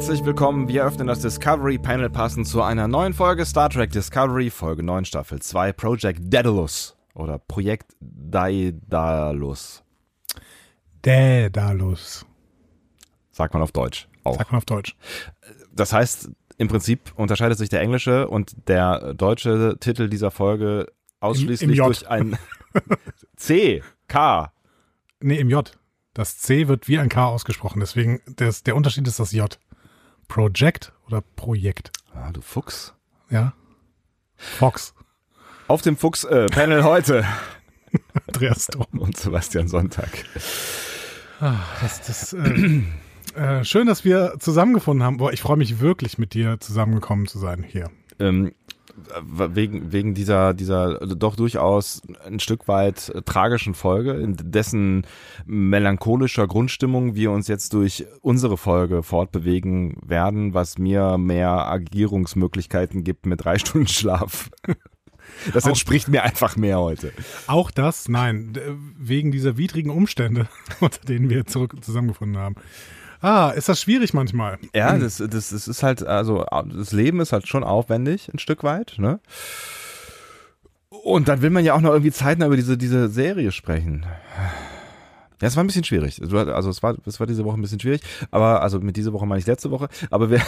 Herzlich willkommen. Wir öffnen das Discovery Panel passend zu einer neuen Folge Star Trek Discovery, Folge 9, Staffel 2, Project Daedalus oder Projekt Daedalus. Daedalus. Sagt man auf Deutsch auch. Sagt man auf Deutsch. Das heißt, im Prinzip unterscheidet sich der englische und der deutsche Titel dieser Folge ausschließlich durch ein C, K. Nee, im J. Das C wird wie ein K ausgesprochen. Deswegen, das, der Unterschied ist das J. Project oder Projekt. Ah, du Fuchs. Ja. Fox. Auf dem Fuchs-Panel heute Andreas Dom. und Sebastian Sonntag. Das, das, äh, äh, schön, dass wir zusammengefunden haben. Boah, ich freue mich wirklich, mit dir zusammengekommen zu sein hier. ähm, wegen, wegen dieser, dieser doch durchaus ein Stück weit äh, tragischen Folge, in dessen melancholischer Grundstimmung wir uns jetzt durch unsere Folge fortbewegen werden, was mir mehr Agierungsmöglichkeiten gibt mit drei Stunden Schlaf. Das Auch- entspricht mir einfach mehr heute. Auch das, nein, d- wegen dieser widrigen Umstände, unter denen wir zurück zusammengefunden haben. Ah, ist das schwierig manchmal? Ja, das, das, das ist halt, also das Leben ist halt schon aufwendig, ein Stück weit, ne? Und dann will man ja auch noch irgendwie zeitnah über diese, diese Serie sprechen. Ja, es war ein bisschen schwierig. Also es war, es war diese Woche ein bisschen schwierig, aber also mit dieser Woche meine ich letzte Woche, aber wir,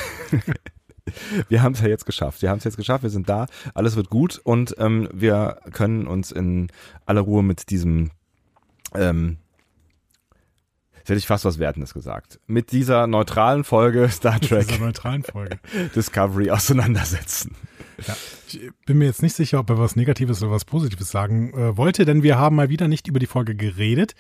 wir haben es ja jetzt geschafft. Wir haben es jetzt geschafft, wir sind da, alles wird gut und ähm, wir können uns in aller Ruhe mit diesem ähm, Jetzt hätte ich fast was Wertendes gesagt. Mit dieser neutralen Folge Star Trek Dieser neutralen Folge. Discovery auseinandersetzen. Ja. Ich bin mir jetzt nicht sicher, ob er was Negatives oder was Positives sagen äh, wollte, denn wir haben mal wieder nicht über die Folge geredet.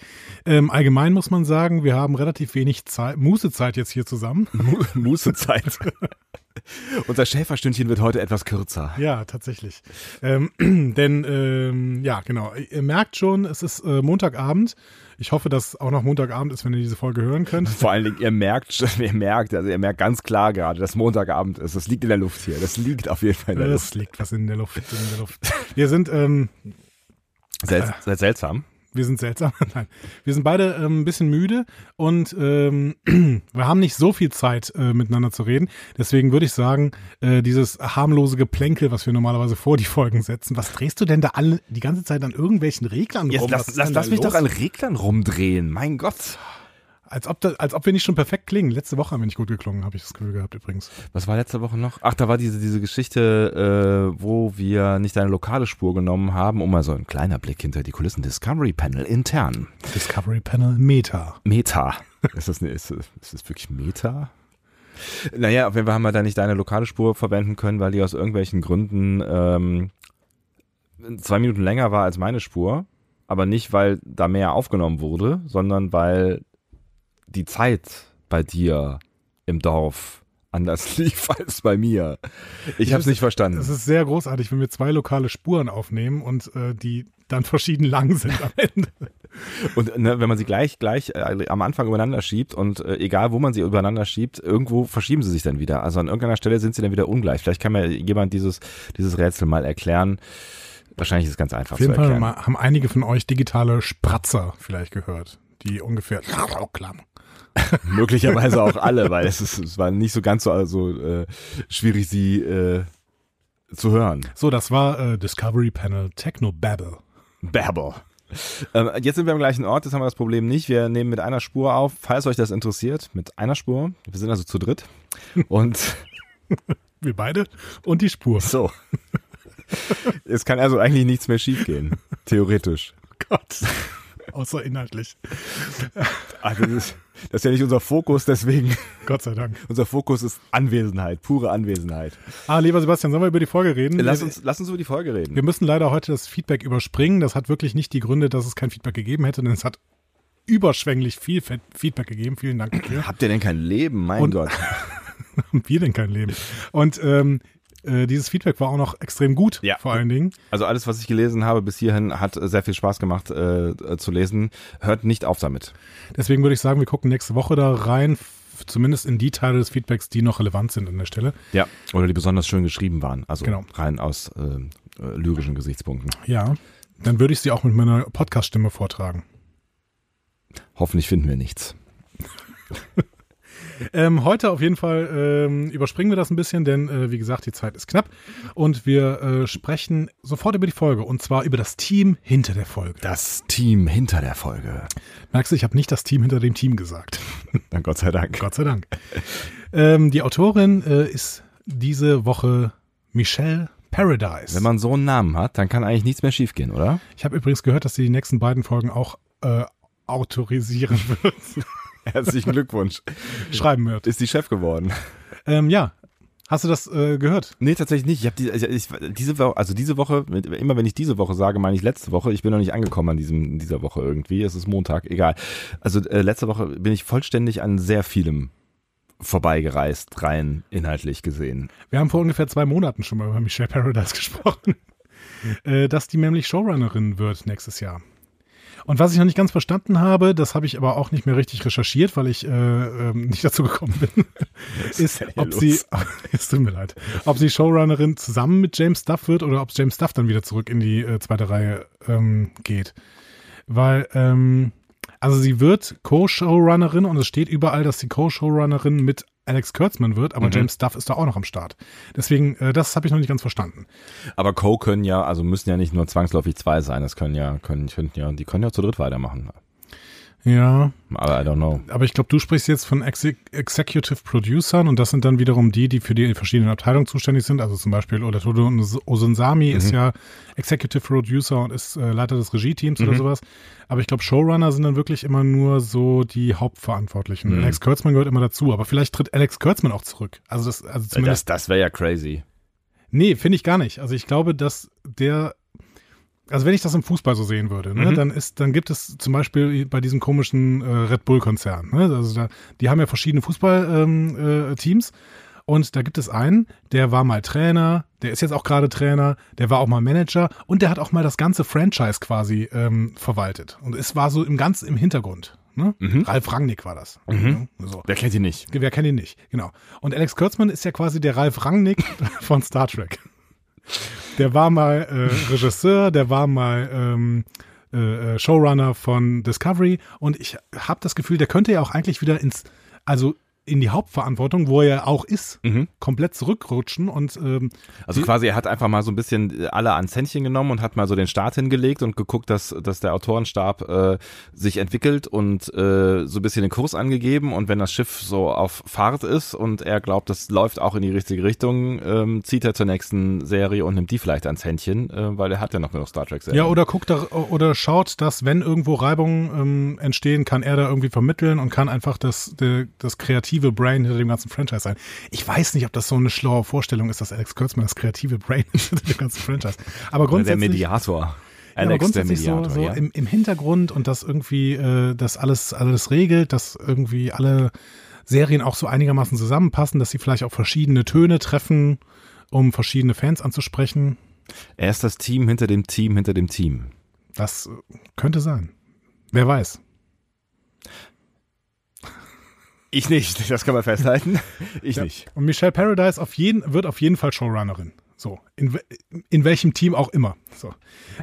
Ähm, allgemein muss man sagen, wir haben relativ wenig Zeit, Mußezeit jetzt hier zusammen. Mu- Mußezeit. Unser Schäferstündchen wird heute etwas kürzer. Ja, tatsächlich. Ähm, denn, ähm, ja, genau. Ihr merkt schon, es ist äh, Montagabend. Ich hoffe, dass auch noch Montagabend ist, wenn ihr diese Folge hören könnt. Vor allen Dingen, ihr merkt, schon- ihr merkt, also ihr merkt ganz klar gerade, dass Montagabend ist. Das liegt in der Luft hier. Das liegt auf jeden Fall in der Es Luft. liegt was in der Luft. In der Luft. Wir sind, ähm, Sel sel seltsam. Wir sind seltsam. Nein. Wir sind beide ähm, ein bisschen müde und ähm, wir haben nicht so viel Zeit, äh, miteinander zu reden. Deswegen würde ich sagen, äh, dieses harmlose Geplänkel, was wir normalerweise vor die Folgen setzen, was drehst du denn da alle die ganze Zeit an irgendwelchen Reglern Jetzt rum? lass, lass, lass mich los? doch an Reglern rumdrehen. Mein Gott. Als ob, da, als ob wir nicht schon perfekt klingen. Letzte Woche haben wir nicht gut geklungen, habe ich das Gefühl gehabt übrigens. Was war letzte Woche noch? Ach, da war diese, diese Geschichte, äh, wo wir nicht eine lokale Spur genommen haben, um mal so ein kleiner Blick hinter die Kulissen Discovery Panel intern. Discovery Panel Meta. Meta. Ist das, ist, ist das wirklich Meta? Naja, auf jeden Fall haben wir da nicht deine lokale Spur verwenden können, weil die aus irgendwelchen Gründen ähm, zwei Minuten länger war als meine Spur. Aber nicht, weil da mehr aufgenommen wurde, sondern weil die Zeit bei dir im Dorf anders lief als bei mir. Ich habe es nicht verstanden. Es ist sehr großartig, wenn wir zwei lokale Spuren aufnehmen und äh, die dann verschieden lang sind am Ende. Und ne, wenn man sie gleich gleich äh, am Anfang übereinander schiebt und äh, egal wo man sie übereinander schiebt, irgendwo verschieben sie sich dann wieder. Also an irgendeiner Stelle sind sie dann wieder ungleich. Vielleicht kann mir jemand dieses dieses Rätsel mal erklären. Wahrscheinlich ist es ganz einfach Auf jeden zu Fall erklären. mal- haben einige von euch digitale Spratzer vielleicht gehört, die ungefähr klang. Möglicherweise auch alle, weil es ist es war nicht so ganz so also äh, schwierig sie äh, zu hören. So, das war äh, Discovery Panel Techno Babble. Babel. Ähm, jetzt sind wir am gleichen Ort, jetzt haben wir das Problem nicht. Wir nehmen mit einer Spur auf, falls euch das interessiert, mit einer Spur. Wir sind also zu dritt. Und Wir beide und die Spur. So. Es kann also eigentlich nichts mehr schiefgehen, theoretisch. Gott. Außer inhaltlich. Also das, ist, das ist ja nicht unser Fokus, deswegen Gott sei Dank. unser Fokus ist Anwesenheit, pure Anwesenheit. Ah, lieber Sebastian, sollen wir über die Folge reden? Lass uns, lass uns über die Folge reden. wir müssen leider heute das Feedback überspringen. Das hat wirklich nicht die Gründe, dass es kein Feedback gegeben hätte, denn es hat überschwänglich viel Fe- Feedback gegeben. Vielen Dank dafür. Habt ihr denn kein Leben? Mein Und- Gott. Haben wir denn kein Leben? Und ähm, äh, dieses Feedback war auch noch extrem gut, Ja. vor allen Dingen. Also alles, was ich gelesen habe bis hierhin, hat sehr viel Spaß gemacht äh, zu lesen. Hört nicht auf damit. Deswegen würde ich sagen, wir gucken nächste Woche da rein, zumindest in die Teile des Feedbacks, die noch relevant sind an der Stelle. Ja. Oder die besonders schön geschrieben waren. Also Genau. rein aus äh, äh, lyrischen Gesichtspunkten. Ja, dann würde ich sie auch mit meiner Podcast-Stimme vortragen. Hoffentlich finden wir nichts. Ähm, heute auf jeden Fall ähm, überspringen wir das ein bisschen, denn äh, wie gesagt, die Zeit ist knapp und wir äh, sprechen sofort über die Folge und zwar über das Team hinter der Folge. Das Team hinter der Folge. Merkst du, ich habe nicht das Team hinter dem Team gesagt. Na Gott sei Dank. Gott sei Dank. ähm, die Autorin äh, ist diese Woche Michelle Paradise. Wenn man so einen Namen hat, dann kann eigentlich nichts mehr schiefgehen, oder? ich habe übrigens gehört, dass sie die nächsten beiden Folgen auch äh, autorisieren wird, Herzlichen Glückwunsch. schreiben wird. Ist die Chef geworden. Ähm, ja. Hast du das äh, gehört? Nee, tatsächlich nicht. Ich habe die, ich, ich, diese Woche, also diese Woche, immer wenn ich diese Woche sage, meine ich letzte Woche. Ich bin noch nicht angekommen an diesem, in dieser Woche irgendwie. Es ist Montag, egal. Also äh, letzte Woche bin ich vollständig an sehr vielem vorbeigereist, rein inhaltlich gesehen. Wir haben vor ungefähr zwei Monaten schon mal über Michelle Paradise gesprochen, äh, dass die nämlich Showrunnerin wird nächstes Jahr. Und was ich noch nicht ganz verstanden habe, das habe ich aber auch nicht mehr richtig recherchiert, weil ich äh, ähm, nicht dazu gekommen bin, ist, hier ob sie, es tut mir leid, ob sie Showrunnerin zusammen mit James Duff wird oder ob James Duff dann wieder zurück in die äh, zweite Reihe ähm, geht. Weil, ähm, also sie wird Co-Showrunnerin und es steht überall, dass sie Co-Showrunnerin mit Alex Kurtzman wird, aber Mhm. James Duff ist da auch noch am Start. Deswegen, äh, das habe ich noch nicht ganz verstanden. Aber Co können ja, also müssen ja nicht nur zwangsläufig zwei sein. Das können ja, können, könnten ja, die können ja zu dritt weitermachen. Ja, Aber I don't know. aber ich glaube, du sprichst jetzt von Exe Executive Producern und das sind dann wiederum die, die für die verschiedenen Abteilungen zuständig sind. Also zum Beispiel Olatodo Osunsami ist ja Executive Producer und ist äh, Leiter des Regie-Teams oder Mhm. sowas. Aber ich glaube, Showrunner sind dann wirklich immer nur so die Hauptverantwortlichen. Mhm. Alex Kurtzman gehört immer dazu, aber vielleicht tritt Alex Kurtzman auch zurück. Also das, also zumindest. Das, das wäre ja crazy. Nee, finde ich gar nicht. Also ich glaube, dass der, also wenn ich das im Fußball so sehen würde, ne, Mhm. dann ist, dann gibt es zum Beispiel bei diesem komischen äh, Red Bull-Konzern, ne, also da, die haben ja verschiedene Fußballteams ähm, äh, Teams. und da gibt es einen, der war mal Trainer, der ist jetzt auch gerade Trainer, der war auch mal Manager und der hat auch mal das ganze Franchise quasi ähm, verwaltet. Und es war so im ganz im Hintergrund. Ne? Mhm. Ralf Rangnick war das. Mhm. So. Wer kennt ihn nicht? Wer kennt ihn nicht? Genau. Und Alex Kurtzman ist ja quasi der Ralf Rangnick von Star Trek. Der war mal äh, Regisseur, der war mal ähm, äh, äh, Showrunner von Discovery. Und ich habe das Gefühl, der könnte ja auch eigentlich wieder ins, also in die Hauptverantwortung, wo er auch ist, Mhm. komplett zurückrutschen und ähm, Also quasi, er hat einfach mal so ein bisschen alle ans Händchen genommen und hat mal so den Start hingelegt und geguckt, dass, dass der Autorenstab äh, sich entwickelt und äh, so ein bisschen den Kurs angegeben und wenn das Schiff so auf Fahrt ist und er glaubt, das läuft auch in die richtige Richtung, ähm, zieht er zur nächsten Serie und nimmt die vielleicht ans Händchen, äh, weil er hat ja noch genug Star Trek Serien. ja, oder guckt da, oder schaut, dass wenn irgendwo Reibungen ähm, entstehen, kann er da irgendwie vermitteln und kann einfach das, das kreative Brain hinter dem ganzen Franchise sein. Ich weiß nicht, ob das so eine schlaue Vorstellung ist, dass Alex Kurtzman das kreative Brain hinter dem ganzen Franchise. Aber Oder der grundsätzlich, Mediator. ja, aber Alex, der grundsätzlich so, Mediator, so ja. im, im Hintergrund und das irgendwie, äh, das alles, alles regelt, dass irgendwie alle Serien auch so einigermaßen zusammenpassen, dass sie vielleicht auch verschiedene Töne treffen, um verschiedene Fans anzusprechen. Er ist das Team hinter dem Team hinter dem Team. Das könnte sein. Wer weiß. Ich nicht, das kann man festhalten. Ich Ja. nicht. Und Michelle Paradise auf jeden, wird auf jeden Fall Showrunnerin. So. In, in welchem Team auch immer. So.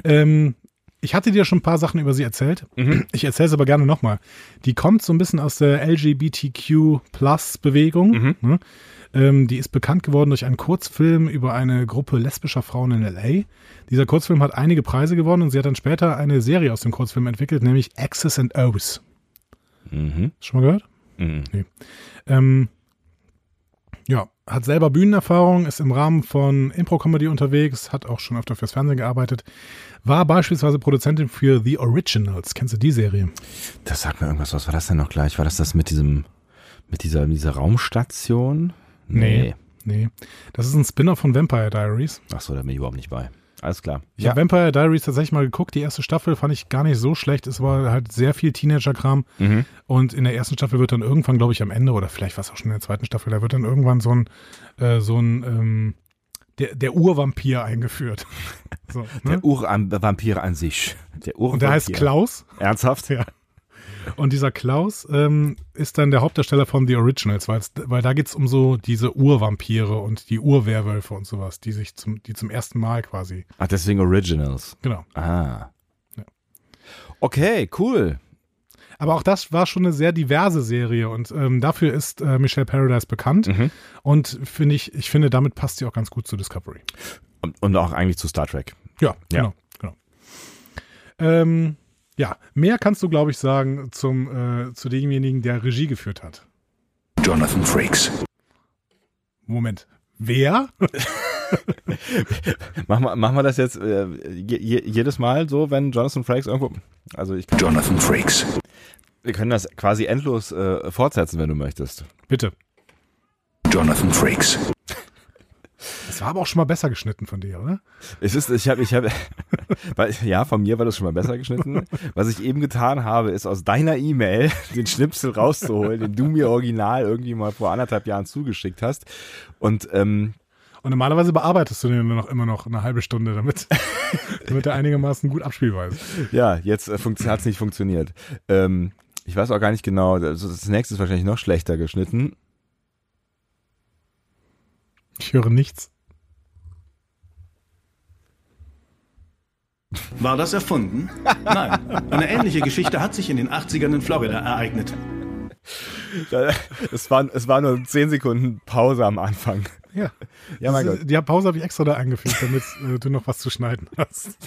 Ähm, ich hatte dir schon ein paar Sachen über sie erzählt. Mhm. Ich erzähle es aber gerne nochmal. Die kommt so ein bisschen aus der LGBTQ-Plus-Bewegung. Mhm. Ne? Ähm, die ist bekannt geworden durch einen Kurzfilm über eine Gruppe lesbischer Frauen in L.A. Dieser Kurzfilm hat einige Preise gewonnen und sie hat dann später eine Serie aus dem Kurzfilm entwickelt, nämlich X's and O's. Mhm. Schon mal gehört? Mhm. Ähm, ja, hat selber Bühnenerfahrung, ist im Rahmen von Impro-Comedy unterwegs, hat auch schon öfter fürs Fernsehen gearbeitet, war beispielsweise Produzentin für The Originals. Kennst du die Serie? Das sagt mir irgendwas. Was war das denn noch gleich? War das das mit diesem, mit dieser, dieser Raumstation? Nee. Nee. Das ist ein Spin-off von Vampire Diaries. Ach so, da bin ich überhaupt nicht bei. Alles klar. Ich habe Vampire Diaries tatsächlich mal geguckt. Die erste Staffel fand ich gar nicht so schlecht. Es war halt sehr viel Teenager-Kram. Mhm. Und in der ersten Staffel wird dann irgendwann, glaube ich, am Ende, oder vielleicht war es auch schon in der zweiten Staffel, da wird dann irgendwann so ein, äh, so ein, ähm, der, der Urvampir eingeführt. so, ne? Der Urvampir an sich. Der Urvampir. Und der heißt Klaus. Ernsthaft? Ja. Und dieser Klaus ähm, ist dann der Hauptdarsteller von The Originals, weil, weil da geht's um so diese Urvampire und die Urwerwölfe und sowas, die sich zum, die zum ersten Mal quasi. Ach, deswegen Originals. Genau. Ah. Ja. Okay, cool. Aber auch das war schon eine sehr diverse Serie und ähm, dafür ist äh, Michelle Paradise bekannt. Mhm. Und finde ich, ich finde, damit passt sie auch ganz gut zu Discovery. Und, und auch eigentlich zu Star Trek. Ja, Ja. genau. genau. Ähm, ja, mehr kannst du, glaube ich, sagen zum, äh, zu demjenigen, der Regie geführt hat. Jonathan Frakes. Moment. Wer? Machen wir, machen wir das jetzt äh, je, je, jedes Mal so, wenn Jonathan Frakes irgendwo. Also ich kann, Jonathan Frakes. wir können das quasi endlos äh, fortsetzen, wenn du möchtest. Bitte. Jonathan Frakes. Das war aber auch schon mal besser geschnitten von dir, oder? Es ist, ich habe, ich habe, ja, von mir war das schon mal besser geschnitten. Was ich eben getan habe, ist aus deiner E-Mail den Schnipsel rauszuholen, den du mir original irgendwie mal vor anderthalb Jahren zugeschickt hast. Und ähm, Und normalerweise bearbeitest du den nur noch immer noch eine halbe Stunde, damit, damit er einigermaßen gut abspielbar ist. ja, jetzt äh, hat es nicht funktioniert. Ähm, ich weiß auch gar nicht genau. Also das nächste ist wahrscheinlich noch schlechter geschnitten. Ich höre nichts. War das erfunden? Nein. Eine ähnliche Geschichte hat sich in den 80ern in Florida ereignet. Es war, es war nur zehn Sekunden Pause am Anfang. Ja. Ja, mein Gott. Die Pause habe ich extra da eingefügt, damit äh, du noch was zu schneiden hast.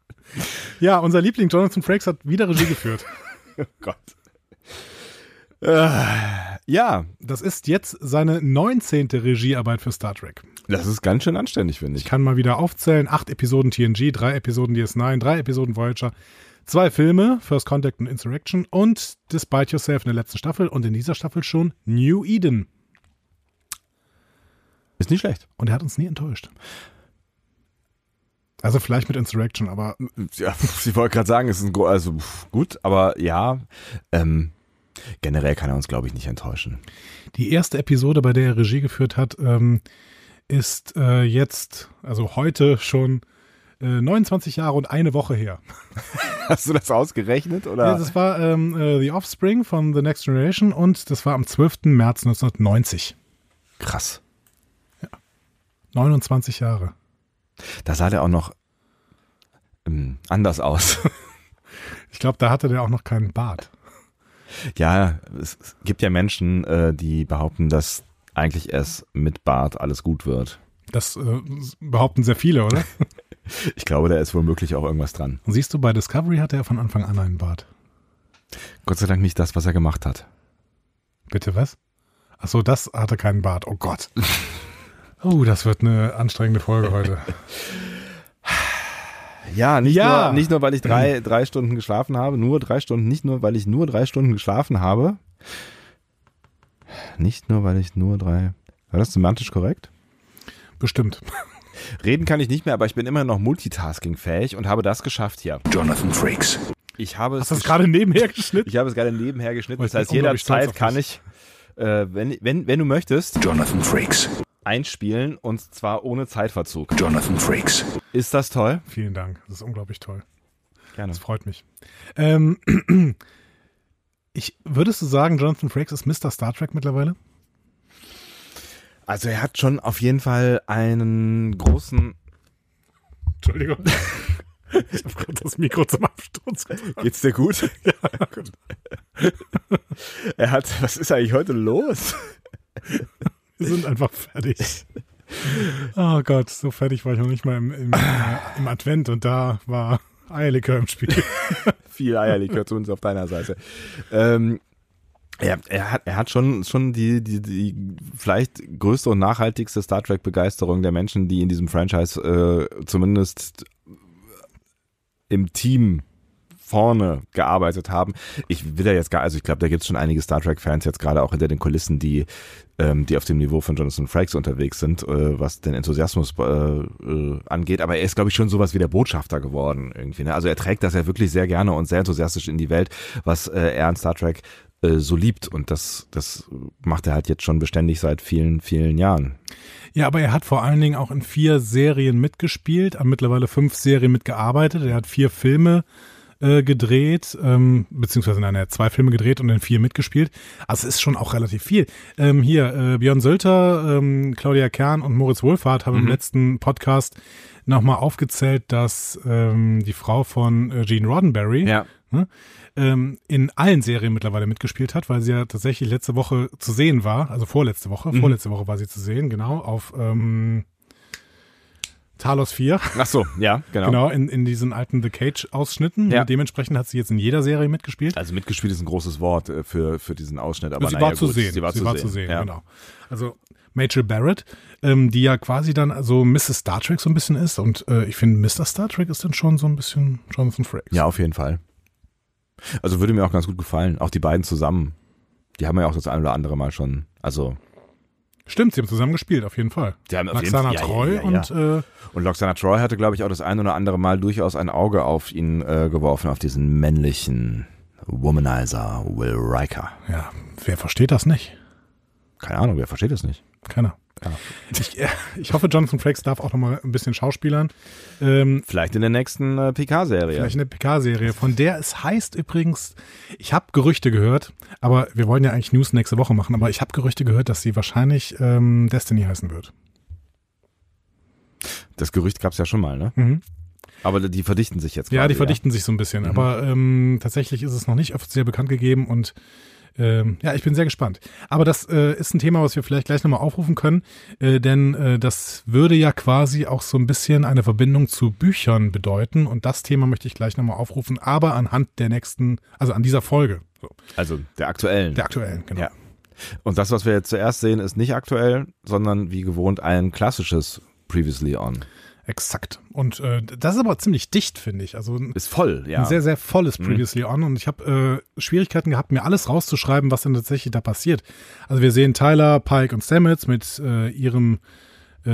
ja, unser Liebling Jonathan Frakes hat wieder Regie geführt. Gott. Äh, ja, Das ist jetzt seine 19. Regiearbeit für Star Trek. das ist ganz schön anständig, finde Ich ich. kann mal wieder aufzählen. Acht Episoden TNG, drei Episoden DS9, drei Episoden Voyager, zwei Filme, First Contact und Insurrection und Despite Yourself in der letzten Staffel und in dieser Staffel schon New Eden. Ist nicht schlecht. Und er hat uns nie enttäuscht. Also vielleicht mit Insurrection, aber Ja, ich wollte gerade sagen, es ist ein also gut, aber ja, ähm, generell kann er uns, glaube ich, nicht enttäuschen. die erste Episode, bei der er Regie geführt hat, ähm, ist äh, jetzt, also heute schon äh, 29 Jahre und eine Woche her. Hast du das ausgerechnet oder? Ja, das war ähm, äh, The Offspring von The Next Generation und das war am 12. März 1990. krass. 29 Jahre. Da sah der auch noch ähm, anders aus. Ich glaube, da hatte der auch noch keinen Bart. Ja, es, gibt ja Menschen, äh, die behaupten, dass eigentlich erst mit Bart alles gut wird. Das äh, behaupten sehr viele, oder? Ich glaube, da ist womöglich auch irgendwas dran. Und siehst du, bei Discovery hatte er von Anfang an einen Bart. Gott sei Dank nicht das, was er gemacht hat. Bitte was? Ach so, das hatte keinen Bart. Oh Gott. Oh, das wird eine anstrengende Folge heute. Ja, nicht, Ja. Nur, nicht nur, weil ich drei, drei Stunden geschlafen habe, nur drei Stunden, nicht nur, weil ich nur drei Stunden geschlafen habe. Nicht nur, weil ich nur drei. War das semantisch korrekt? Bestimmt. Reden kann ich nicht mehr, aber ich bin immer noch multitaskingfähig und habe das geschafft hier. Jonathan Frakes. Ich habe Hast es, du das gerade nebenher geschnitten? ich habe es gerade nebenher geschnitten. Oh, Das heißt, jederzeit kann ich, äh, wenn, wenn, wenn du möchtest, Jonathan Frakes. Einspielen und zwar ohne Zeitverzug. Jonathan Frakes. Ist das toll? Vielen Dank. Das ist unglaublich toll. Gerne. Das freut mich. Ähm, ich, würdest du sagen, Jonathan Frakes ist Mr. Star Trek mittlerweile? Also er hat schon auf jeden Fall einen großen Entschuldigung. Ich habe gerade das Mikro zum Absturz gebracht. Geht's dir gut? Ja, gut. er hat, was ist eigentlich heute los? Wir sind einfach fertig. Oh Gott, so fertig war ich noch nicht mal im, im, äh, im Advent und da war Eierlikör im Spiel. Viel Eierlikör zu uns auf deiner Seite. Ähm, er, er hat, er hat schon, schon die, die, die vielleicht größte und nachhaltigste Star Trek Begeisterung der Menschen, die in diesem Franchise äh, zumindest im Team vorne gearbeitet haben. Ich will da jetzt gar, also ich glaube, da gibt es schon einige Star Trek-Fans jetzt gerade auch hinter den Kulissen, die, ähm, die auf dem Niveau von Jonathan Frakes unterwegs sind, äh, was den Enthusiasmus äh, äh, angeht. Aber er ist, glaube ich, schon sowas wie der Botschafter geworden irgendwie. Ne? Also er trägt das ja wirklich sehr gerne und sehr enthusiastisch in die Welt, was äh, er an Star Trek äh, so liebt. Und das, das macht er halt jetzt schon beständig seit vielen, vielen Jahren. Ja, aber er hat vor allen Dingen auch in vier Serien mitgespielt, hat mittlerweile fünf Serien mitgearbeitet. Er hat vier Filme äh, gedreht, ähm, beziehungsweise nein, er hat zwei Filme gedreht und in vier mitgespielt. Also es ist schon auch relativ viel. Ähm, hier, äh, Björn Sölter, ähm, Claudia Kern und Moritz Wohlfahrt haben im letzten Podcast nochmal aufgezählt, dass ähm, die Frau von äh, Gene Roddenberry, Ja. ne, ähm, in allen Serien mittlerweile mitgespielt hat, weil sie ja tatsächlich letzte Woche zu sehen war, also vorletzte Woche, Mhm. vorletzte Woche war sie zu sehen, genau, auf ähm, Talos 4. Ach so, ja, genau. Genau, in, in diesen alten The Cage-Ausschnitten. Ja. Dementsprechend hat sie jetzt in jeder Serie mitgespielt. Also mitgespielt ist ein großes Wort äh, für, für diesen Ausschnitt, aber sie naja, war zu gut, sehen. Sie war, zu, sehen. ja. genau. Also Major Barrett, ähm, die ja quasi dann so Mrs. Star Trek so ein bisschen ist. Und äh, ich finde, Mr. Star Trek ist dann schon so ein bisschen Jonathan Frakes. Ja, auf jeden Fall. Also würde mir auch ganz gut gefallen. Auch die beiden zusammen. Die haben ja auch das ein oder andere Mal schon. Also, Stimmt, sie haben zusammen gespielt, auf jeden Fall. die haben auf jeden Fall- ja, ja, ja, und äh, Und Loxana Troy hatte, glaube ich, auch das ein oder andere Mal durchaus ein Auge auf ihn äh, geworfen, auf diesen männlichen Womanizer Will Riker. ja, wer versteht das nicht? Keine Ahnung, wer versteht das nicht? Keiner. Ja. Ich, äh, ich hoffe, Jonathan Frakes darf auch noch mal ein bisschen schauspielern. Ähm, Vielleicht in der nächsten äh, PK-Serie. Vielleicht eine PK-Serie, von der es heißt übrigens, ich habe Gerüchte gehört, aber wir wollen ja eigentlich News nächste Woche machen, aber ich habe Gerüchte gehört, dass sie wahrscheinlich ähm, Destiny heißen wird. Das Gerücht gab es ja schon mal, ne? Mhm. Aber die verdichten sich jetzt Ja, quasi, die verdichten sich so ein bisschen, aber ähm, tatsächlich ist es noch nicht offiziell bekannt gegeben und ähm, ja, ich bin sehr gespannt. Aber das äh, ist ein Thema, was wir vielleicht gleich nochmal aufrufen können, äh, denn äh, das würde ja quasi auch so ein bisschen eine Verbindung zu Büchern bedeuten und das Thema möchte ich gleich nochmal aufrufen, aber anhand der nächsten, also an dieser Folge, so, Also der aktuellen. der aktuellen, genau. Ja. Und das, was wir jetzt zuerst sehen, ist nicht aktuell, sondern wie gewohnt ein klassisches Previously On. Exakt. Und äh, das ist aber ziemlich dicht, finde ich. Also Ist voll, ja. ein sehr, sehr volles Mhm. Previously On. Und ich habe äh, Schwierigkeiten gehabt, mir alles rauszuschreiben, was denn tatsächlich da passiert. Also wir sehen Tyler, Pike und Stamets mit äh, ihrem äh,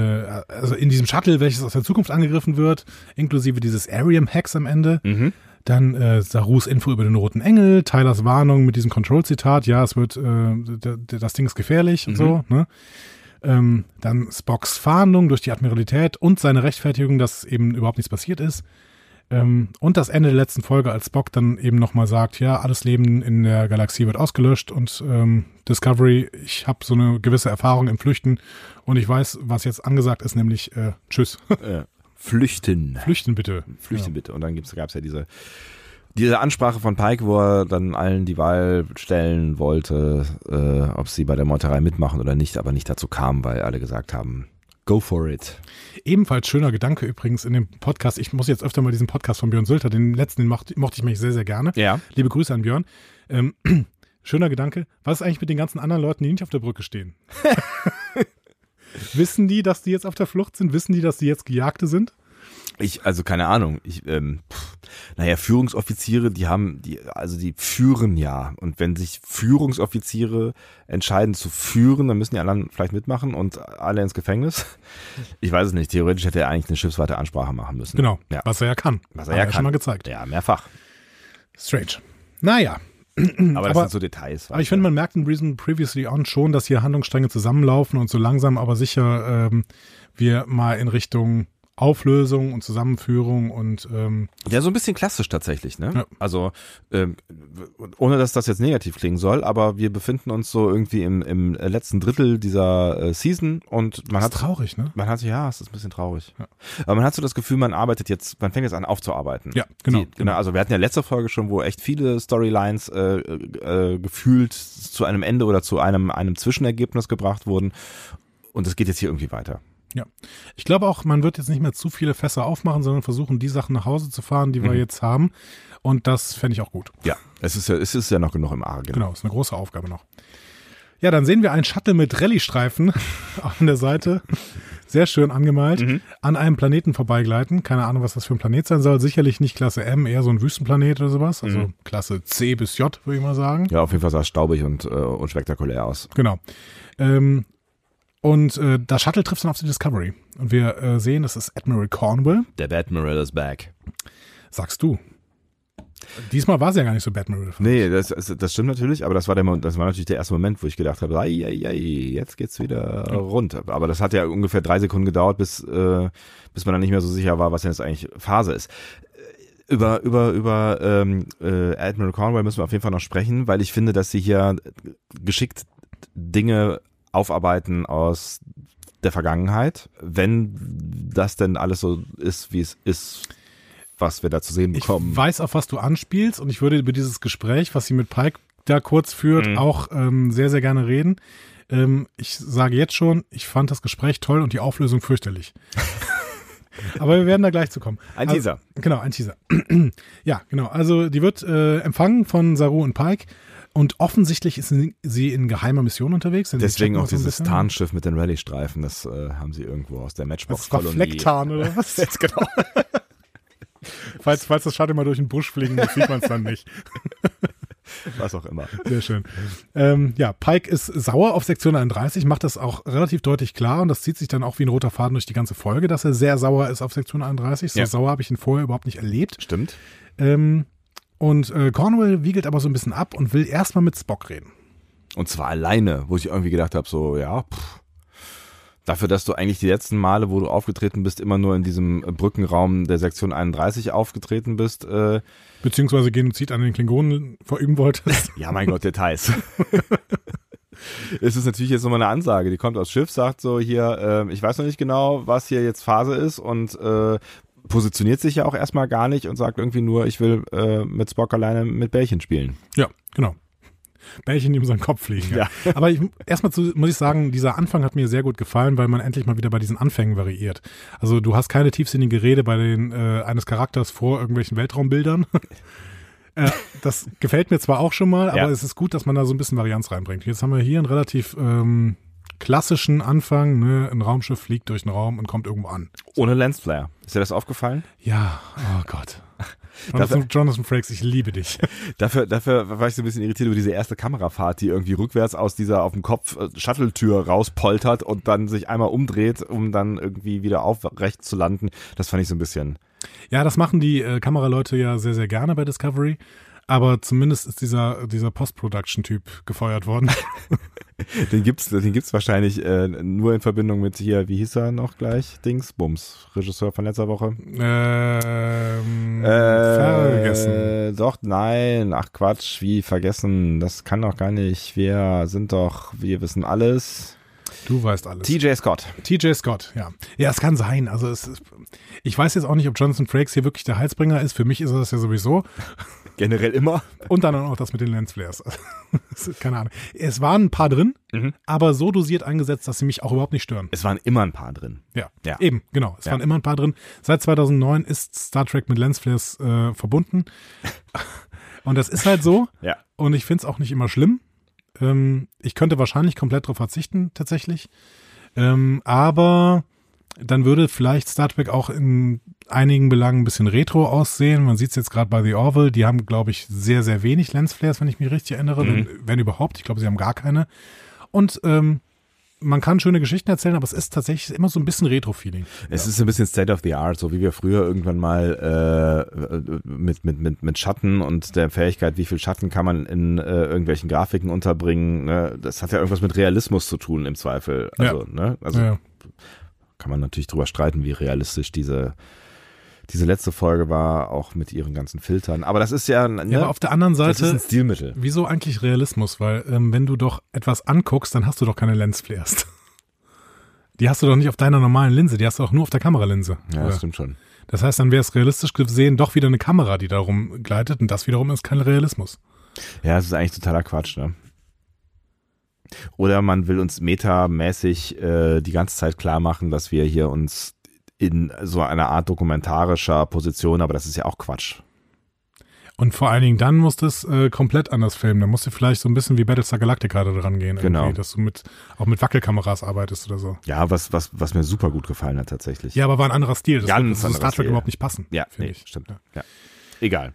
also in diesem Shuttle, welches aus der Zukunft angegriffen wird, inklusive dieses Arium-Hacks am Ende. Mhm. Dann äh, Sarus Info über den Roten Engel, Tylers Warnung mit diesem Control-Zitat, ja, es wird, äh, das Ding ist gefährlich Mhm. und so, ne? Ähm, dann Spocks Fahndung durch die Admiralität und seine Rechtfertigung, dass eben überhaupt nichts passiert ist. Ähm, und das Ende der letzten Folge, als Spock dann eben nochmal sagt, ja, alles Leben in der Galaxie wird ausgelöscht und ähm, Discovery, ich habe so eine gewisse Erfahrung im Flüchten und ich weiß, was jetzt angesagt ist, nämlich äh, Tschüss. Äh, flüchten. Flüchten bitte. Flüchten bitte. Und dann gab es ja diese, diese Ansprache von Pike, wo er dann allen die Wahl stellen wollte, äh, ob sie bei der Meuterei mitmachen oder nicht, aber nicht dazu kam, weil alle gesagt haben, go for it. Ebenfalls schöner Gedanke übrigens in dem Podcast. Ich muss jetzt öfter mal diesen Podcast von Björn Sülter, den letzten, den mochte, mochte ich mich sehr, sehr gerne. Ja. Liebe Grüße an Björn. Ähm, schöner Gedanke. Was ist eigentlich mit den ganzen anderen Leuten, die nicht auf der Brücke stehen? Wissen die, dass die jetzt auf der Flucht sind? Wissen die, dass die jetzt Gejagte sind? Ich, also keine Ahnung. Ich, ähm, pff, naja, Führungsoffiziere, die haben, die, also die führen ja. Und wenn sich Führungsoffiziere entscheiden zu führen, dann müssen die anderen vielleicht mitmachen und alle ins Gefängnis. Ich weiß es nicht. Theoretisch hätte er eigentlich eine schiffsweite Ansprache machen müssen. Genau. Ja. Was er ja kann. Was er ja schon kann. mal gezeigt. Ja, mehrfach. Strange. Naja. Aber das Aber- sind so Details. Aber ich finde, man merkt in Reason Previously On schon, dass hier Handlungsstränge zusammenlaufen und so langsam aber sicher ähm, wir mal in Richtung Auflösung und Zusammenführung und ähm, Ja, so ein bisschen klassisch tatsächlich, ne? Ja. Also, ähm, ohne dass das jetzt negativ klingen soll, aber wir befinden uns so irgendwie im, im letzten Drittel dieser äh, Season und man das hat ist traurig, ne? Man hat, ja, es ist ein bisschen traurig. Ja. Aber man hat so das Gefühl, man arbeitet jetzt, man fängt jetzt an aufzuarbeiten. Ja, genau, Die, genau. Also wir hatten ja letzte Folge schon, wo echt viele Storylines äh, äh, gefühlt zu einem Ende oder zu einem, einem Zwischenergebnis gebracht wurden. Und es geht jetzt hier irgendwie weiter. Ja. Ich glaube auch, man wird jetzt nicht mehr zu viele Fässer aufmachen, sondern versuchen, die Sachen nach Hause zu fahren, die wir Mhm. jetzt haben. Und das fände ich auch gut. Ja, es ist ja, es ist ja noch genug im Argen. Genau, ist eine große Aufgabe noch. Ja, dann sehen wir einen Shuttle mit Rallye-Streifen an der Seite. Sehr schön angemalt. Mhm. An einem Planeten vorbeigleiten. Keine Ahnung, was das für ein Planet sein soll. Sicherlich nicht Klasse M, eher so ein Wüstenplanet oder sowas. Also Mhm. Klasse C bis J, würde ich mal sagen. Ja, auf jeden Fall sah es staubig und, äh, und spektakulär aus. Genau. Ähm, und äh, das Shuttle trifft dann auf die Discovery. Und wir äh, sehen, das ist Admiral Cornwall. Der Admiral is back. Sagst du. Diesmal war sie ja gar nicht so Batman. Nee, das, das das stimmt natürlich, aber das war, der, das war natürlich der erste Moment, wo ich gedacht habe, ei, ei, ei, jetzt geht's wieder rund. Aber das hat ja ungefähr drei Sekunden gedauert, bis, äh, bis man dann nicht mehr so sicher war, was denn jetzt eigentlich Phase ist. Über, über, über ähm, äh, Admiral Cornwall müssen wir auf jeden Fall noch sprechen, weil ich finde, dass sie hier geschickt Dinge aufarbeiten aus der Vergangenheit, wenn das denn alles so ist, wie es ist. was wir da zu sehen Ich bekommen. weiß, auf was du anspielst und ich würde über dieses Gespräch, was sie mit Pike da kurz führt, Mhm. auch ähm, sehr, sehr gerne reden. Ähm, ich sage jetzt schon, ich fand das Gespräch toll und die Auflösung fürchterlich. Aber wir werden da gleich zu kommen. Ein Also- Teaser. Genau, ein Teaser. ja, genau. Also die wird äh, empfangen von Saru und Pike und offensichtlich ist sie- in geheimer Mission unterwegs. Deswegen auch dieses bisschen. Tarnschiff mit den Rallye-Streifen, das äh, haben sie irgendwo aus der Das war Matchbox-Kolonie. Flecktarn oder was? genau. falls, falls das Shuttle mal durch den Busch fliegen muss, sieht man es dann nicht. Was auch immer. Sehr schön. Ähm, ja, Pike ist sauer auf Sektion 31, macht das auch relativ deutlich klar und das zieht sich dann auch wie ein roter Faden durch die ganze Folge, dass er sehr sauer ist auf Sektion 31. So Ja. sauer habe ich ihn vorher überhaupt nicht erlebt. Stimmt. Ähm, und äh, Cornwall wiegelt aber so ein bisschen ab und will erstmal mit Spock reden. Und zwar alleine, wo ich irgendwie gedacht habe, so, ja, pff, dafür, dass du eigentlich die letzten Male, wo du aufgetreten bist, immer nur in diesem Brückenraum der Sektion 31 aufgetreten bist, äh, Beziehungsweise Genozid an den Klingonen verüben wolltest. ja, mein Gott, Details. es ist natürlich jetzt nochmal eine Ansage, die kommt aufs Schiff, sagt so hier, äh, ich weiß noch nicht genau, was hier jetzt Phase ist und äh, positioniert sich ja auch erstmal gar nicht und sagt irgendwie nur, ich will äh, mit Spock alleine mit Bällchen spielen. ja, genau. Bällchen, die um seinen Kopf fliegen. Ja. Aber ich, erstmal zu, muss ich sagen, dieser Anfang hat mir sehr gut gefallen, weil man endlich mal wieder bei diesen Anfängen variiert. Also du hast keine tiefsinnige Rede bei den äh, eines Charakters vor irgendwelchen Weltraumbildern. äh, das gefällt mir zwar auch schon mal, aber Ja. es ist gut, dass man da so ein bisschen Varianz reinbringt. Jetzt haben wir hier einen relativ ähm, klassischen Anfang. Ne? Ein Raumschiff fliegt durch den Raum und kommt irgendwo an. Ohne Lensflare. Ist dir das aufgefallen? Ja, oh Gott. Jonathan, Jonathan Frakes, ich liebe dich. Dafür, dafür war ich so ein bisschen irritiert über diese erste Kamerafahrt, die irgendwie rückwärts aus dieser auf dem Kopf äh, Shuttle-Tür rauspoltert und dann sich einmal umdreht, um dann irgendwie wieder aufrecht zu landen. Das fand ich so ein bisschen. Ja, das machen die äh, Kameraleute ja sehr, sehr gerne bei Discovery. Aber zumindest ist dieser, dieser Post-Production-Typ gefeuert worden. Den gibt's, den gibt's wahrscheinlich äh, nur in Verbindung mit hier, wie hieß er noch gleich? Dings, Bums, Regisseur von letzter Woche. ähm, vergessen. Äh, doch, nein, ach Quatsch, wie vergessen, das kann doch gar nicht. Wir sind doch, wir wissen alles. Du weißt alles. TJ Scott. TJ Scott, ja. Ja, es kann sein. Also es ich weiß jetzt auch nicht, ob Jonathan Frakes hier wirklich der Heilsbringer ist. Für mich ist er das ja sowieso. Generell immer. Und dann auch das mit den Lensflares. Keine Ahnung. Es waren ein paar drin, Mhm. aber so dosiert eingesetzt, dass sie mich auch überhaupt nicht stören. Es waren immer ein paar drin. Ja, Ja. eben, genau. Es Ja. waren immer ein paar drin. Seit 2009 ist Star Trek mit Lensflares äh, verbunden. Und das ist halt so. Ja. Und ich finde es auch nicht immer schlimm. Ähm, ich könnte wahrscheinlich komplett darauf verzichten, tatsächlich. Ähm, aber dann würde vielleicht Star Trek auch in einigen Belangen ein bisschen retro aussehen. Man sieht es jetzt gerade bei The Orville. Die haben, glaube ich, sehr, sehr wenig Lensflares, wenn ich mich richtig erinnere. Wenn, wenn überhaupt. Ich glaube, sie haben gar keine. Und ähm, man kann schöne Geschichten erzählen, aber es ist tatsächlich immer so ein bisschen Retro-Feeling. Es ist ein bisschen State of the Art, so wie wir früher irgendwann mal äh, mit, mit, mit, mit Schatten und der Fähigkeit, wie viel Schatten kann man in äh, irgendwelchen Grafiken unterbringen. Ne? Das hat ja irgendwas mit Realismus zu tun im Zweifel. Also, ne? also ja. Kann man natürlich drüber streiten, wie realistisch diese, diese letzte Folge war, auch mit ihren ganzen Filtern. Aber das ist ja, ne? ja, aber auf der anderen das ist ein Seite, Stilmittel. wieso eigentlich Realismus? Weil ähm, wenn du doch etwas anguckst, dann hast du doch keine Lensflares. Die hast du doch nicht auf deiner normalen Linse, die hast du auch nur auf der Kameralinse. Ja, das stimmt schon. Das heißt, dann wäre es realistisch gesehen doch wieder eine Kamera, die da rumgleitet und das wiederum ist kein Realismus. Ja, das ist eigentlich totaler Quatsch, ne? Oder man will uns metamäßig äh, die ganze Zeit klar machen, dass wir hier uns in so einer Art dokumentarischer Position, aber das ist ja auch Quatsch. Und vor allen Dingen dann musst du es äh, komplett anders filmen. Dann musst du vielleicht so ein bisschen wie Battlestar Galactica da dran gehen. Genau. Dass du mit, auch mit Wackelkameras arbeitest oder so. Ja, was, was, was mir super gut gefallen hat tatsächlich. Ja, aber war ein anderer Stil. Das Ganz wird anderer Star Trek überhaupt nicht passen. ja finde nee, ich. stimmt. Ja. Ja. Egal.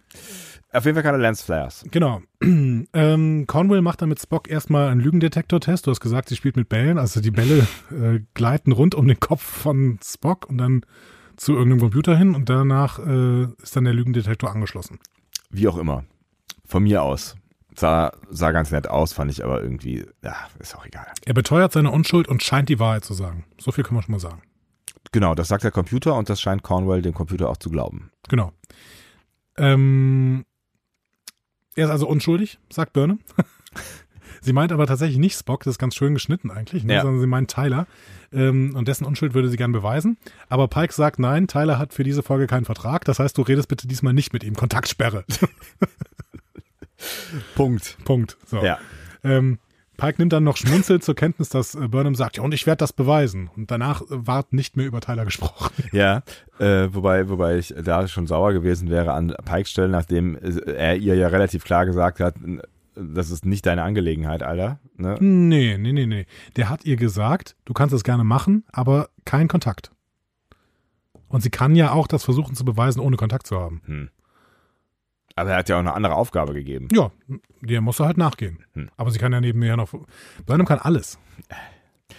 Auf jeden Fall keine Lensflares. Genau. ähm, Cornwall macht dann mit Spock erstmal einen Lügendetektor-Test. Du hast gesagt, sie spielt mit Bällen. Also die Bälle äh, gleiten rund um den Kopf von Spock und dann zu irgendeinem Computer hin und danach äh, ist dann der Lügendetektor angeschlossen. Wie auch immer. Von mir aus. Sah, sah ganz nett aus, fand ich aber irgendwie, ja, ist auch egal. Er beteuert seine Unschuld und scheint die Wahrheit zu sagen. So viel können wir schon mal sagen. Genau, das sagt der Computer und das scheint Cornwell dem Computer auch zu glauben. Genau. Ähm, er ist also unschuldig, sagt Burnham. Sie meint aber tatsächlich nicht Spock, das ist ganz schön geschnitten eigentlich, ne? Ja. sondern sie meint Tyler. Ähm, und dessen Unschuld würde sie gern beweisen. Aber Pike sagt, nein, Tyler hat für diese Folge keinen Vertrag. Das heißt, du redest bitte diesmal nicht mit ihm. Kontaktsperre. Punkt. Punkt. So. Ja. Ähm, Pike nimmt dann noch schmunzelt zur Kenntnis, dass äh, Burnham sagt, ja, und ich werde das beweisen. Und danach äh, ward nicht mehr über Tyler gesprochen. Ja, äh, wobei, wobei ich da schon sauer gewesen wäre an Pikes Stelle, nachdem äh, er ihr ja relativ klar gesagt hat, das ist nicht deine Angelegenheit, Alter. Ne? Nee, nee, nee, nee. Der hat ihr gesagt, du kannst es gerne machen, aber kein Kontakt. Und sie kann ja auch das versuchen zu beweisen, ohne Kontakt zu haben. Hm. Aber er hat ja auch eine andere Aufgabe gegeben. Ja, der muss er halt nachgehen. Hm. Aber sie kann ja nebenher noch. Burnham kann alles.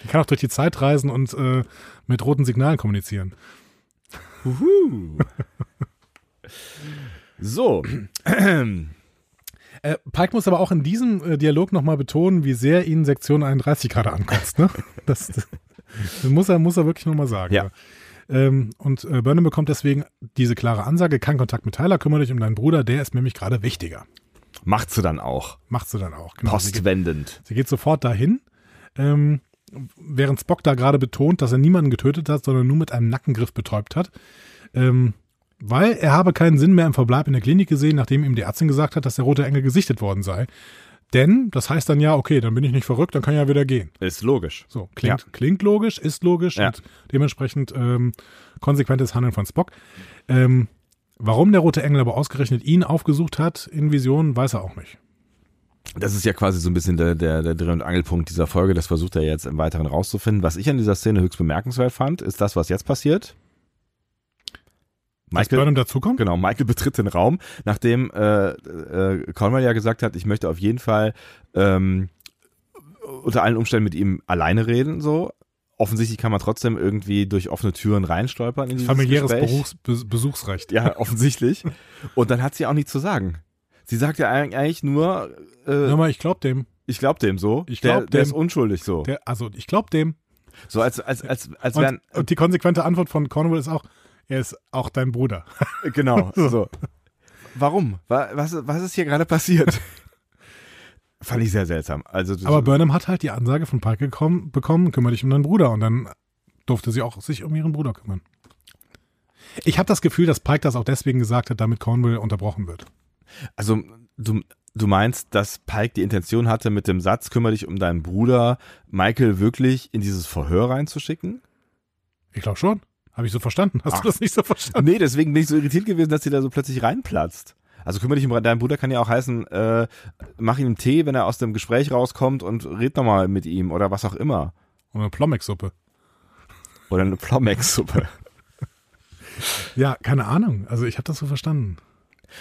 Die kann auch durch die Zeit reisen und äh, mit roten Signalen kommunizieren. Uhu. so. Äh, Pike muss aber auch in diesem äh, Dialog nochmal betonen, wie sehr ihn Sektion 31 gerade ankotzt. Ne? Das, das muss, er, muss er wirklich nochmal sagen. Ja. Ähm, und äh, Burnham bekommt deswegen diese klare Ansage, kein Kontakt mit Tyler, kümmere dich um deinen Bruder, der ist nämlich gerade wichtiger. Macht sie dann auch. Macht sie dann auch. Genau. Sie, geht, Postwendend. sie geht sofort dahin, ähm, während Spock da gerade betont, dass er niemanden getötet hat, sondern nur mit einem Nackengriff betäubt hat. Ähm, weil er habe keinen Sinn mehr im Verbleib in der Klinik gesehen, nachdem ihm die Ärztin gesagt hat, dass der rote Engel gesichtet worden sei. Denn das heißt dann ja, okay, dann bin ich nicht verrückt, dann kann ich ja wieder gehen. Ist logisch. So, klingt, Ja. klingt logisch, ist logisch Ja. und dementsprechend ähm, konsequentes Handeln von Spock. Ähm, warum der rote Engel aber ausgerechnet ihn aufgesucht hat in Visionen, weiß er auch nicht. Das ist ja quasi so ein bisschen der, der, der Dreh- und Angelpunkt dieser Folge. Das versucht er jetzt im Weiteren rauszufinden. Was ich an dieser Szene höchst bemerkenswert fand, ist das, was jetzt passiert. Dass Burnham dazukommt? Genau, Michael betritt den Raum, nachdem äh, äh, Conway ja gesagt hat, ich möchte auf jeden Fall ähm, unter allen Umständen mit ihm alleine reden, so. Offensichtlich kann man trotzdem irgendwie durch offene Türen reinstolpern in dieses Familiäres Gespräch. Berufs Be Besuchsrecht. Ja, offensichtlich. Und dann hat sie auch nichts zu sagen. Sie sagt ja eigentlich nur, äh, Hör mal, ich glaub dem. ich glaub dem so. Ich der, glaub der dem. ist unschuldig so. Der, also, ich glaub dem. so als als als als wären Und, und die konsequente Antwort von Cornwall ist auch, er ist auch dein Bruder. genau so. Warum? Wa- Was was ist hier gerade passiert? Fand ich sehr seltsam. Also Aber Burnham hat halt die Ansage von Pike gekommen, bekommen, kümmere dich um deinen Bruder. Und dann durfte sie auch sich um ihren Bruder kümmern. Ich habe das Gefühl, dass Pike das auch deswegen gesagt hat, damit Cornwall unterbrochen wird. Also du, du meinst, dass Pike die Intention hatte, mit dem Satz, kümmere dich um deinen Bruder, Michael wirklich in dieses Verhör reinzuschicken? Ich glaube schon. Habe ich so verstanden? Hast Ach. du das nicht so verstanden? Nee, deswegen bin ich so irritiert gewesen, dass sie da so plötzlich reinplatzt. Also kümmere dich um deinen Bruder kann ja auch heißen, äh, mach ihm Tee, wenn er aus dem Gespräch rauskommt und red nochmal mit ihm oder was auch immer. Und eine Plommex-Suppe. Oder eine Plomex-Suppe. Ja, keine Ahnung. Also ich habe das so verstanden.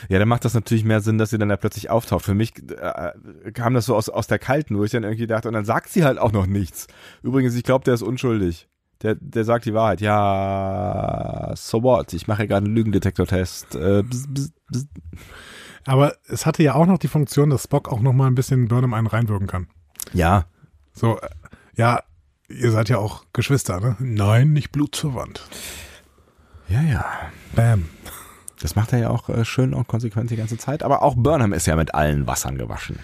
Ja, dann macht das natürlich mehr Sinn, dass sie dann da plötzlich auftaucht. Für mich äh, kam das so aus, aus der Kalten, wo ich dann irgendwie dachte, und dann sagt sie halt auch noch nichts. Übrigens, ich glaube, der ist unschuldig. Der, der sagt die Wahrheit. Ja, so what? Ich mache gerade einen Lügendetektor-Test. Äh, bzz, bzz, bzz. Aber es hatte ja auch noch die Funktion, dass Spock auch noch mal ein bisschen Burnham einen reinwirken kann. ja, So, äh, ja, ihr seid ja auch Geschwister, ne? Nein, nicht blutsverwandt. ja, ja. Bam. Das macht er ja auch äh, schön und konsequent die ganze Zeit. Aber auch Burnham ist ja mit allen Wassern gewaschen.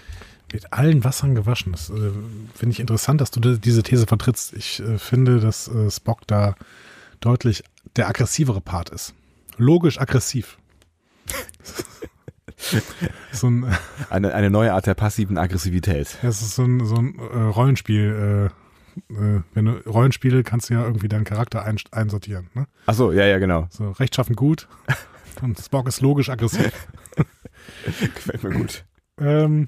Mit allen Wassern gewaschen. Das äh, finde ich interessant, dass du di- diese These vertrittst. Ich äh, finde, dass äh, Spock da deutlich der aggressivere Part ist. Logisch aggressiv. so ein, Eine, eine neue Art der passiven Aggressivität. es ist so ein, so ein äh, Rollenspiel. Äh, äh, wenn du Rollenspiele kannst du ja irgendwie deinen Charakter ein, einsortieren. Ne? Ach so, ja, ja, genau. So rechtschaffend gut. Und Spock ist logisch aggressiv. Gefällt mir gut. Ähm,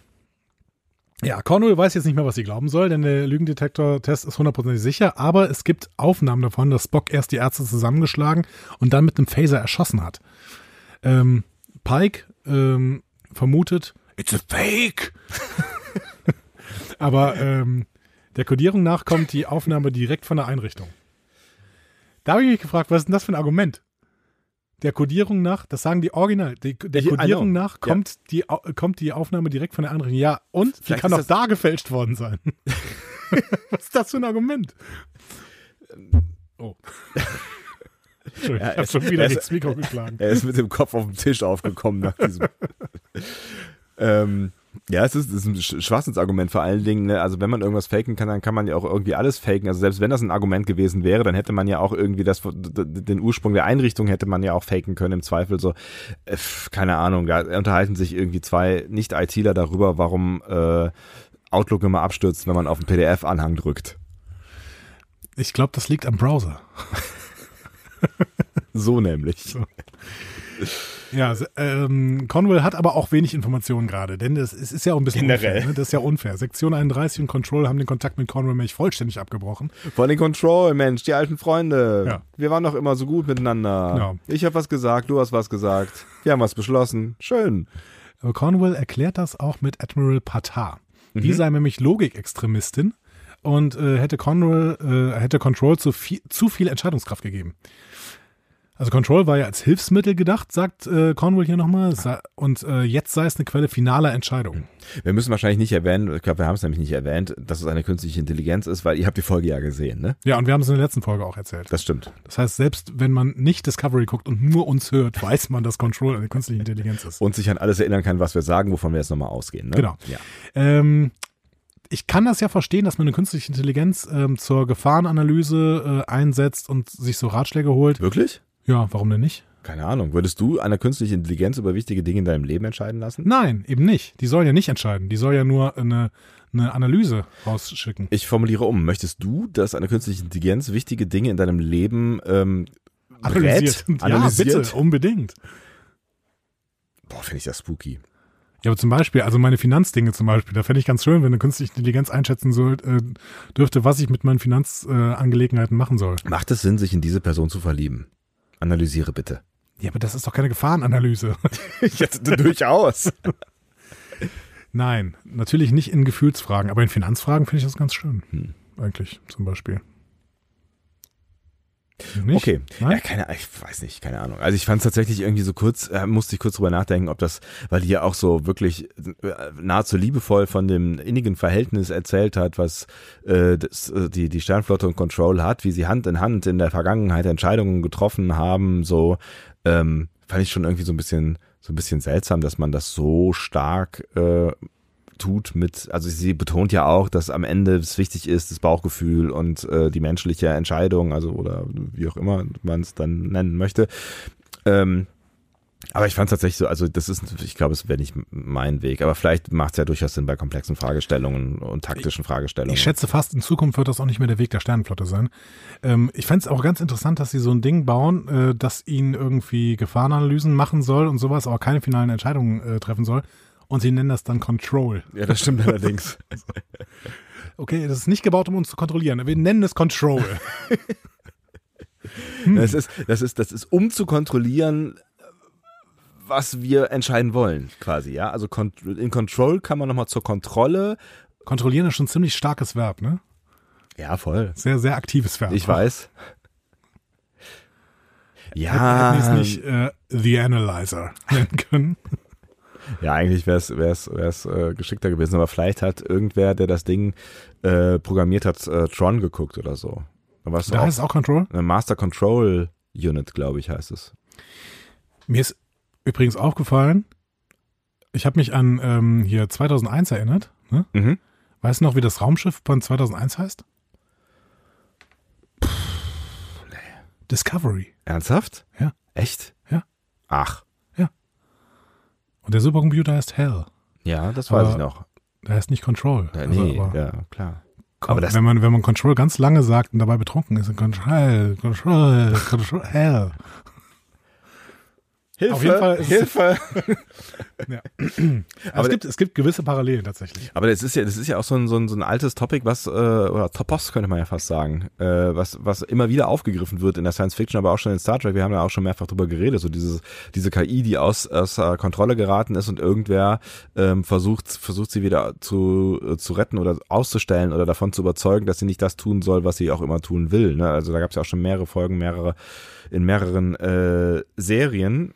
ja, Cornwall weiß jetzt nicht mehr, was sie glauben soll, denn der Lügendetektor-Test ist hundertprozentig sicher, aber es gibt Aufnahmen davon, dass Spock erst die Ärzte zusammengeschlagen und dann mit einem Phaser erschossen hat. Ähm, Pike ähm, vermutet, it's a fake. aber ähm, der Kodierung nach kommt die Aufnahme direkt von der Einrichtung. Da habe ich mich gefragt, was ist denn das für ein Argument? Der Kodierung nach, das sagen die Original, die, der Ja, I Kodierung know. nach kommt, die, Au- kommt die Aufnahme direkt von der Einrichtung. Ja, und die Vielleicht kann ist auch da gefälscht worden sein. was ist das für ein Argument? Oh. Entschuldigung, Ja, ich habe schon wieder ins Mikro geschlagen. Er ist mit dem Kopf auf den Tisch aufgekommen nach diesem. ähm, Ja, es ist, es ist ein Sch- Schwachsinnsargument vor allen Dingen. Ne? Also wenn man irgendwas faken kann, dann kann man ja auch irgendwie alles faken. Also selbst wenn das ein Argument gewesen wäre, dann hätte man ja auch irgendwie das, den Ursprung der Einrichtung hätte man ja auch faken können im Zweifel. So, äh, keine Ahnung. Da unterhalten sich irgendwie zwei Nicht-ITler darüber, warum äh, Outlook immer abstürzt, wenn man auf den PDF-Anhang drückt. Ich glaube, das liegt am Browser. So nämlich. Ja, ähm, Conwell hat aber auch wenig Informationen gerade, denn das, es ist ja auch ein bisschen Generell. unfair. Ne? Das ist ja unfair. Sektion 31 und Control haben den Kontakt mit Conwell nämlich vollständig abgebrochen. Von den Control, Mensch, die alten Freunde. Ja. Wir waren doch immer so gut miteinander. Ja. Ich habe was gesagt, du hast was gesagt. Wir haben was beschlossen. Schön. Aber Cornwell erklärt das auch mit Admiral Patar. Mhm. Die sei nämlich Logikextremistin und äh, hätte Control, äh, hätte Control zu viel, zu viel Entscheidungskraft gegeben. Also Control war ja als Hilfsmittel gedacht, sagt äh, Cornwell hier nochmal. Und äh, jetzt sei es eine Quelle finaler Entscheidungen. Wir müssen wahrscheinlich nicht erwähnen, ich glaube, wir haben es nämlich nicht erwähnt, dass es eine künstliche Intelligenz ist, weil ihr habt die Folge ja gesehen, ne? Ja, und wir haben es in der letzten Folge auch erzählt. Das stimmt. Das heißt, selbst wenn man nicht Discovery guckt und nur uns hört, weiß man, dass Control eine künstliche Intelligenz ist. Und sich an alles erinnern kann, was wir sagen, wovon wir jetzt nochmal ausgehen, ne? Genau. Ja. Ähm, ich kann das ja verstehen, dass man eine künstliche Intelligenz ähm, zur Gefahrenanalyse äh, einsetzt und sich so Ratschläge holt. Wirklich? Ja, warum denn nicht? Keine Ahnung. Würdest du eine künstliche Intelligenz über wichtige Dinge in deinem Leben entscheiden lassen? Nein, eben nicht. Die soll ja nicht entscheiden. Die soll ja nur eine, eine Analyse rausschicken. Ich formuliere um. Möchtest du, dass eine künstliche Intelligenz wichtige Dinge in deinem Leben ähm, Analysiert. berät? analysiert? Ja, bitte, unbedingt. Boah, finde ich das spooky. Ja, aber zum Beispiel, also meine Finanzdinge zum Beispiel, da fände ich ganz schön, wenn eine künstliche Intelligenz einschätzen soll, äh, dürfte, was ich mit meinen Finanzangelegenheiten äh, machen soll. Macht es Sinn, sich in diese Person zu verlieben? Analysiere bitte. Ja, aber das ist doch keine Gefahrenanalyse. Jetzt durchaus. Nein, natürlich nicht in Gefühlsfragen, aber in Finanzfragen finde ich das ganz schön. Eigentlich, zum Beispiel. Nicht? Okay. Ja, Nein? keine, ich weiß nicht, keine Ahnung. Also ich fand es tatsächlich irgendwie so kurz, äh, musste ich kurz drüber nachdenken, ob das, weil die ja auch so wirklich äh, nahezu liebevoll von dem innigen Verhältnis erzählt hat, was äh, das, äh, die, die Sternflotte und Control hat, wie sie Hand in Hand in der Vergangenheit Entscheidungen getroffen haben, so ähm, fand ich schon irgendwie so ein bisschen, so ein bisschen seltsam, dass man das so stark äh, tut mit, also sie betont ja auch, dass am Ende es wichtig ist, das Bauchgefühl und äh, die menschliche Entscheidung, also oder wie auch immer man es dann nennen möchte. Ähm, aber ich fand es tatsächlich so, also das ist, ich glaube, es wäre nicht mein Weg, aber vielleicht macht es ja durchaus Sinn bei komplexen Fragestellungen und taktischen Fragestellungen. Ich schätze fast, in Zukunft wird das auch nicht mehr der Weg der Sternenflotte sein. Ähm, ich fände es auch ganz interessant, dass sie so ein Ding bauen, äh, das ihnen irgendwie Gefahrenanalysen machen soll und sowas, aber keine finalen Entscheidungen äh, treffen soll. Und sie nennen das dann Control. ja, das stimmt allerdings. Okay, das ist nicht gebaut, um uns zu kontrollieren. Wir nennen es Control. Das ist, das ist, das ist, um zu kontrollieren, was wir entscheiden wollen, quasi, ja. Also in Control kann man nochmal zur Kontrolle. Kontrollieren ist schon ein ziemlich starkes Verb, ne? Ja, voll. Sehr, sehr aktives Verb. Ich weiß. Ja, hätten die es nicht äh, The Analyzer nennen können. Ja, eigentlich wäre es wär's, wär's, äh, geschickter gewesen, aber vielleicht hat irgendwer, der das Ding äh, programmiert hat, äh, Tron geguckt oder so. Da heißt es auch Control. eine Master Control Unit, glaube ich, heißt es. Mir ist übrigens aufgefallen, ich habe mich an ähm, hier 2001 erinnert. Ne? Mhm. Weißt du noch, wie das Raumschiff von 2001 heißt? Discovery. Ernsthaft? Ja. Echt? Ja. Ach, Und der Supercomputer heißt Hell. ja, das weiß Aber- ich noch. Der heißt nicht Control. Ja, Also, nee, aber ja, klar. Aber wenn, man, wenn man Control ganz lange sagt und dabei betrunken ist, dann Control, Control, Control, Hell. Hilfe, Auf jeden Fall Hilfe. Ja. Aber Aber es, gibt, es gibt gewisse Parallelen tatsächlich. Aber das ist ja, das ist ja auch so ein, so ein, so ein altes Topic, was, äh, oder Topos könnte man ja fast sagen, äh, was, was immer wieder aufgegriffen wird in der Science Fiction, aber auch schon in Star Trek. Wir haben ja auch schon mehrfach drüber geredet, so dieses, diese KI, die aus, aus äh, Kontrolle geraten ist und irgendwer ähm, versucht, versucht sie wieder zu, äh, zu retten oder auszustellen oder davon zu überzeugen, dass sie nicht das tun soll, was sie auch immer tun will. Ne? Also da gab es ja auch schon mehrere Folgen, mehrere, in mehreren äh, Serien.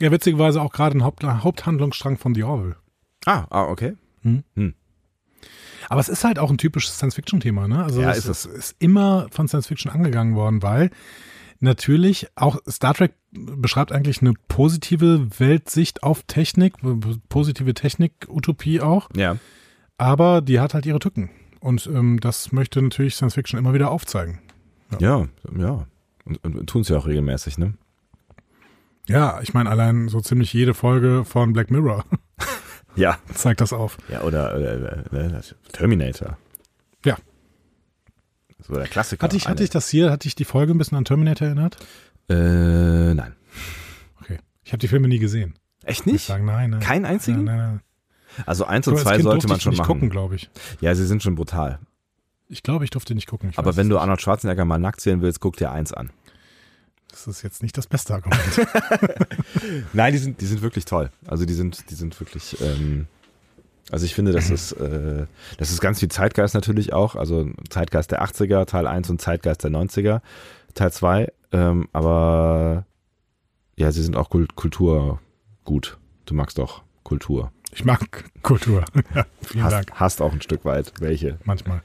Ja, witzigerweise auch gerade ein Haupt, Haupthandlungsstrang von The Orville. Ah, ah, okay. Aber es ist halt auch ein typisches Science-Fiction-Thema, ne? Also Ja, es ist es. ist, immer von Science-Fiction angegangen worden, weil natürlich auch Star Trek beschreibt eigentlich eine positive Weltsicht auf Technik, positive Technik-Utopie auch, Ja. aber die hat halt ihre Tücken. Und ähm, das möchte natürlich Science Fiction immer wieder aufzeigen. Ja, ja. Und, und tun sie auch regelmäßig, ne? Ja, ich meine, allein so ziemlich jede Folge von Black Mirror Ja. zeigt das auf. Ja, oder, oder, oder Terminator. Ja. So der Klassiker. Hatte ich, hatte ich das hier, hatte ich die Folge ein bisschen an Terminator erinnert? Äh, nein. Okay. Ich habe die Filme nie gesehen. Echt Ich nicht? sagen, nein, nein. Keinen einzigen? Nein, nein, nein. Also eins und zwei Kind sollte man ich schon nicht machen. gucken, glaube ich. Ja, sie sind schon brutal. Ich glaube, ich durfte nicht gucken. Ich Aber wenn du. Arnold Schwarzenegger mal nackt sehen willst, guck dir eins an. Das ist jetzt nicht das beste Argument. Nein, die sind, die sind wirklich toll. Also die sind, die sind wirklich. Ähm, also ich finde, das ist, äh, das ist ganz viel Zeitgeist natürlich auch. Also Zeitgeist der 80er, Teil 1 und Zeitgeist der 90er, Teil 2. Ähm, aber ja, sie sind auch Kult Kultur gut. Du magst doch Kultur. ich mag Kultur. Ja, vielen Hast, Dank. hast auch ein Stück weit welche. Manchmal.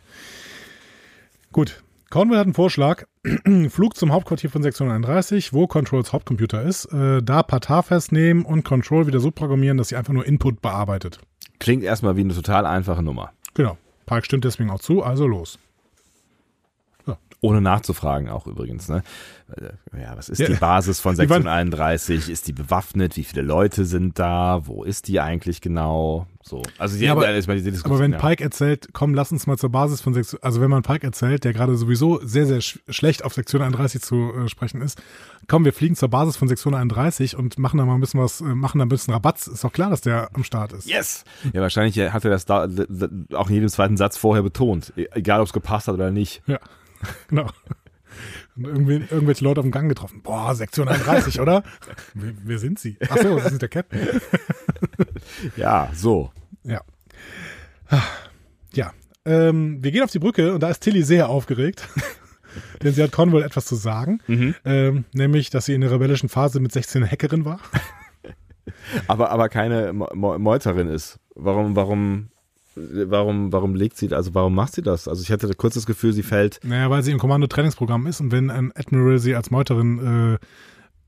Gut. Conway hat einen Vorschlag. Flug zum Hauptquartier von Sektion 31, wo Controls Hauptcomputer ist. Äh, da Patar festnehmen und Control wieder so programmieren, dass sie einfach nur Input bearbeitet. Klingt erstmal wie eine total einfache Nummer. Genau. Park stimmt deswegen auch zu, also los. Ohne nachzufragen auch übrigens. Ne? Äh, Ja, was ist Ja. die Basis von Sektion 31? Ist die bewaffnet? Wie viele Leute sind da? Wo ist die eigentlich genau? So. Also die, Ja, aber- ja, ist mal diese Diskussion, Aber wenn ja. Pike erzählt, komm, lass uns mal zur Basis von Sektion, also wenn man Pike erzählt, der gerade sowieso sehr, sehr sch schlecht auf Sektion 31 zu äh, sprechen ist, komm, wir fliegen zur Basis von Sektion 31 und machen da mal ein bisschen was, äh, machen da ein bisschen Rabatz, ist doch klar, dass der am Start ist. Yes! Ja, wahrscheinlich hat er das da, auch in jedem zweiten Satz vorher betont. E- Egal, ob es gepasst hat oder nicht. Ja, genau. Und irgendwie, irgendwelche Leute auf dem Gang getroffen. Boah, Sektion 31, oder? Wer, wer sind sie? Ach so, sie sind der Captain. Ja, so. Ja. Ja. Ähm, wir gehen auf die Brücke und da ist Tilly sehr aufgeregt. Denn sie hat Conwell etwas zu sagen. Ähm, nämlich, dass sie in der rebellischen Phase mit 16 Hackerin war. Aber, aber keine Meuterin ist. Warum, warum, warum, warum legt sie, also warum macht sie das? Also ich hatte kurz das Gefühl, sie fällt, Naja, weil sie im Kommando-Trainingsprogramm ist und wenn ein Admiral sie als Meuterin äh,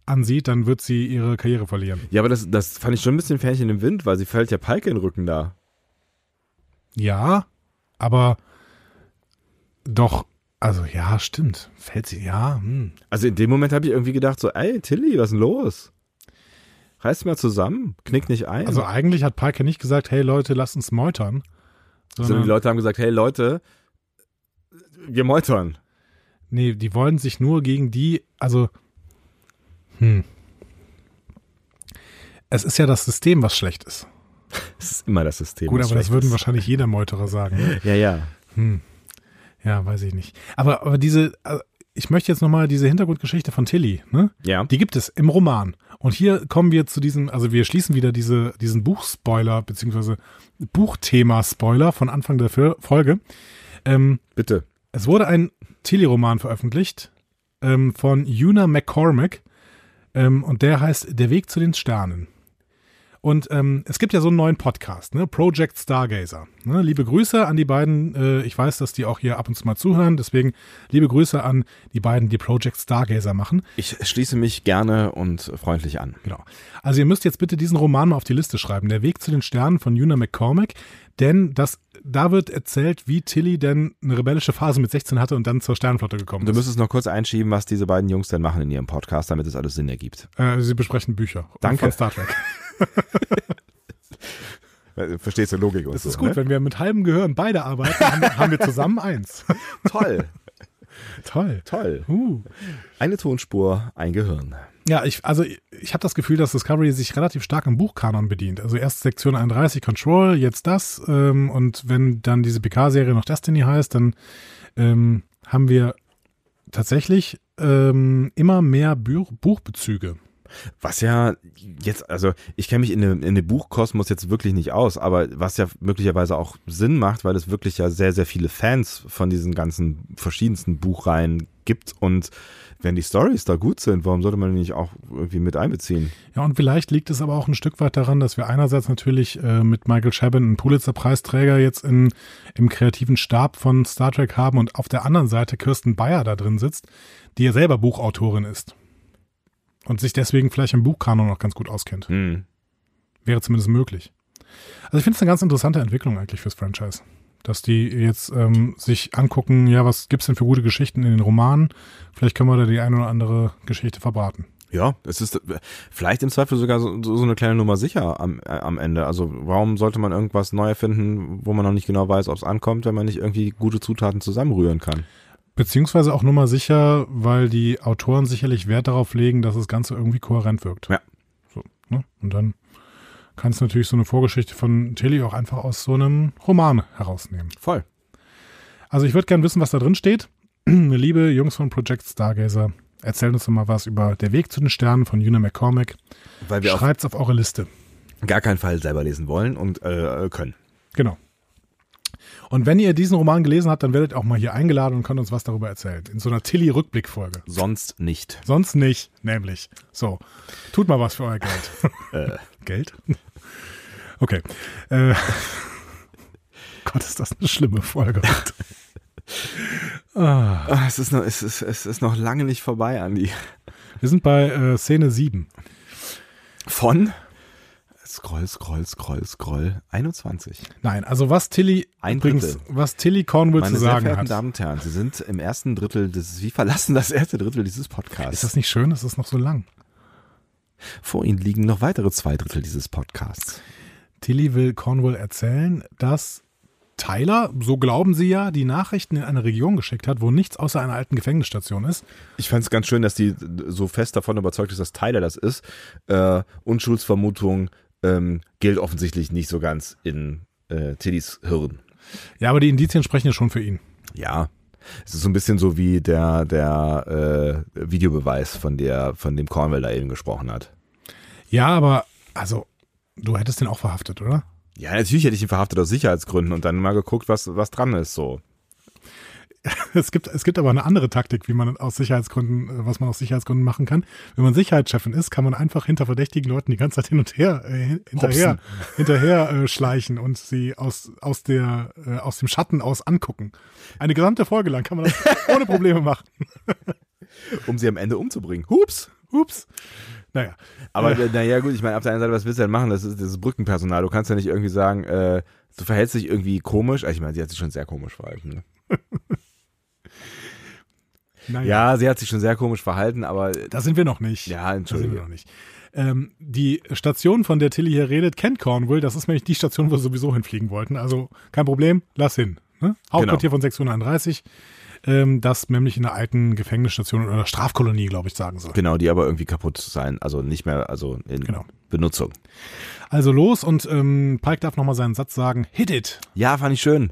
ansieht, dann wird sie ihre Karriere verlieren. ja, aber das, das fand ich schon ein bisschen Fähnchen im Wind, weil sie fällt ja Pike in den Rücken da. Ja, aber doch, also ja, stimmt. Fällt sie, ja, hm. Also in dem Moment habe ich irgendwie gedacht so, ey, Tilly, was ist denn los? Reiß mal zusammen, knick nicht ein. Also eigentlich hat Pike nicht gesagt, hey Leute, lasst uns meutern. Sondern die Leute haben gesagt, hey Leute, wir meutern. Nee, die wollen sich nur gegen die, also, hm. Es ist ja das System, was schlecht ist. Das ist immer das System. Gut, aber das würden ist. wahrscheinlich jeder Meuterer sagen. ne? Ja, ja. Hm. Ja, weiß ich nicht. Aber, aber diese, ich möchte jetzt nochmal diese Hintergrundgeschichte von Tilly, ne? Ja. Die gibt es im Roman. Und hier kommen wir zu diesem, also wir schließen wieder diese, diesen Buchspoiler, beziehungsweise Buchthema-Spoiler von Anfang der Fol- Folge. Ähm, Bitte. es wurde ein Tilly-Roman veröffentlicht ähm, von Una McCormack ähm, und der heißt Der Weg zu den Sternen. Und ähm, es gibt ja so einen neuen Podcast, ne? Project Stargazer. Ne? Liebe Grüße an die beiden. Äh, ich weiß, dass die auch hier ab und zu mal zuhören. Deswegen liebe Grüße an die beiden, die Project Stargazer machen. Ich schließe mich gerne und freundlich an. Genau. Also ihr müsst jetzt bitte diesen Roman mal auf die Liste schreiben. Der Weg zu den Sternen von Una McCormack. Denn das, da wird erzählt, wie Tilly denn eine rebellische Phase mit 16 hatte und dann zur Sternenflotte gekommen Du ist. müsstest noch kurz einschieben, was diese beiden Jungs denn machen in ihrem Podcast, damit es alles Sinn ergibt. Äh, sie besprechen Bücher Danke. von Star Trek. Verstehst du Logik und Das so, ist gut, ne? wenn wir mit halben Gehirn beide arbeiten, haben, haben wir zusammen eins. Toll, Toll. toll. Uh. Eine Tonspur, ein Gehirn. Ja, ich, also ich, ich habe das Gefühl, dass Discovery sich relativ stark am Buchkanon bedient. Also erst Sektion 31 Control, jetzt das. Ähm, und wenn dann diese PK-Serie noch Destiny heißt, dann ähm, haben wir tatsächlich ähm, immer mehr Buch, Buchbezüge. Was ja jetzt, also ich kenne mich in dem, in dem Buchkosmos jetzt wirklich nicht aus, aber was ja möglicherweise auch Sinn macht, weil es wirklich ja sehr, sehr viele Fans von diesen ganzen verschiedensten Buchreihen gibt und wenn die Stories da gut sind, warum sollte man die nicht auch irgendwie mit einbeziehen? Ja, und vielleicht liegt es aber auch ein Stück weit daran, dass wir einerseits natürlich äh, mit Michael Chabon einen Pulitzer-Preisträger jetzt in, im kreativen Stab von Star Trek haben und auf der anderen Seite Kirsten Bayer da drin sitzt, die ja selber Buchautorin ist. Und sich deswegen vielleicht im Buchkanon noch ganz gut auskennt. Hm. Wäre zumindest möglich. Also ich finde es eine ganz interessante Entwicklung eigentlich fürs Franchise. Dass die jetzt ähm, sich angucken, ja, was gibt's denn für gute Geschichten in den Romanen? Vielleicht können wir da die eine oder andere Geschichte verbraten. Ja, es ist vielleicht im Zweifel sogar so, so so eine kleine Nummer sicher am, äh, am Ende. Also warum sollte man irgendwas neu erfinden, wo man noch nicht genau weiß, ob es ankommt, wenn man nicht irgendwie gute Zutaten zusammenrühren kann? Beziehungsweise auch nur mal sicher, weil die Autoren sicherlich Wert darauf legen, dass das Ganze irgendwie kohärent wirkt. Ja. So, ne? Und dann kannst du natürlich so eine Vorgeschichte von Tilly auch einfach aus so einem Roman herausnehmen. Voll. Also ich würde gern wissen, was da drin steht. Liebe Jungs von Project Stargazer, erzählt uns doch mal was über Der Weg zu den Sternen von Una McCormack. Weil wir Schreibt's auf eure Liste. auf gar keinen Fall selber lesen wollen und äh, können. Genau. Und wenn ihr diesen Roman gelesen habt, dann werdet ihr auch mal hier eingeladen und könnt uns was darüber erzählen. In so einer Tilly-Rückblickfolge. Sonst nicht. Sonst nicht, nämlich. So, tut mal was für euer Geld. Äh. Geld? Okay. Äh, Gott, ist das eine schlimme Folge. ah, Es ist noch, es ist, es ist noch lange nicht vorbei, Andi. wir sind bei äh, Szene 7. Von Scroll, Scroll, Scroll, Scroll. 21. Nein, also was Tilly Ein übrigens, Drittel. was Tilly Cornwall Meine zu sehr sagen verehrten hat. Damen und Herren, Sie sind im ersten Drittel des, Sie verlassen das erste Drittel dieses Podcasts. Ist das nicht schön? Das ist noch so lang. Vor Ihnen liegen noch weitere zwei Drittel dieses Podcasts. Tilly will Cornwall erzählen, dass Tyler, so glauben sie ja, die Nachrichten in eine Region geschickt hat, wo nichts außer einer alten Gefängnisstation ist. Ich fand es ganz schön, dass die so fest davon überzeugt ist, dass Tyler das ist. Äh, Unschuldsvermutung ähm, gilt offensichtlich nicht so ganz in äh, Tillys Hirn. Ja, aber die Indizien sprechen ja schon für ihn. Ja. Es ist so ein bisschen so wie der, der äh, Videobeweis, von der, von dem Cornwell da eben gesprochen hat. Ja, aber also, du hättest den auch verhaftet, oder? Ja, natürlich hätte ich ihn verhaftet aus Sicherheitsgründen und dann mal geguckt, was, was dran ist. So. Es gibt, es gibt aber eine andere Taktik, wie man aus Sicherheitsgründen, äh, was man aus Sicherheitsgründen machen kann. Wenn man Sicherheitschefin ist, kann man einfach hinter verdächtigen Leuten die ganze Zeit hin und her, äh, hin- hinterher, hinterher äh, schleichen und sie aus, aus der, äh, aus dem Schatten aus angucken. Eine gesamte Folge lang kann man das ohne Probleme machen. Um sie am Ende umzubringen. Hups. Ups. Naja. Aber äh, naja, gut, ich meine, auf der einen Seite, was willst du denn machen? Das ist das ist Brückenpersonal. Du kannst ja nicht irgendwie sagen, äh, du verhältst dich irgendwie komisch. Also Ich meine, sie hat sich schon sehr komisch verhalten. Ne? Naja. Ja, sie hat sich schon sehr komisch verhalten, aber Da sind wir noch nicht. ja, Da sind wir entschuldige. noch nicht. Ähm, die Station, von der Tilly hier redet, kennt Cornwall. Das ist nämlich die Station, wo sie sowieso hinfliegen wollten. Also kein Problem, lass hin. Ne? Hauptquartier von 631. Ähm, das nämlich in einer alten Gefängnisstation oder Strafkolonie, glaube ich, sagen soll. Genau, die aber irgendwie kaputt sein, also nicht mehr, also in Genau. Benutzung. Also los und ähm, Pike darf nochmal seinen Satz sagen. Hit it. Ja, fand ich schön.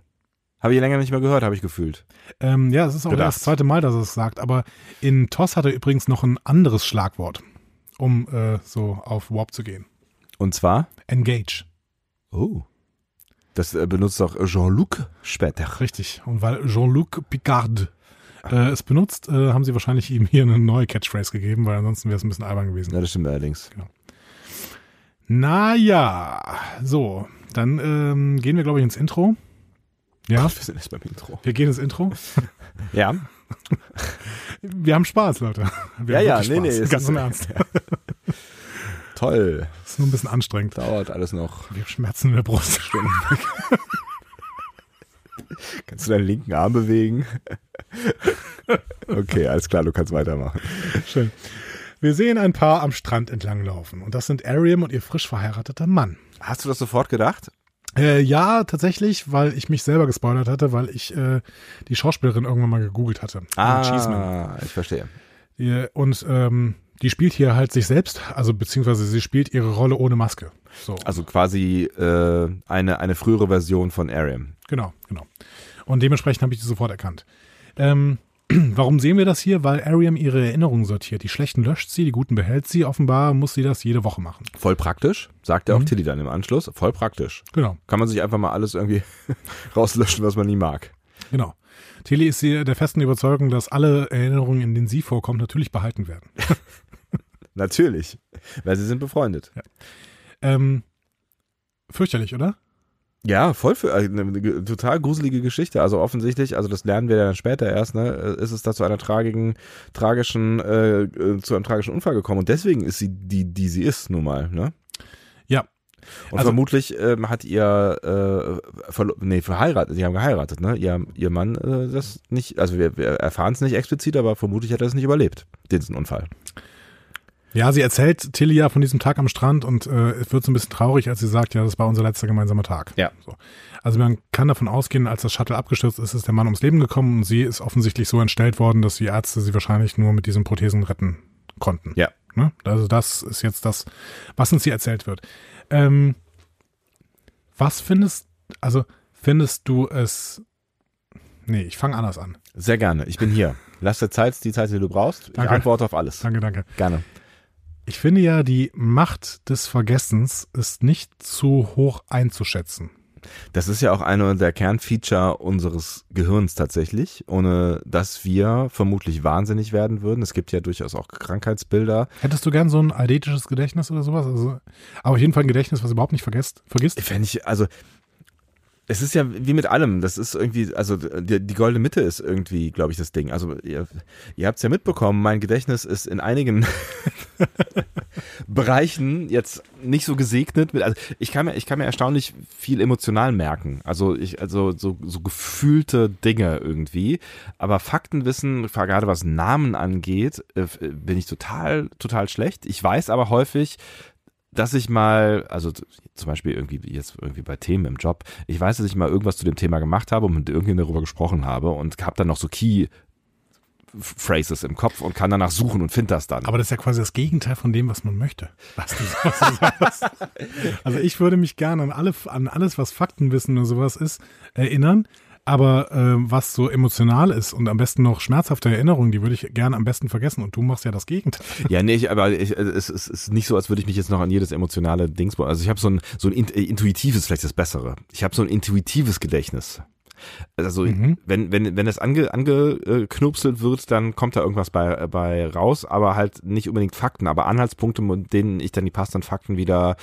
Habe ich länger nicht mehr gehört, habe ich gefühlt. Ähm, ja, es ist auch Gedacht. das zweite Mal, dass er es sagt. Aber in TOS hat er übrigens noch ein anderes Schlagwort, um äh, so auf Warp zu gehen. Und zwar, Engage. oh, das äh, benutzt auch Jean-Luc später. Richtig. Und weil Jean-Luc Picard äh, es benutzt, äh, haben sie wahrscheinlich ihm hier eine neue Catchphrase gegeben, weil ansonsten wäre es ein bisschen albern gewesen. Ja, das stimmt allerdings. Naja, so, dann ähm, gehen wir, glaube ich, ins Intro. Ja, Wir sind jetzt beim Intro. wir gehen ins Intro. Ja, Wir haben Spaß, Leute. Wir Ja, ja, nee, nee, Spaß. es Ganz im Ernst. toll. Ist nur ein bisschen anstrengend. Dauert alles noch. Wir schmerzen in der Brust. Kannst du deinen linken Arm bewegen? okay, alles klar, du kannst weitermachen. Schön. Wir sehen ein Paar am Strand entlanglaufen. Und das sind Ariam und ihr frisch verheirateter Mann. Hast du das sofort gedacht? Äh, ja, tatsächlich, weil ich mich selber gespoilert hatte, weil ich äh, die Schauspielerin irgendwann mal gegoogelt hatte. Ah, ich verstehe. Die- Und ähm, die spielt hier halt sich selbst, also beziehungsweise sie spielt ihre Rolle ohne Maske. So, Also quasi äh, eine, eine frühere Version von Ariam. genau, genau. Und dementsprechend habe ich die sofort erkannt. Ähm, warum sehen wir das hier? Weil Ariam ihre Erinnerungen sortiert. Die schlechten löscht sie, die guten behält sie. Offenbar muss sie das jede Woche machen. Voll praktisch, sagt er auch Mhm. Tilly dann im Anschluss. Voll praktisch. Genau, Kann man sich einfach mal alles irgendwie rauslöschen, was man nie mag. genau. Tilly ist hier der festen Überzeugung, dass alle Erinnerungen, in denen sie vorkommt, natürlich behalten werden. Natürlich, weil sie sind befreundet. Ähm, fürchterlich, oder? Ja, voll für äh, eine ge- total gruselige Geschichte. Also offensichtlich, also das lernen wir dann später erst, ne, äh, ist es da zu einer tragigen, tragischen, äh, äh, zu einem tragischen Unfall gekommen. Und deswegen ist sie die, die sie ist, nun mal, ne? Ja. Und Also- vermutlich ähm, hat ihr äh, verlo- nee, verheiratet, sie haben geheiratet, ne? Ihr, ihr Mann äh, das nicht, also wir, wir erfahren es nicht explizit, aber vermutlich hat er es nicht überlebt, diesen Unfall. Ja, sie erzählt Tilly ja von diesem Tag am Strand und äh, es wird so ein bisschen traurig, als sie sagt, ja, das war unser letzter gemeinsamer Tag. Ja. So. Also man kann davon ausgehen, als das Shuttle abgestürzt ist, ist der Mann ums Leben gekommen und sie ist offensichtlich so entstellt worden, dass die Ärzte sie wahrscheinlich nur mit diesen Prothesen retten konnten. Ja. Ne? Also das ist jetzt das, was uns hier erzählt wird. Ähm, was findest, also findest du es, nee, ich fange anders an. Sehr gerne. Ich bin hier. Lass dir Zeit, die Zeit, die du brauchst. Ich Danke. antworte auf alles. Danke, danke. Gerne. Ich finde ja, die Macht des Vergessens ist nicht zu hoch einzuschätzen. Das ist ja auch eine der Kernfeature unseres Gehirns tatsächlich, ohne dass wir vermutlich wahnsinnig werden würden. Es gibt ja durchaus auch Krankheitsbilder. Hättest du gern so ein eidetisches Gedächtnis oder sowas? Also, aber auf jeden Fall ein Gedächtnis, was überhaupt nicht vergisst. vergisst. Wenn ich, also, es ist ja wie mit allem. Das ist irgendwie, also die, die goldene Mitte ist irgendwie, glaube ich, das Ding. Also ihr, ihr habt es ja mitbekommen, mein Gedächtnis ist in einigen Bereichen jetzt nicht so gesegnet. Mit, also ich kann mir, ich kann mir erstaunlich viel emotional merken. Also ich, also so, so gefühlte Dinge irgendwie. Aber Faktenwissen, gerade was Namen angeht, äh, bin ich total, total schlecht. Ich weiß aber häufig, dass ich mal, also zum Beispiel irgendwie jetzt irgendwie bei Themen im Job, ich weiß, dass ich mal irgendwas zu dem Thema gemacht habe und mit irgendjemandem darüber gesprochen habe und habe dann noch so Key Phrases im Kopf und kann danach suchen und finde das dann. Aber das ist ja quasi das Gegenteil von dem, was man möchte. Was du, was du sagst. Also ich würde mich gerne an, alle, an alles, was Faktenwissen oder sowas ist, erinnern. Aber äh, was so emotional ist und am besten noch schmerzhafte Erinnerungen, die würde ich gerne am besten vergessen. Und du machst ja das Gegenteil. Ja, nee, ich, aber ich, es, es ist nicht so, als würde ich mich jetzt noch an jedes emotionale Dings. Also ich habe so ein so ein äh, intuitives, vielleicht das Bessere. Ich habe so ein intuitives Gedächtnis. Also Mhm. wenn wenn wenn das ange, angeknupselt wird, dann kommt da irgendwas bei bei raus, aber halt nicht unbedingt Fakten, aber Anhaltspunkte, mit denen ich dann die passenden Fakten wieder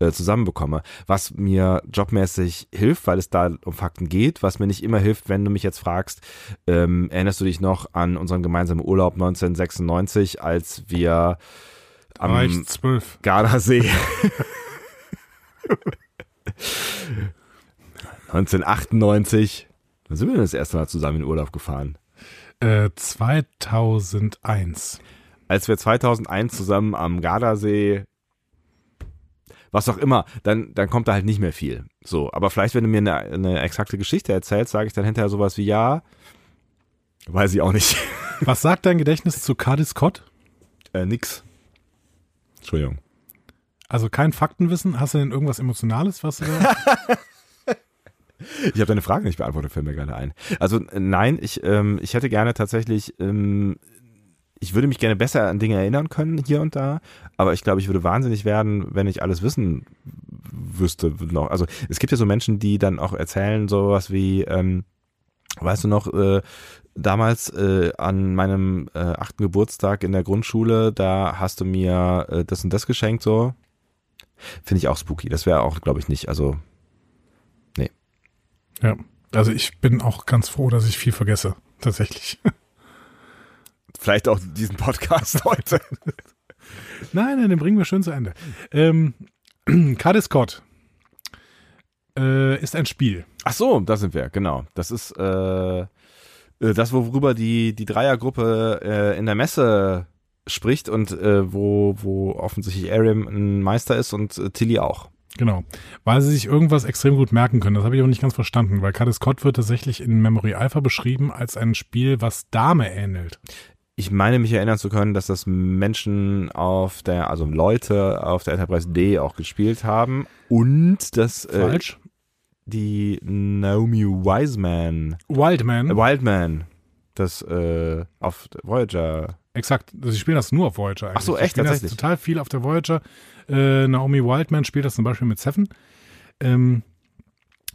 äh, zusammenbekomme. Was mir jobmäßig hilft, weil es da um Fakten geht, was mir nicht immer hilft, wenn du mich jetzt fragst, ähm, erinnerst du dich noch an unseren gemeinsamen Urlaub 1996, als wir am. Gardasee 1998 Wann sind wir denn das erste Mal zusammen in Urlaub gefahren? Äh, 2001. Als wir 2001 zusammen am Gardasee, was auch immer, dann, dann kommt da halt nicht mehr viel. So, aber vielleicht, wenn du mir eine, eine exakte Geschichte erzählst, sage ich dann hinterher sowas wie, ja, weiß ich auch nicht. Was sagt dein Gedächtnis zu Cardi Scott? äh, nix. Entschuldigung. Also kein Faktenwissen? Hast du denn irgendwas Emotionales, was du da? Ich habe deine Frage nicht beantwortet, fällt mir gerade ein. Also äh, nein, ich, ähm, ich hätte gerne tatsächlich, ähm, ich würde mich gerne besser an Dinge erinnern können hier und da, aber ich glaube, ich würde wahnsinnig werden, wenn ich alles wissen wüsste noch. Also es gibt ja so Menschen, die dann auch erzählen sowas wie, ähm, weißt du noch, äh, damals äh, an meinem äh, achten Geburtstag in der Grundschule, da hast du mir äh, das und das geschenkt, so. Finde ich auch spooky. Das wäre auch, glaube ich, nicht, also ja. Also ich bin auch ganz froh, dass ich viel vergesse. Tatsächlich. vielleicht auch diesen Podcast heute. Nein, nein, den bringen wir schön zu Ende. Ähm, Cardi Scott äh, ist ein Spiel. Ach so, da sind wir, genau. Das ist äh, äh, das, worüber die, die Dreiergruppe äh, in der Messe spricht und äh, wo, wo offensichtlich Arim ein Meister ist und äh, Tilly auch. Genau. Weil sie sich irgendwas extrem gut merken können. Das habe ich auch nicht ganz verstanden, weil Cardi Scott wird tatsächlich in Memory Alpha beschrieben als ein Spiel, was Dame ähnelt. Ich meine mich erinnern zu können, dass das Menschen auf der, also Leute auf der Enterprise D auch gespielt haben und dass äh, Falsch. die Naomi Wiseman, Wildman. äh, Wildman, das äh, auf Voyager Exakt. Sie spielen das nur auf Voyager eigentlich. Ach so, echt? Tatsächlich? Total viel auf der Voyager. Äh, Naomi Wildman spielt das zum Beispiel mit Seven. Ähm,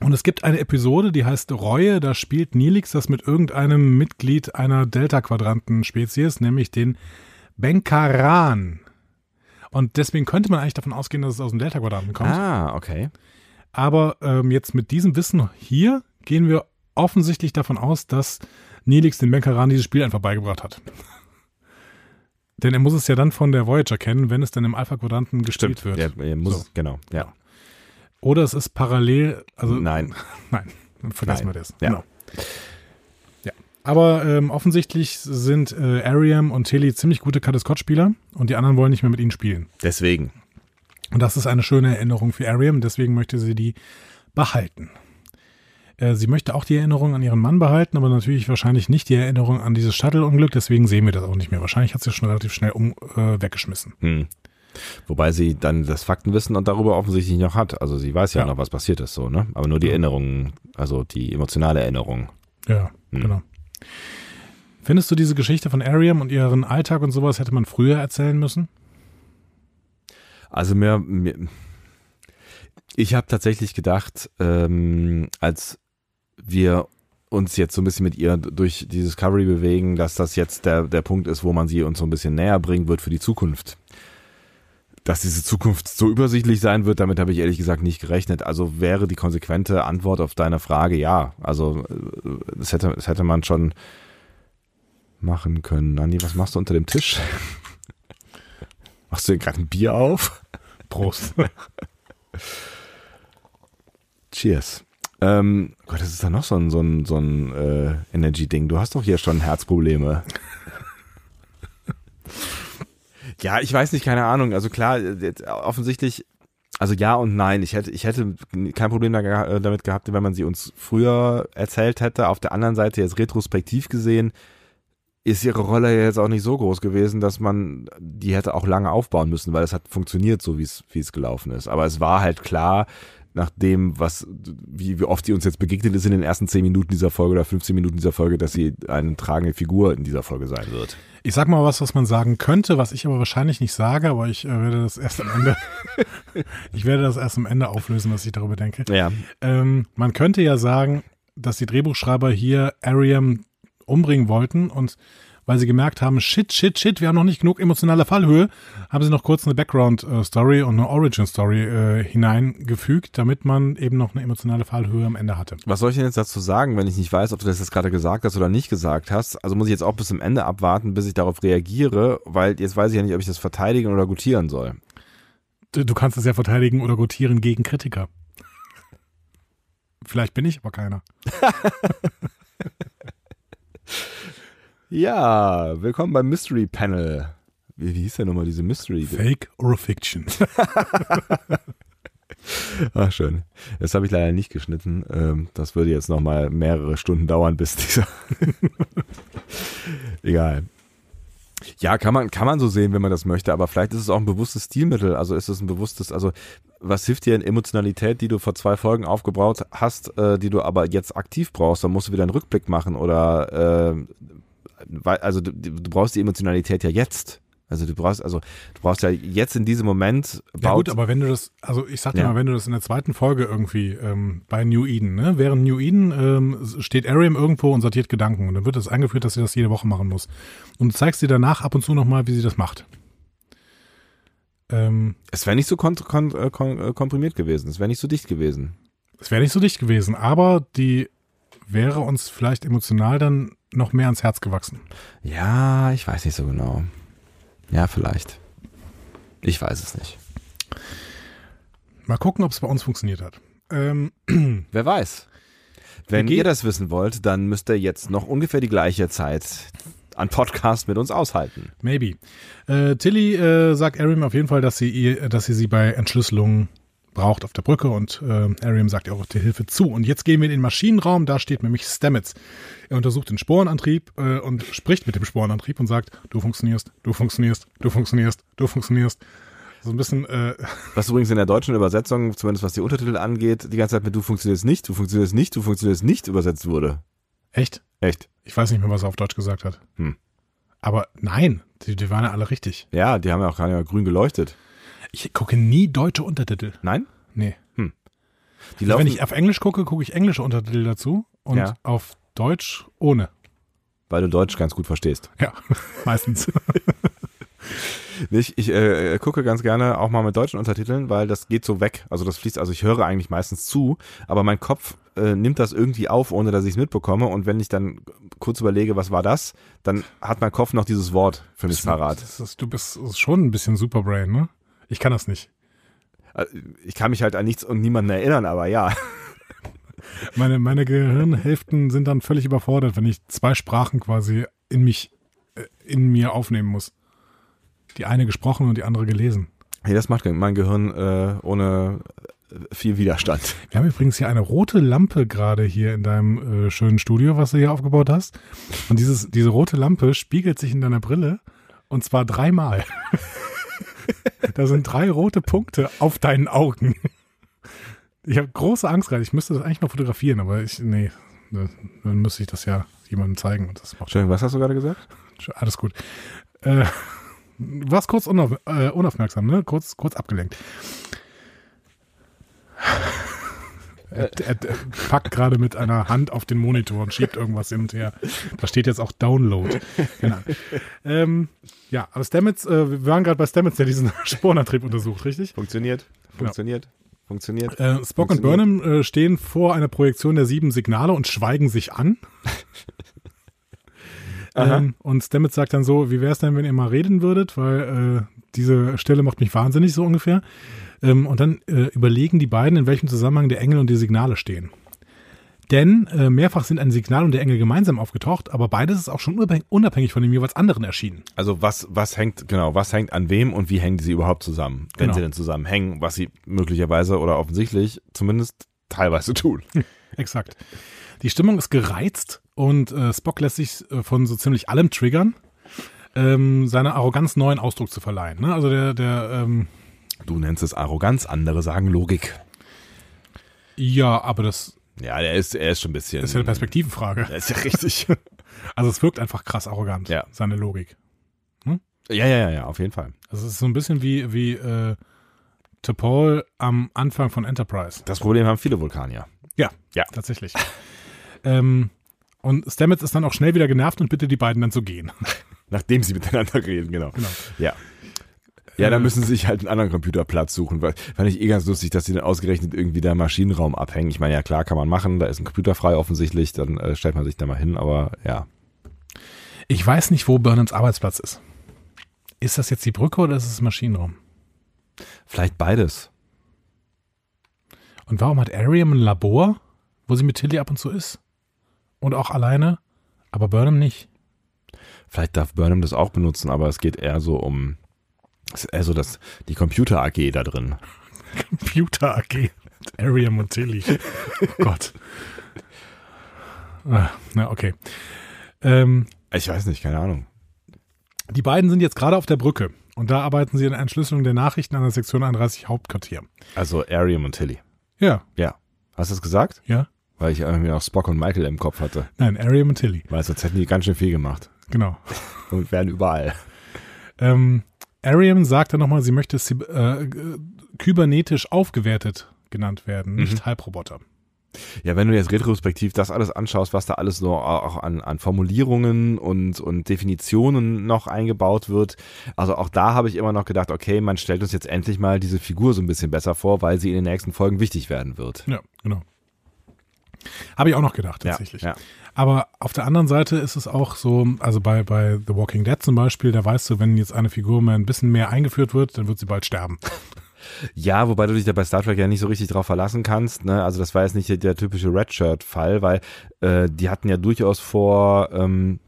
und es gibt eine Episode, die heißt Reue. Da spielt Nilix das mit irgendeinem Mitglied einer Delta-Quadranten-Spezies, nämlich den Benkaran. Und deswegen könnte man eigentlich davon ausgehen, dass es aus dem Delta-Quadranten kommt. Ah, okay. Aber ähm, jetzt mit diesem Wissen hier gehen wir offensichtlich davon aus, dass Nelix den Bankeran dieses Spiel einfach beigebracht hat. Denn er muss es ja dann von der Voyager kennen, wenn es dann im Alpha-Quadranten gespielt wird. Der, er muss, So. genau, ja. Oder es ist parallel, also Nein. Nein, dann vergessen Nein. wir das. Ja. Genau. Ja. Aber ähm, offensichtlich sind äh, Ariam und Tilly ziemlich gute Cut Scott-Spieler und die anderen wollen nicht mehr mit ihnen spielen. Deswegen. Und das ist eine schöne Erinnerung für Ariam, deswegen möchte sie die behalten. Äh, Sie möchte auch die Erinnerung an ihren Mann behalten, aber natürlich wahrscheinlich nicht die Erinnerung an dieses Shuttle-Unglück, deswegen sehen wir das auch nicht mehr. Wahrscheinlich hat sie schon relativ schnell um, äh, weggeschmissen. Hm. Wobei sie dann das Faktenwissen und darüber offensichtlich noch hat. Also sie weiß ja, Ja. noch, was passiert ist, so, ne? Aber nur die Ja. Erinnerung, also die emotionale Erinnerung. Ja, Hm. genau. Findest du diese Geschichte von Ariam und ihren Alltag und sowas hätte man früher erzählen müssen? Also mir, mir ich habe tatsächlich gedacht, ähm, als wir uns jetzt so ein bisschen mit ihr durch die Discovery bewegen, dass das jetzt der, der Punkt ist, wo man sie uns so ein bisschen näher bringen wird für die Zukunft. Dass diese Zukunft so übersichtlich sein wird, damit habe ich ehrlich gesagt nicht gerechnet. Also wäre die konsequente Antwort auf deine Frage ja. Also äh, das hätte, das hätte man schon machen können. Andi, was machst du unter dem Tisch? Machst du dir gerade ein Bier auf? Prost. Cheers. Ähm, Gott, das ist da noch so ein, so ein, so ein äh, Energy-Ding. Du hast doch hier schon Herzprobleme. ja, ich weiß nicht, keine Ahnung. Also klar, offensichtlich, also ja und nein. Ich hätte, ich hätte kein Problem äh, damit gehabt, wenn man sie uns früher erzählt hätte. Auf der anderen Seite, jetzt retrospektiv gesehen, ist ihre Rolle ja jetzt auch nicht so groß gewesen, dass man die hätte auch lange aufbauen müssen, weil es hat funktioniert, so wie es gelaufen ist. Aber es war halt klar, nach dem, was, wie, wie oft sie uns jetzt begegnet ist in den ersten 10 Minuten dieser Folge oder 15 Minuten dieser Folge, dass sie eine tragende Figur in dieser Folge sein wird. Ich sag mal was, was man sagen könnte, was ich aber wahrscheinlich nicht sage, aber ich äh, werde das erst am Ende, ich werde das erst am Ende auflösen, was ich darüber denke. Ja. Ähm, man könnte ja sagen, dass die Drehbuchschreiber hier Ariam umbringen wollten und weil sie gemerkt haben, shit, shit, shit, wir haben noch nicht genug emotionale Fallhöhe, haben sie noch kurz eine Background-Story und eine Origin-Story äh, hineingefügt, damit man eben noch eine emotionale Fallhöhe am Ende hatte. Was soll ich denn jetzt dazu sagen, wenn ich nicht weiß, ob du das jetzt gerade gesagt hast oder nicht gesagt hast? Also muss ich jetzt auch bis zum Ende abwarten, bis ich darauf reagiere, weil jetzt weiß ich ja nicht, ob ich das verteidigen oder gutieren soll. Du, du kannst es ja verteidigen oder gutieren gegen Kritiker. Vielleicht bin ich aber keiner. Ja, willkommen beim Mystery Panel. Wie, wie hieß denn nochmal diese Mystery? Fake or Fiction? Ach, schön. Das habe ich leider nicht geschnitten. Ähm, das würde jetzt nochmal mehrere Stunden dauern, bis dieser. Egal. Ja, kann man, kann man so sehen, wenn man das möchte, aber vielleicht ist es auch ein bewusstes Stilmittel. Also ist es ein bewusstes, also was hilft dir in Emotionalität, die du vor zwei Folgen aufgebaut hast, äh, die du aber jetzt aktiv brauchst, dann musst du wieder einen Rückblick machen oder äh, also du, du brauchst die Emotionalität ja jetzt. Also du brauchst, also du brauchst ja jetzt in diesem Moment Ja gut, aber wenn du das, also ich sag dir Ja. mal, wenn du das in der zweiten Folge irgendwie ähm, bei New Eden, ne, während New Eden ähm, steht Ariam irgendwo und sortiert Gedanken und dann wird es eingeführt, dass sie das jede Woche machen muss. Und du zeigst dir danach ab und zu nochmal, wie sie das macht. Ähm, Es wäre nicht so kon kon äh, kon äh, komprimiert gewesen. Es wäre nicht so dicht gewesen. es wäre nicht so dicht gewesen, aber die wäre uns vielleicht emotional dann noch mehr ans Herz gewachsen. Ja, ich weiß nicht so genau. Ja, vielleicht. Ich weiß es nicht. Mal gucken, ob es bei uns funktioniert hat. Ähm, Wer weiß. Wenn ihr das wissen wollt, dann müsst ihr jetzt noch ungefähr die gleiche Zeit an Podcast mit uns aushalten. Maybe. Äh, Tilly äh, sagt Ariam auf jeden Fall, dass sie, ihr, dass sie sie bei Entschlüsselung braucht auf der Brücke und äh, Ariam sagt ihr auch die Hilfe zu. Und jetzt gehen wir in den Maschinenraum, da steht nämlich Stamets. Er untersucht den Sporenantrieb äh, und spricht mit dem Sporenantrieb und sagt, du funktionierst, du funktionierst, du funktionierst, du funktionierst. So ein bisschen, äh, Was übrigens in der deutschen Übersetzung, zumindest was die Untertitel angeht, die ganze Zeit mit du funktionierst nicht, du funktionierst nicht, du funktionierst nicht übersetzt wurde. echt? Echt? Ich weiß nicht mehr, was er auf Deutsch gesagt hat. Hm. Aber nein, die, die waren ja alle richtig. Ja, die haben ja auch gerade grün geleuchtet. Ich gucke nie deutsche Untertitel. Nein? Nee. Die Also wenn ich auf Englisch gucke, gucke ich englische Untertitel dazu und Ja. auf Deutsch ohne. weil du Deutsch ganz gut verstehst. Ja, meistens. Nicht, ich äh, gucke ganz gerne auch mal mit deutschen Untertiteln, weil das geht so weg. Also das fließt, also ich höre eigentlich meistens zu, aber mein Kopf äh, nimmt das irgendwie auf, ohne dass ich es mitbekomme. Und wenn ich dann kurz überlege, was war das, dann hat mein Kopf noch dieses Wort für mich parat. Du bist schon ein bisschen Superbrain, ne? Ich kann das nicht. Äh, Ich kann mich halt an nichts und niemanden erinnern, aber ja. Meine, meine Gehirnhälften sind dann völlig überfordert, wenn ich zwei Sprachen quasi in mich, äh, in mir aufnehmen muss. Die eine gesprochen und die andere gelesen. Nee, das macht mein Gehirn äh, ohne äh, viel Widerstand. Wir haben übrigens hier eine rote Lampe gerade hier in deinem äh, schönen Studio, was du hier aufgebaut hast. Und dieses, diese rote Lampe spiegelt sich in deiner Brille und zwar dreimal. da sind drei rote Punkte auf deinen Augen. Ich habe große Angst gerade. Ich müsste das eigentlich noch fotografieren, aber ich, nee, dann müsste ich das ja jemandem zeigen und das macht Entschuldigung, was hast du gerade gesagt? alles gut. Äh, warst kurz unauf, äh, unaufmerksam, ne? Kurz, kurz abgelenkt. Er, er, er packt gerade mit einer Hand auf den Monitor und schiebt irgendwas hin und her. Da steht jetzt auch Download. Genau. Ähm, ja, aber Stamets, äh, wir waren gerade bei Stamets, der diesen Sporenantrieb untersucht, richtig? Funktioniert, funktioniert, funktioniert. Äh, Spock und Burnham äh, stehen vor einer Projektion der sieben Signale und schweigen sich an. ähm, und Stamets sagt dann so, wie wäre es denn, wenn ihr mal reden würdet, weil äh, diese Stelle macht mich wahnsinnig, so ungefähr. Ähm, und dann äh, überlegen die beiden, in welchem Zusammenhang der Engel und die Signale stehen. Denn äh, mehrfach sind ein Signal und der Engel gemeinsam aufgetaucht, aber beides ist auch schon unabhängig, von dem jeweils anderen erschienen. Also was, was hängt, genau, was hängt an wem und wie hängen sie überhaupt zusammen? Wenn Genau. sie denn zusammenhängen, was sie möglicherweise oder offensichtlich zumindest teilweise tun. Exakt. Die Stimmung ist gereizt und äh, Spock lässt sich äh, von so ziemlich allem triggern, ähm, seiner Arroganz neuen Ausdruck zu verleihen. Ne? Also der, der, ähm, Du nennst es Arroganz, andere sagen Logik. ja, aber das Ja, der ist, er ist schon ein bisschen. ist ja eine Perspektivenfrage. Der ist ja richtig. Also es wirkt einfach krass arrogant, Ja. seine Logik. ja, ja, ja, ja, auf jeden Fall. Also es ist so ein bisschen wie, wie äh, T'Pol am Anfang von Enterprise. Das Problem haben viele Vulkanier. Ja, Ja. tatsächlich. ähm, und Stamets ist dann auch schnell wieder genervt und bittet die beiden dann zu gehen. Nachdem sie miteinander reden, genau. Genau. Ja. Ja, dann Äh, müssen sie sich halt einen anderen Computerplatz suchen. Weil, fand ich eh ganz lustig, dass sie dann ausgerechnet irgendwie da Maschinenraum abhängen. Ich meine, ja klar, kann man machen, da ist ein Computer frei offensichtlich, dann äh, stellt man sich da mal hin, aber ja. Ich weiß nicht, wo Burnhams Arbeitsplatz ist. Ist das jetzt die Brücke oder ist es Maschinenraum? Vielleicht beides. Und warum hat Ariam ein Labor, wo sie mit Tilly ab und zu ist? Und auch alleine, aber Burnham nicht. Vielleicht darf Burnham das auch benutzen, aber es geht eher so um es ist eher so das, die Computer AG da drin. Computer AG. Ariam und Tilly. Oh Gott. Ah, Na, okay. Ähm, Ich weiß nicht, keine Ahnung. die beiden sind jetzt gerade auf der Brücke und da arbeiten sie an der Entschlüsselung der Nachrichten an der Sektion 31 Hauptquartier. Also Ariam und Tilly. Ja, Ja. Hast du es gesagt? ja. Weil ich irgendwie noch Spock und Michael im Kopf hatte. Nein, Ariam und Tilly. Weil sonst hätten die ganz schön viel gemacht. Genau. Und wären überall. Ähm, Ariam sagt dann nochmal, sie möchte äh, äh, kybernetisch aufgewertet genannt werden, nicht Halbroboter. Ja, wenn du jetzt retrospektiv das alles anschaust, was da alles so auch an, an Formulierungen und, und Definitionen noch eingebaut wird, also auch da habe ich immer noch gedacht, okay, man stellt uns jetzt endlich mal diese Figur so ein bisschen besser vor, weil sie in den nächsten Folgen wichtig werden wird. Ja, genau. Habe ich auch noch gedacht, tatsächlich. Ja, ja. Aber auf der anderen Seite ist es auch so, also bei, bei The Walking Dead zum Beispiel, da weißt du, wenn jetzt eine Figur mal ein bisschen mehr eingeführt wird, dann wird sie bald sterben. Ja, wobei du dich da bei Star Trek ja nicht so richtig drauf verlassen kannst. Ne? Also das war jetzt nicht der, der typische Redshirt-Fall, weil äh, die hatten ja durchaus vor, ähm,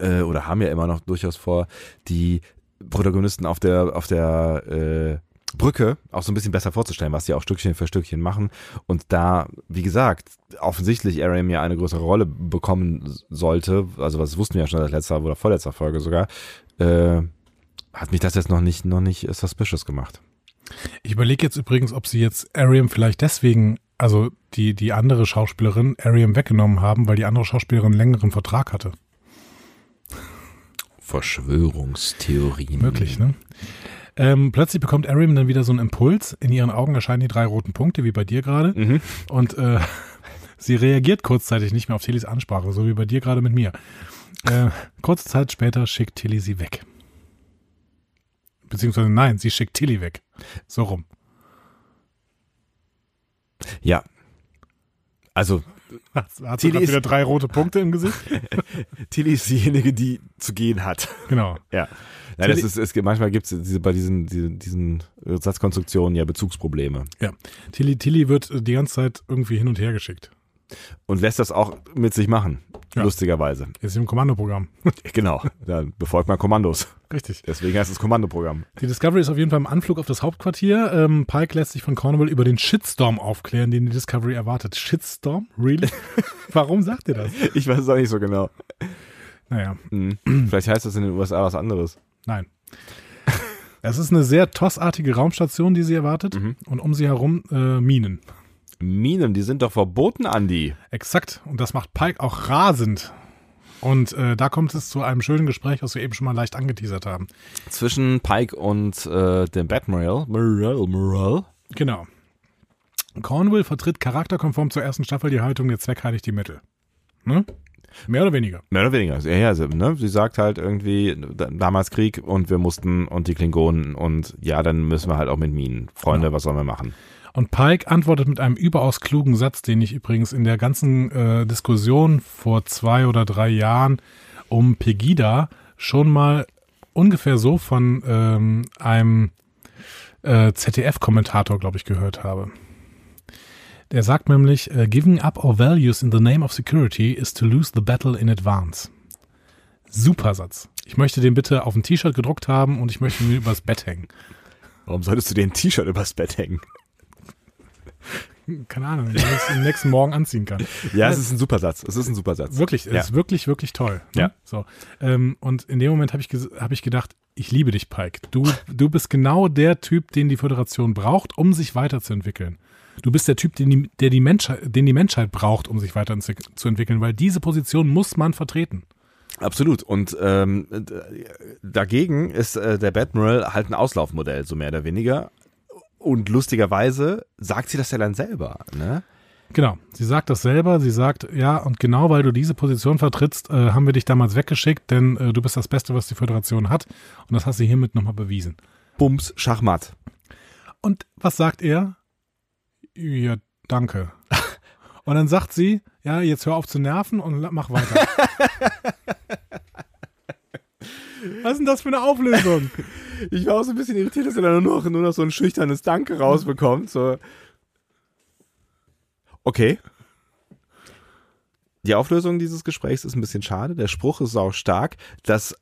äh, oder haben ja immer noch durchaus vor, die Protagonisten auf der, auf der äh, Brücke auch so ein bisschen besser vorzustellen, was die auch Stückchen für Stückchen machen. Und da, wie gesagt, offensichtlich Ariam ja eine größere Rolle bekommen sollte, also was wussten wir ja schon seit letzter oder vorletzter Folge sogar, äh, hat mich das jetzt noch nicht, noch nicht suspicious gemacht. Ich überlege jetzt übrigens, ob sie jetzt Ariam vielleicht deswegen, also die, die andere Schauspielerin Ariam weggenommen haben, weil die andere Schauspielerin einen längeren Vertrag hatte. Verschwörungstheorien. Möglich, ne? Ähm, plötzlich bekommt Ariam dann wieder so einen Impuls. In ihren Augen erscheinen die drei roten Punkte, wie bei dir gerade. Mhm. Und äh, sie reagiert kurzzeitig nicht mehr auf Tillys Ansprache, so wie bei dir gerade mit mir. Äh, kurze Zeit später schickt Tilly sie weg. beziehungsweise nein, sie schickt Tilly weg. So rum. Ja. Also, Hat, hat Tilly ist- wieder drei rote Punkte im Gesicht? Tilly ist diejenige, die zu gehen hat. Genau. Ja. Nein, das ist, es manchmal gibt es diese, bei diesen, diesen, diesen Satzkonstruktionen ja Bezugsprobleme. Ja. Tilly, Tilly wird äh, die ganze Zeit irgendwie hin und her geschickt. Und lässt das auch mit sich machen. Ja. Lustigerweise. Ist im Kommandoprogramm. Genau. Da befolgt man Kommandos. Richtig. Deswegen heißt es Kommandoprogramm. Die Discovery ist auf jeden Fall im Anflug auf das Hauptquartier. Ähm, Pike lässt sich von Cornwall über den Shitstorm aufklären, den die Discovery erwartet. Shitstorm? Really? Warum sagt ihr das? Ich weiß es auch nicht so genau. Naja, Hm. Vielleicht heißt das in den USA was anderes. Nein. Es ist eine sehr tossartige Raumstation, die sie erwartet. Mhm. Und um sie herum äh, Minen. Minen, die sind doch verboten, Andi. Exakt. Und das macht Pike auch rasend. Und äh, da kommt es zu einem schönen Gespräch, was wir eben schon mal leicht angeteasert haben. Zwischen Pike und äh, dem Batmiral. Morale, Morale. Genau. Cornwall vertritt charakterkonform zur ersten Staffel die Haltung, der Zweck heiligt die Mittel. Ne? Mehr oder weniger. Mehr oder weniger. Ja, ja, sie, ne? sie sagt halt irgendwie, da- damals Krieg und wir mussten und die Klingonen und ja, dann müssen wir halt auch mit Minen. Freunde, was sollen wir machen? Und Pike antwortet mit einem überaus klugen Satz, den ich übrigens in der ganzen äh, Diskussion vor zwei oder drei Jahren um Pegida schon mal ungefähr so von ähm, einem äh, ZDF-Kommentator, glaube ich, gehört habe. Der sagt nämlich, äh, giving up our values in the name of security is to lose the battle in advance. Super Satz. Ich möchte den bitte auf ein T-Shirt gedruckt haben und ich möchte ihn mir übers Bett hängen. Warum solltest du dir ein T-Shirt übers Bett hängen? Keine Ahnung, wenn ich es am nächsten Morgen anziehen kann. Ja, es ist ein super Satz. Es ist ein super Satz. Wirklich, es Ja. ist wirklich, wirklich toll. Ne? Ja. So. Ähm, und in dem Moment habe ich, hab ich gedacht, ich liebe dich, Pike. Du, du bist genau der Typ, den die Föderation braucht, um sich weiterzuentwickeln. Du bist der Typ, den die, der die Menschheit, den die Menschheit braucht, um sich weiterzuentwickeln, weil diese Position muss man vertreten. Absolut. Und ähm, dagegen ist äh, der Batmiral halt ein Auslaufmodell, so mehr oder weniger. Und lustigerweise sagt sie das ja dann selber. Ne? Genau. Sie sagt das selber. Sie sagt, ja, und genau weil du diese Position vertrittst, äh, haben wir dich damals weggeschickt, denn äh, du bist das Beste, was die Föderation hat. Und das hast du hiermit nochmal bewiesen. Bums, Schachmatt. Und was sagt er? Ja, danke. Und dann sagt sie, ja, jetzt hör auf zu nerven und mach weiter. Was ist denn das für eine Auflösung? Ich war auch so ein bisschen irritiert, dass er dann nur noch, nur noch so ein schüchternes Danke rausbekommt. So. Okay. Die Auflösung dieses Gesprächs ist ein bisschen schade. Der Spruch ist auch stark. Das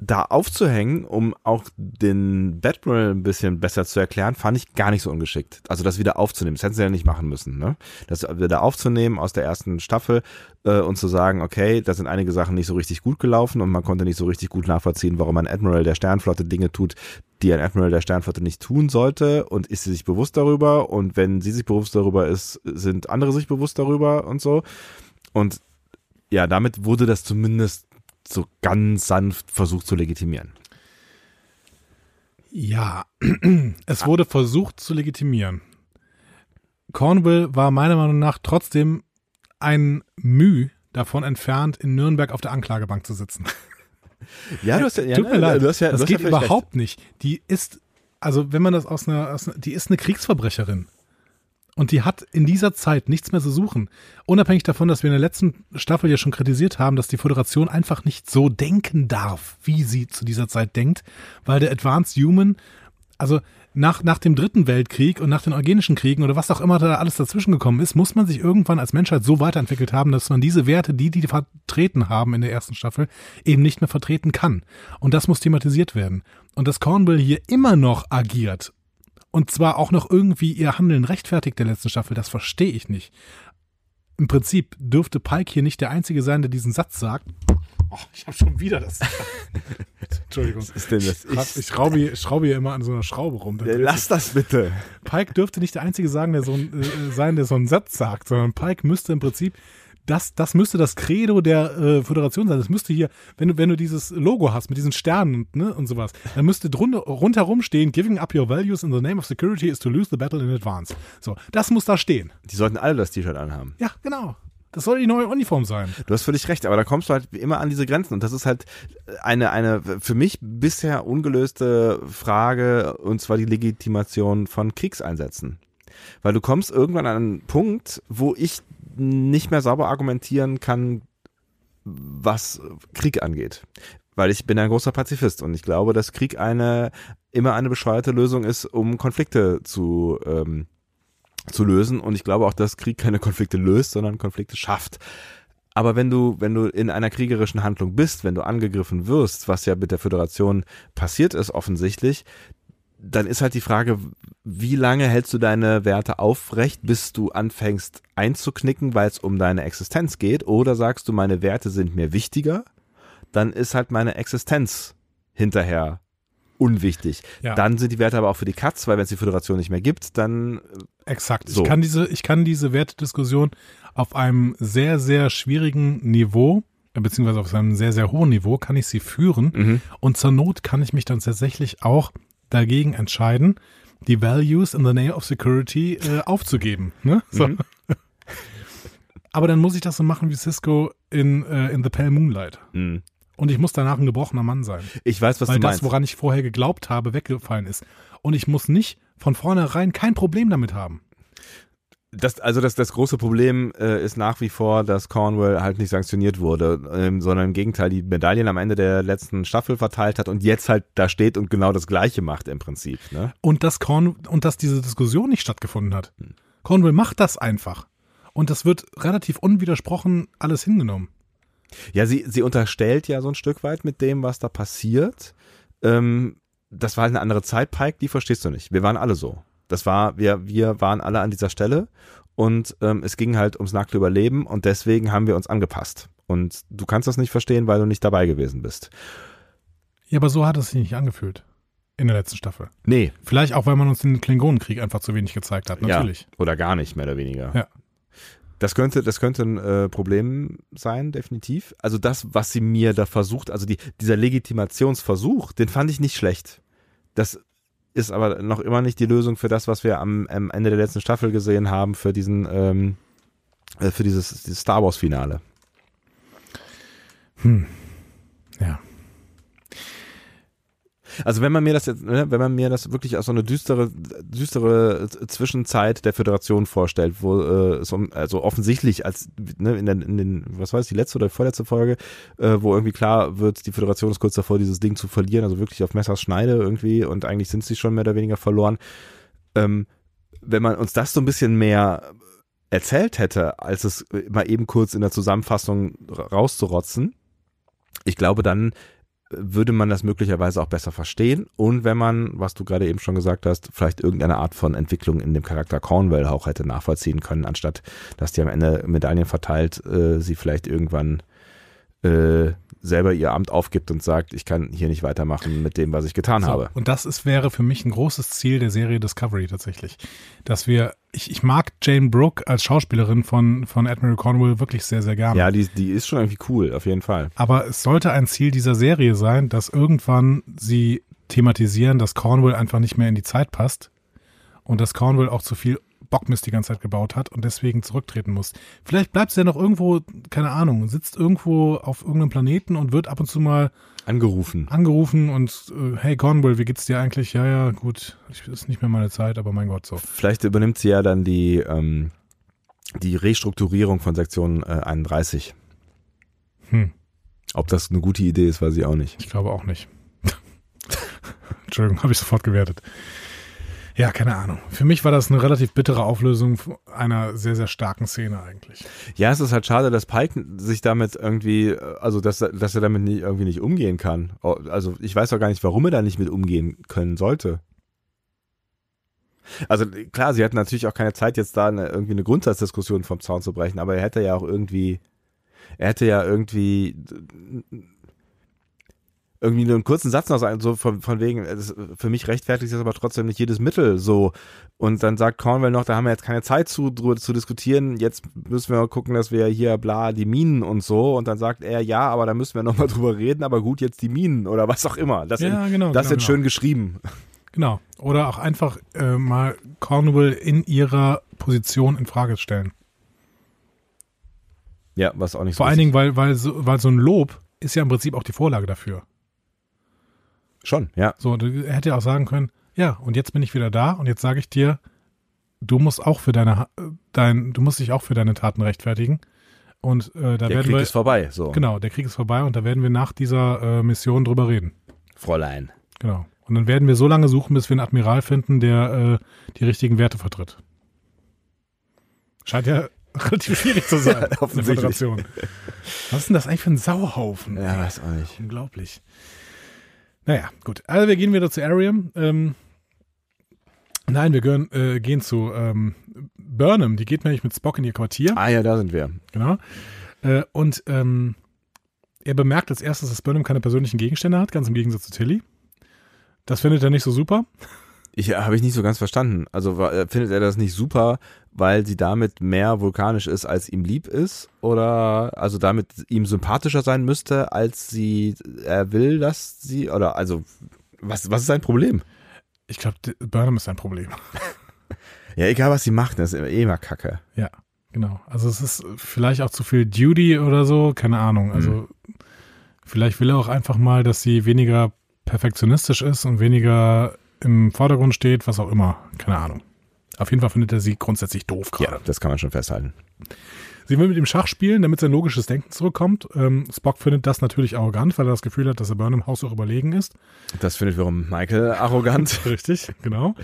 da aufzuhängen, um auch den Batmiral ein bisschen besser zu erklären, fand ich gar nicht so ungeschickt. Also das wieder aufzunehmen, das hätten sie ja nicht machen müssen. Ne? Das wieder aufzunehmen aus der ersten Staffel äh, und zu sagen, okay, da sind einige Sachen nicht so richtig gut gelaufen und man konnte nicht so richtig gut nachvollziehen, warum ein Admiral der Sternflotte Dinge tut, die ein Admiral der Sternflotte nicht tun sollte und ist sie sich bewusst darüber und wenn sie sich bewusst darüber ist, sind andere sich bewusst darüber und so. Und ja, damit wurde das zumindest so ganz sanft versucht zu legitimieren. Ja, es wurde versucht zu legitimieren. Cornwall war meiner Meinung nach trotzdem ein Müh davon entfernt, in Nürnberg auf der Anklagebank zu sitzen. Ja, du hast ja, ja, Tut mir leid, du hast ja, das geht ja völlig überhaupt nicht. Die ist, also wenn man das aus einer, aus einer, die ist eine Kriegsverbrecherin. Und die hat in dieser Zeit nichts mehr zu suchen. Unabhängig davon, dass wir in der letzten Staffel ja schon kritisiert haben, dass die Föderation einfach nicht so denken darf, wie sie zu dieser Zeit denkt, weil der Advanced Human, also nach, nach dem dritten Weltkrieg und nach den Eugenischen Kriegen oder was auch immer da alles dazwischen gekommen ist, muss man sich irgendwann als Menschheit so weiterentwickelt haben, dass man diese Werte, die die vertreten haben in der ersten Staffel, eben nicht mehr vertreten kann. Und das muss thematisiert werden. Und dass Cornwall hier immer noch agiert und zwar auch noch irgendwie ihr Handeln rechtfertigt der letzten Staffel, das verstehe ich nicht. Im Prinzip dürfte Pike hier nicht der Einzige sein, der diesen Satz sagt. Oh, ich habe schon wieder das. Entschuldigung. Was ist denn das? Ich, ich, schraube, hier- ich schraube hier immer an so einer Schraube rum. Ja, Lass das bitte. Pike dürfte nicht der Einzige sagen, der so ein, äh, sein, der so einen Satz sagt, sondern Pike müsste im Prinzip, das, das müsste das Credo der äh, Föderation sein. Das müsste hier, wenn du, wenn du dieses Logo hast mit diesen Sternen und, ne, und sowas, dann müsste drunter, rundherum stehen, giving up your values in the name of security is to lose the battle in advance. So, das muss da stehen. Die sollten alle das T-Shirt anhaben. Ja, genau. Das soll die neue Uniform sein. Du hast völlig recht, aber da kommst du halt immer an diese Grenzen und das ist halt eine, eine für mich bisher ungelöste Frage und zwar die Legitimation von Kriegseinsätzen. Weil du kommst irgendwann an einen Punkt, wo ich nicht mehr sauber argumentieren kann, was Krieg angeht. Weil ich bin ein großer Pazifist und ich glaube, dass Krieg eine immer eine bescheuerte Lösung ist, um Konflikte zu ähm, zu lösen. Und ich glaube auch, dass Krieg keine Konflikte löst, sondern Konflikte schafft. Aber wenn du, wenn du in einer kriegerischen Handlung bist, wenn du angegriffen wirst, was ja mit der Föderation passiert ist offensichtlich, dann ist halt die Frage, wie lange hältst du deine Werte aufrecht, bis du anfängst einzuknicken, weil es um deine Existenz geht? Oder sagst du, meine Werte sind mir wichtiger? Dann ist halt meine Existenz hinterher unwichtig. Ja. Dann sind die Werte aber auch für die Katz, weil wenn es die Föderation nicht mehr gibt, dann Exakt. So. Ich kann diese, ich kann diese Wertediskussion auf einem sehr, sehr schwierigen Niveau, äh, beziehungsweise auf einem sehr, sehr hohen Niveau, kann ich sie führen. Mhm. Und zur Not kann ich mich dann tatsächlich auch dagegen entscheiden, die Values in the name of security äh, aufzugeben. Ne? So. Mhm. Aber dann muss ich das so machen wie Cisco in, äh, in The Pale Moonlight. Mhm. Und ich muss danach ein gebrochener Mann sein. ich weiß, was weil du das, meinst. woran ich vorher geglaubt habe, weggefallen ist. Und ich muss nicht von vornherein kein Problem damit haben. Das, also das, das große Problem äh, ist nach wie vor, dass Cornwall halt nicht sanktioniert wurde, ähm, sondern im Gegenteil die Medaillen am Ende der letzten Staffel verteilt hat und jetzt halt da steht und genau das Gleiche macht im Prinzip. Ne? Und dass, Corn und dass diese Diskussion nicht stattgefunden hat. Hm. Cornwall macht das einfach. Und das wird relativ unwidersprochen alles hingenommen. Ja, sie, sie unterstellt ja so ein Stück weit mit dem, was da passiert. Ähm, das war halt eine andere Zeit, Pike, die verstehst du nicht. Wir waren alle so. Das war, wir, wir waren alle an dieser Stelle und ähm, es ging halt ums nackte Überleben und deswegen haben wir uns angepasst. Und du kannst das nicht verstehen, weil du nicht dabei gewesen bist. Ja, aber so hat es sich nicht angefühlt. In der letzten Staffel. Nee, Vielleicht auch, weil man uns den Klingonenkrieg einfach zu wenig gezeigt hat. Natürlich. Ja, oder gar nicht, mehr oder weniger. Ja. Das könnte, das könnte ein äh, Problem sein, definitiv. Also das, was sie mir da versucht, also die, dieser Legitimationsversuch, den fand ich nicht schlecht. Das ist aber noch immer nicht die Lösung für das, was wir am, am Ende der letzten Staffel gesehen haben, für diesen, ähm, äh, für dieses, dieses Star Wars Finale. Ja. Also wenn man mir das jetzt, ne, wenn man mir das wirklich als so eine düstere, düstere Zwischenzeit der Föderation vorstellt, wo äh, um, also offensichtlich als ne, in, den, in den, was war es, die letzte oder vorletzte Folge, äh, wo irgendwie klar wird, die Föderation ist kurz davor, dieses Ding zu verlieren, also wirklich auf Messers Schneide irgendwie und eigentlich sind sie schon mehr oder weniger verloren. Ähm, wenn man uns das so ein bisschen mehr erzählt hätte, als es mal eben kurz in der Zusammenfassung rauszurotzen, ich glaube, dann würde man das möglicherweise auch besser verstehen. Und wenn man, was du gerade eben schon gesagt hast, vielleicht irgendeine Art von Entwicklung in dem Charakter Cornwell auch hätte nachvollziehen können, anstatt dass die am Ende Medaillen verteilt, äh, sie vielleicht irgendwann äh, selber ihr Amt aufgibt und sagt, ich kann hier nicht weitermachen mit dem, was ich getan So, habe. Und das ist, wäre für mich ein großes Ziel der Serie Discovery tatsächlich. Dass wir, ich, ich mag Jane Brooke als Schauspielerin von, von Admiral Cornwall wirklich sehr, sehr gerne. Ja, die, die ist schon irgendwie cool, auf jeden Fall. Aber es sollte ein Ziel dieser Serie sein, dass irgendwann sie thematisieren, dass Cornwall einfach nicht mehr in die Zeit passt und dass Cornwall auch zu viel Bockmist die ganze Zeit gebaut hat und deswegen zurücktreten muss. Vielleicht bleibt sie ja noch irgendwo, keine Ahnung, sitzt irgendwo auf irgendeinem Planeten und wird ab und zu mal Angerufen. angerufen und äh, hey Cornwall, wie geht's dir eigentlich? Ja, ja, gut, ich, ist nicht mehr meine Zeit, aber mein Gott, so. Vielleicht übernimmt sie ja dann die, ähm, die Restrukturierung von Sektion äh, 31. Hm, Ob das eine gute Idee ist, weiß ich auch nicht. ich glaube auch nicht. Entschuldigung, habe ich sofort gewertet. Ja, keine Ahnung. Für mich war das eine relativ bittere Auflösung einer sehr, sehr starken Szene eigentlich. Ja, es ist halt schade, dass Pike sich damit irgendwie, also dass, er- dass er damit nicht, irgendwie nicht umgehen kann. Also ich weiß auch gar nicht, warum er da nicht mit umgehen können sollte. Also klar, sie hatten natürlich auch keine Zeit, jetzt da eine, irgendwie eine Grundsatzdiskussion vom Zaun zu brechen, aber er hätte ja auch irgendwie, er hätte ja irgendwie irgendwie nur einen kurzen Satz noch sagen, so von, von wegen, es- für mich rechtfertigt es aber trotzdem nicht jedes Mittel so. Und dann sagt Cornwell noch, da haben wir jetzt keine Zeit zu, zu diskutieren, jetzt müssen wir mal gucken, dass wir hier bla die Minen und so. Und dann sagt er, ja, aber da müssen wir nochmal drüber reden, aber gut, jetzt die Minen oder was auch immer. Das, Ja, in, genau, das genau, ist genau. schön geschrieben. Genau. Oder auch einfach äh, mal Cornwall in ihrer Position in Frage stellen. Ja, was auch nicht Vor so allen ist. Dingen, weil, weil, so, weil so ein Lob ist ja im Prinzip auch die Vorlage dafür. Schon, ja. So, du- er hätte ja auch sagen können, ja, und jetzt bin ich wieder da und jetzt sage ich dir, du musst auch für deine, äh, dein, du musst dich auch für deine Taten rechtfertigen. Und äh, da Der werden Krieg wir, ist vorbei, so. genau, der Krieg ist vorbei und da werden wir nach dieser äh, Mission drüber reden. Fräulein. Genau. Und dann werden wir so lange suchen, bis wir einen Admiral finden, der äh, die richtigen Werte vertritt. Scheint ja relativ schwierig zu sein. in der Offensichtlich. Was ist denn das eigentlich für ein Sauhaufen? Ja, weiß auch nicht. Unglaublich. Naja, gut. Also wir gehen wieder zu Ariam. Ähm, nein, wir gehen, äh, gehen zu ähm, Burnham. Die geht nämlich mit Spock in ihr Quartier. Ah ja, da sind wir. Genau. Äh, und ähm, er bemerkt als erstes, dass Burnham keine persönlichen Gegenstände hat, ganz im Gegensatz zu Tilly. Das findet er nicht so super. Ich habe ich nicht so ganz verstanden. Also äh, findet er das nicht super, weil sie damit mehr vulkanisch ist, als ihm lieb ist? Oder also damit ihm sympathischer sein müsste, als sie er will, dass sie oder also was was ist sein Problem? Ich glaube, Burnham ist ein Problem. Ja, egal was sie macht, das ist eh immer Kacke. Ja, genau. Also es ist vielleicht auch zu viel Duty oder so, keine Ahnung. Also vielleicht will er auch einfach mal, dass sie weniger perfektionistisch ist und weniger im Vordergrund steht, was auch immer. Keine Ahnung. Auf jeden Fall findet er sie grundsätzlich doof gerade. Ja, das kann man schon festhalten. Sie will mit ihm Schach spielen, damit sein logisches Denken zurückkommt. Ähm, Spock findet das natürlich arrogant, weil er das Gefühl hat, dass er Burnham haushoch überlegen ist. Das findet wiederum Michael arrogant. Richtig, genau.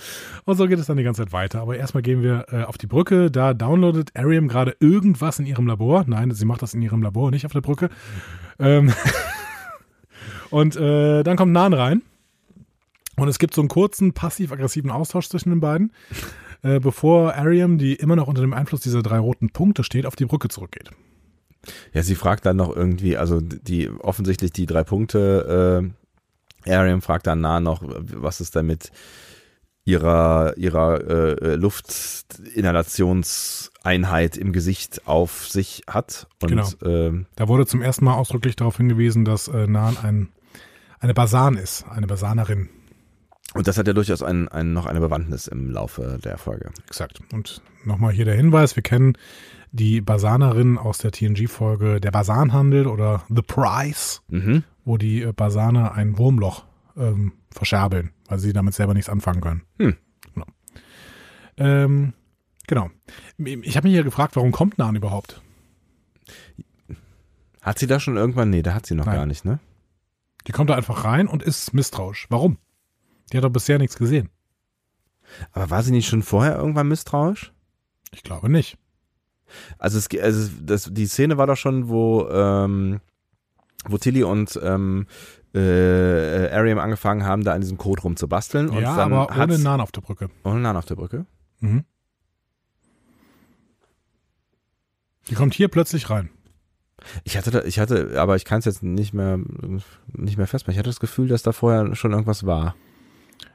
Und so geht es dann die ganze Zeit weiter. Aber erstmal gehen wir äh, auf die Brücke. Da downloadet Ariam gerade irgendwas in ihrem Labor. Nein, sie macht das in ihrem Labor, nicht auf der Brücke. Ähm und äh, dann kommt Nan rein. Und es gibt so einen kurzen passiv-aggressiven Austausch zwischen den beiden, äh, bevor Ariam, die immer noch unter dem Einfluss dieser drei roten Punkte steht, auf die Brücke zurückgeht. Ja, sie fragt dann noch irgendwie, also die offensichtlich die drei Punkte, äh, Ariam fragt dann nah noch, was ist denn mit ihrer, ihrer äh, Luftinhalationseinheit im Gesicht auf sich hat. Und Genau. ähm, Da wurde zum ersten Mal ausdrücklich darauf hingewiesen, dass äh, Nan ein, eine Basan ist, eine Basanerin. Und das hat ja durchaus ein, ein, noch eine Bewandtnis im Laufe der Folge. Exakt. Und nochmal hier der Hinweis, wir kennen die Basanerin aus der TNG-Folge Der Basanhandel oder The Price, Mhm. wo die äh, Basaner ein Wurmloch ähm, verscherbeln, weil sie damit selber nichts anfangen können. Hm. Genau. Ähm, genau. Ich habe mich ja gefragt, warum kommt Nan überhaupt? Hat sie da schon irgendwann? Nee, da hat sie noch Nein. gar nicht, ne? Die kommt da einfach rein und ist misstrauisch. Warum? Die hat doch bisher nichts gesehen. Aber war sie nicht schon vorher irgendwann misstrauisch? Ich glaube nicht. Also, es, also das, die Szene war doch schon, wo, ähm, wo Tilly und ähm, äh, Ariam angefangen haben, da an diesem Code rumzubasteln. Und ja, dann aber ohne Nan auf der Brücke. ohne Nan auf der Brücke. Mhm. Die kommt hier plötzlich rein. Ich hatte, da, ich hatte, aber ich kann es jetzt nicht mehr, nicht mehr festmachen. Ich hatte das Gefühl, dass da vorher schon irgendwas war.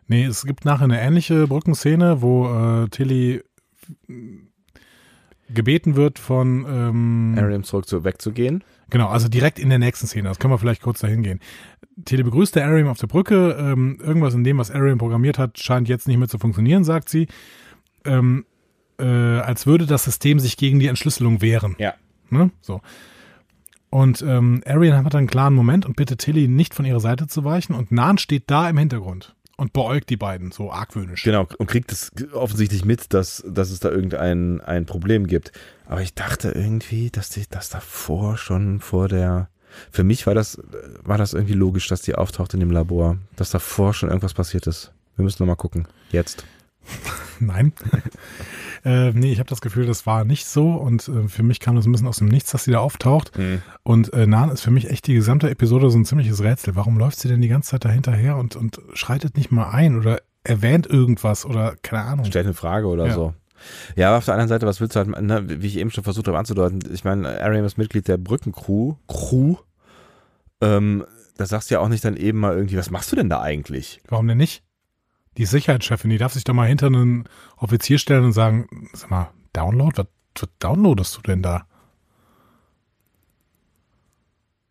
Nee, es gibt nachher eine ähnliche Brückenszene, wo äh, Tilly gebeten wird von ähm, Ariam zurück zu, wegzugehen. Genau, also direkt in der nächsten Szene. Das können wir vielleicht kurz dahin gehen. Tilly begrüßt der Ariam auf der Brücke. Ähm, irgendwas in dem, was Ariam programmiert hat, scheint jetzt nicht mehr zu funktionieren, sagt sie. Ähm, äh, als würde das System sich gegen die Entschlüsselung wehren. Ja. Ne? So. Und ähm, Arian hat einen klaren Moment und bittet Tilly nicht von ihrer Seite zu weichen. Und Nan steht da im Hintergrund und beäugt die beiden so argwöhnisch. Genau, und kriegt es offensichtlich mit, dass, dass es da irgendein ein Problem gibt. Aber ich dachte irgendwie, dass die das davor schon vor der. Für mich war das, war das irgendwie logisch, dass die auftaucht in dem Labor, dass davor schon irgendwas passiert ist. Wir müssen nochmal gucken. Jetzt. Nein. äh, nee, ich habe das Gefühl, das war nicht so. Und äh, für mich kam das ein bisschen aus dem Nichts, dass sie da auftaucht. Und äh, Nan ist für mich echt die gesamte Episode so ein ziemliches Rätsel. Warum läuft sie denn die ganze Zeit dahinterher und, und schreitet nicht mal ein oder erwähnt irgendwas oder keine Ahnung. Stellt eine Frage oder Ja. so. Ja, aber auf der anderen Seite, was willst du halt, ne, wie ich eben schon versucht habe anzudeuten, ich meine, Ariam ist Mitglied der Brückencrew, Crew, ähm, da sagst du ja auch nicht dann eben mal irgendwie, was machst du denn da eigentlich? Warum denn nicht? Die Sicherheitschefin, die darf sich doch mal hinter einen Offizier stellen und sagen, sag mal, Download? Was, was downloadest du denn da?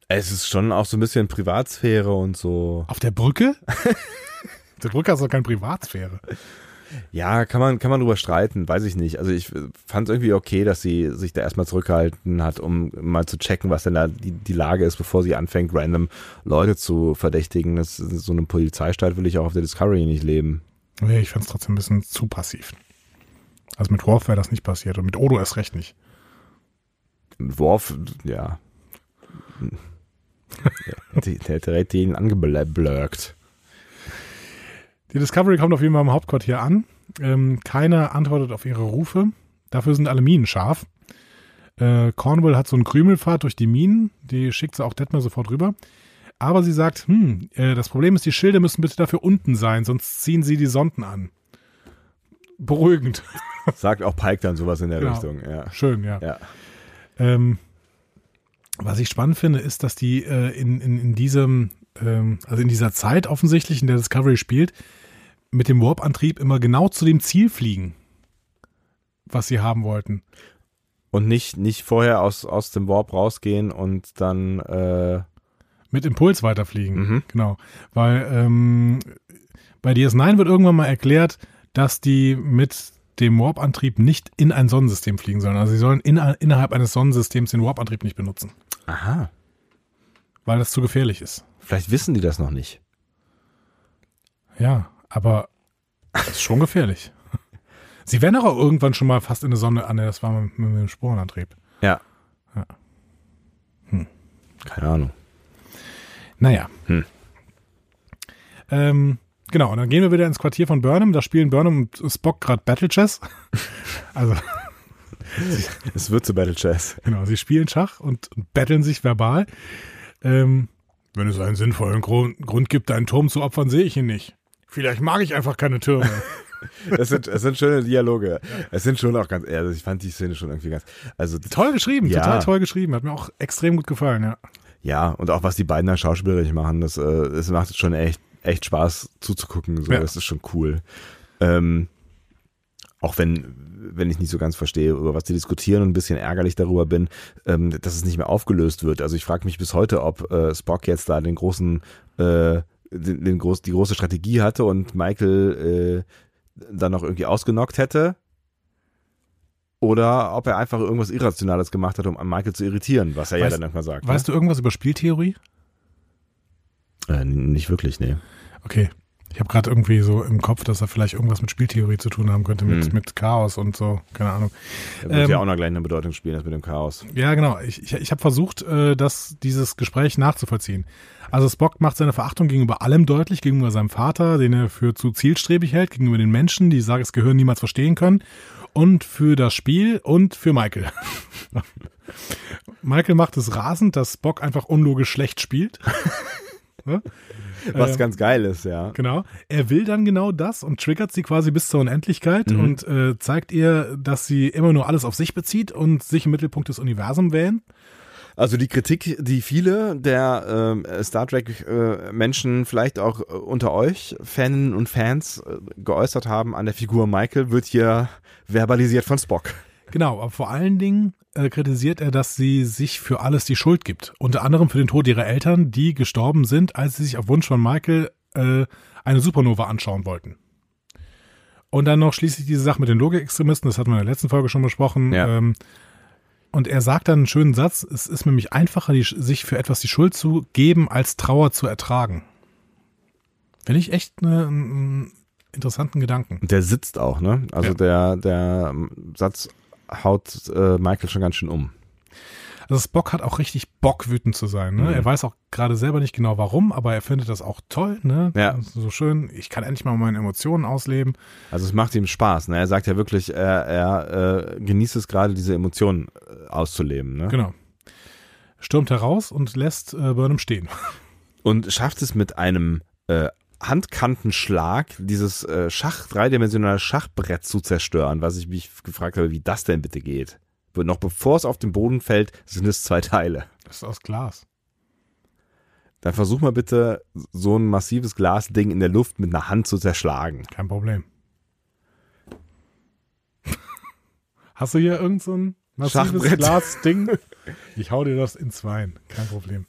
Es ist schon auch so ein bisschen Privatsphäre und so. Auf der Brücke? die Brücke ist doch keine Privatsphäre. Ja, kann man, kann man drüber streiten, weiß ich nicht. Also ich fand es irgendwie okay, dass sie sich da erstmal zurückgehalten hat, um mal zu checken, was denn da die, die Lage ist, bevor sie anfängt, random Leute zu verdächtigen. Das, so eine Polizeistaat will ich auch auf der Discovery nicht leben. Nee, ich fand es trotzdem ein bisschen zu passiv. Also mit Worf wäre das nicht passiert und mit Odo erst recht nicht. Worf, ja. der, der hat direkt den angeblurkt. Die Discovery kommt auf jeden Fall im Hauptquartier an. Ähm, keiner antwortet auf ihre Rufe. Dafür sind alle Minen scharf. Äh, Cornwall hat so einen Krümelfahrt durch die Minen. Die schickt sie auch Detmer sofort rüber. Aber sie sagt, hm, äh, das Problem ist, die Schilde müssen bitte dafür unten sein, sonst ziehen sie die Sonden an. Beruhigend. Sagt auch Pike dann sowas in der Genau. Richtung, ja. Schön, ja. Ja. Ähm, was ich spannend finde, ist, dass die äh, in, in, in diesem, ähm, also in dieser Zeit offensichtlich, in der Discovery spielt, mit dem Warp-Antrieb immer genau zu dem Ziel fliegen, was sie haben wollten. Und nicht, nicht vorher aus, aus dem Warp rausgehen und dann, äh, Mit Impuls weiterfliegen. Mhm. Genau. Weil ähm, bei DS9 wird irgendwann mal erklärt, dass die mit dem Warp-Antrieb nicht in ein Sonnensystem fliegen sollen. Also sie sollen in, innerhalb eines Sonnensystems den Warp-Antrieb nicht benutzen, aha, weil das zu gefährlich ist. vielleicht wissen die das noch nicht. Ja, aber das ist schon gefährlich. Sie werden auch irgendwann schon mal fast in der Sonne. Ah, ne, das war mit, mit dem Sporenantrieb. Ja. Ja. Keine Ahnung. Naja. Hm. Ähm, genau, und dann gehen wir wieder ins Quartier von Burnham. Da spielen Burnham und Spock gerade Battle Chess. also, Es wird zu Battle Chess. genau, sie spielen Schach und, battlen sich verbal. Ähm, wenn es einen sinnvollen Grund, Grund gibt, einen Turm zu opfern, sehe ich ihn nicht. Vielleicht mag ich einfach keine Türme. Es sind, es sind schöne Dialoge. Es sind schon auch ganz, also ich fand die Szene schon irgendwie ganz, also toll geschrieben, Ja. total toll geschrieben. Hat mir auch extrem gut gefallen, ja. ja, und auch was die beiden da schauspielerisch machen, das, äh, es macht schon echt, echt Spaß zuzugucken. So, Ja. das ist schon cool. Ähm, auch wenn, wenn ich nicht so ganz verstehe, über was die diskutieren und ein bisschen ärgerlich darüber bin, ähm, dass es nicht mehr aufgelöst wird. Also ich frage mich bis heute, ob äh, Spock jetzt da den großen, äh, den, den groß, die große Strategie hatte und Michael äh, dann noch irgendwie ausgenockt hätte. Oder ob er einfach irgendwas Irrationales gemacht hat, um an Michael zu irritieren, was er ja Weißt- dann irgendwann sagt. Weißt du irgendwas über Spieltheorie? ne? äh, nicht wirklich, nee. Okay. Ich habe gerade irgendwie so im Kopf, dass er vielleicht irgendwas mit Spieltheorie zu tun haben könnte, mit, Hm. mit Chaos und so. Keine Ahnung. Er wird Ähm, ja auch noch gleich eine Bedeutung spielen, das mit dem Chaos. Ja, genau. Ich, ich, ich habe versucht, äh, das, dieses Gespräch nachzuvollziehen. Also Spock macht seine Verachtung gegenüber allem deutlich, gegenüber seinem Vater, den er für zu zielstrebig hält, gegenüber den Menschen, die Sages Gehirn niemals verstehen können, und für das Spiel und für Michael. Michael macht es rasend, dass Spock einfach unlogisch schlecht spielt. Ne? Was Ähm, ganz geil ist, ja. Genau. Er will dann genau das und triggert sie quasi bis zur Unendlichkeit Mhm. und äh, zeigt ihr, dass sie immer nur alles auf sich bezieht und sich im Mittelpunkt des Universums wählen. Also die Kritik, die viele der ähm, Star Trek äh, Menschen, vielleicht auch äh, unter euch, Faninnen und Fans, äh, geäußert haben an der Figur Michael, wird hier verbalisiert von Spock. Genau, aber vor allen Dingen äh, kritisiert er, dass sie sich für alles die Schuld gibt. Unter anderem für den Tod ihrer Eltern, die gestorben sind, als sie sich auf Wunsch von Michael äh, eine Supernova anschauen wollten. Und dann noch schließlich diese Sache mit den Logikextremisten, das hatten wir in der letzten Folge schon besprochen. Ja. Ähm, und er sagt dann einen schönen Satz, es ist nämlich einfacher, die, sich für etwas die Schuld zu geben, als Trauer zu ertragen. Finde ich echt eine, einen interessanten Gedanken. Der sitzt auch, ne? Also Ja. der, der ähm, Satz haut äh, Michael schon ganz schön um. Also Spock hat auch richtig Bock, wütend zu sein. Ne? Mhm. Er weiß auch gerade selber nicht genau warum, aber er findet das auch toll. Ne? Ja. So schön, ich kann endlich mal meine Emotionen ausleben. Also es macht ihm Spaß. Ne? Er sagt ja wirklich, er, er äh, genießt es gerade, diese Emotionen äh, auszuleben. Ne? Genau. Stürmt heraus und lässt äh, Burnham stehen. und schafft es mit einem äh, Handkantenschlag, dieses äh, Schach, dreidimensionale Schachbrett zu zerstören, was ich mich gefragt habe, wie das denn bitte geht. Und noch bevor es auf den Boden fällt, sind es zwei Teile. Das ist aus Glas. Dann versuch mal bitte, so ein massives Glasding in der Luft mit einer Hand zu zerschlagen. Kein Problem. Hast du hier irgend so massives. Glasding? Ich hau dir das ins Wein. Kein Problem.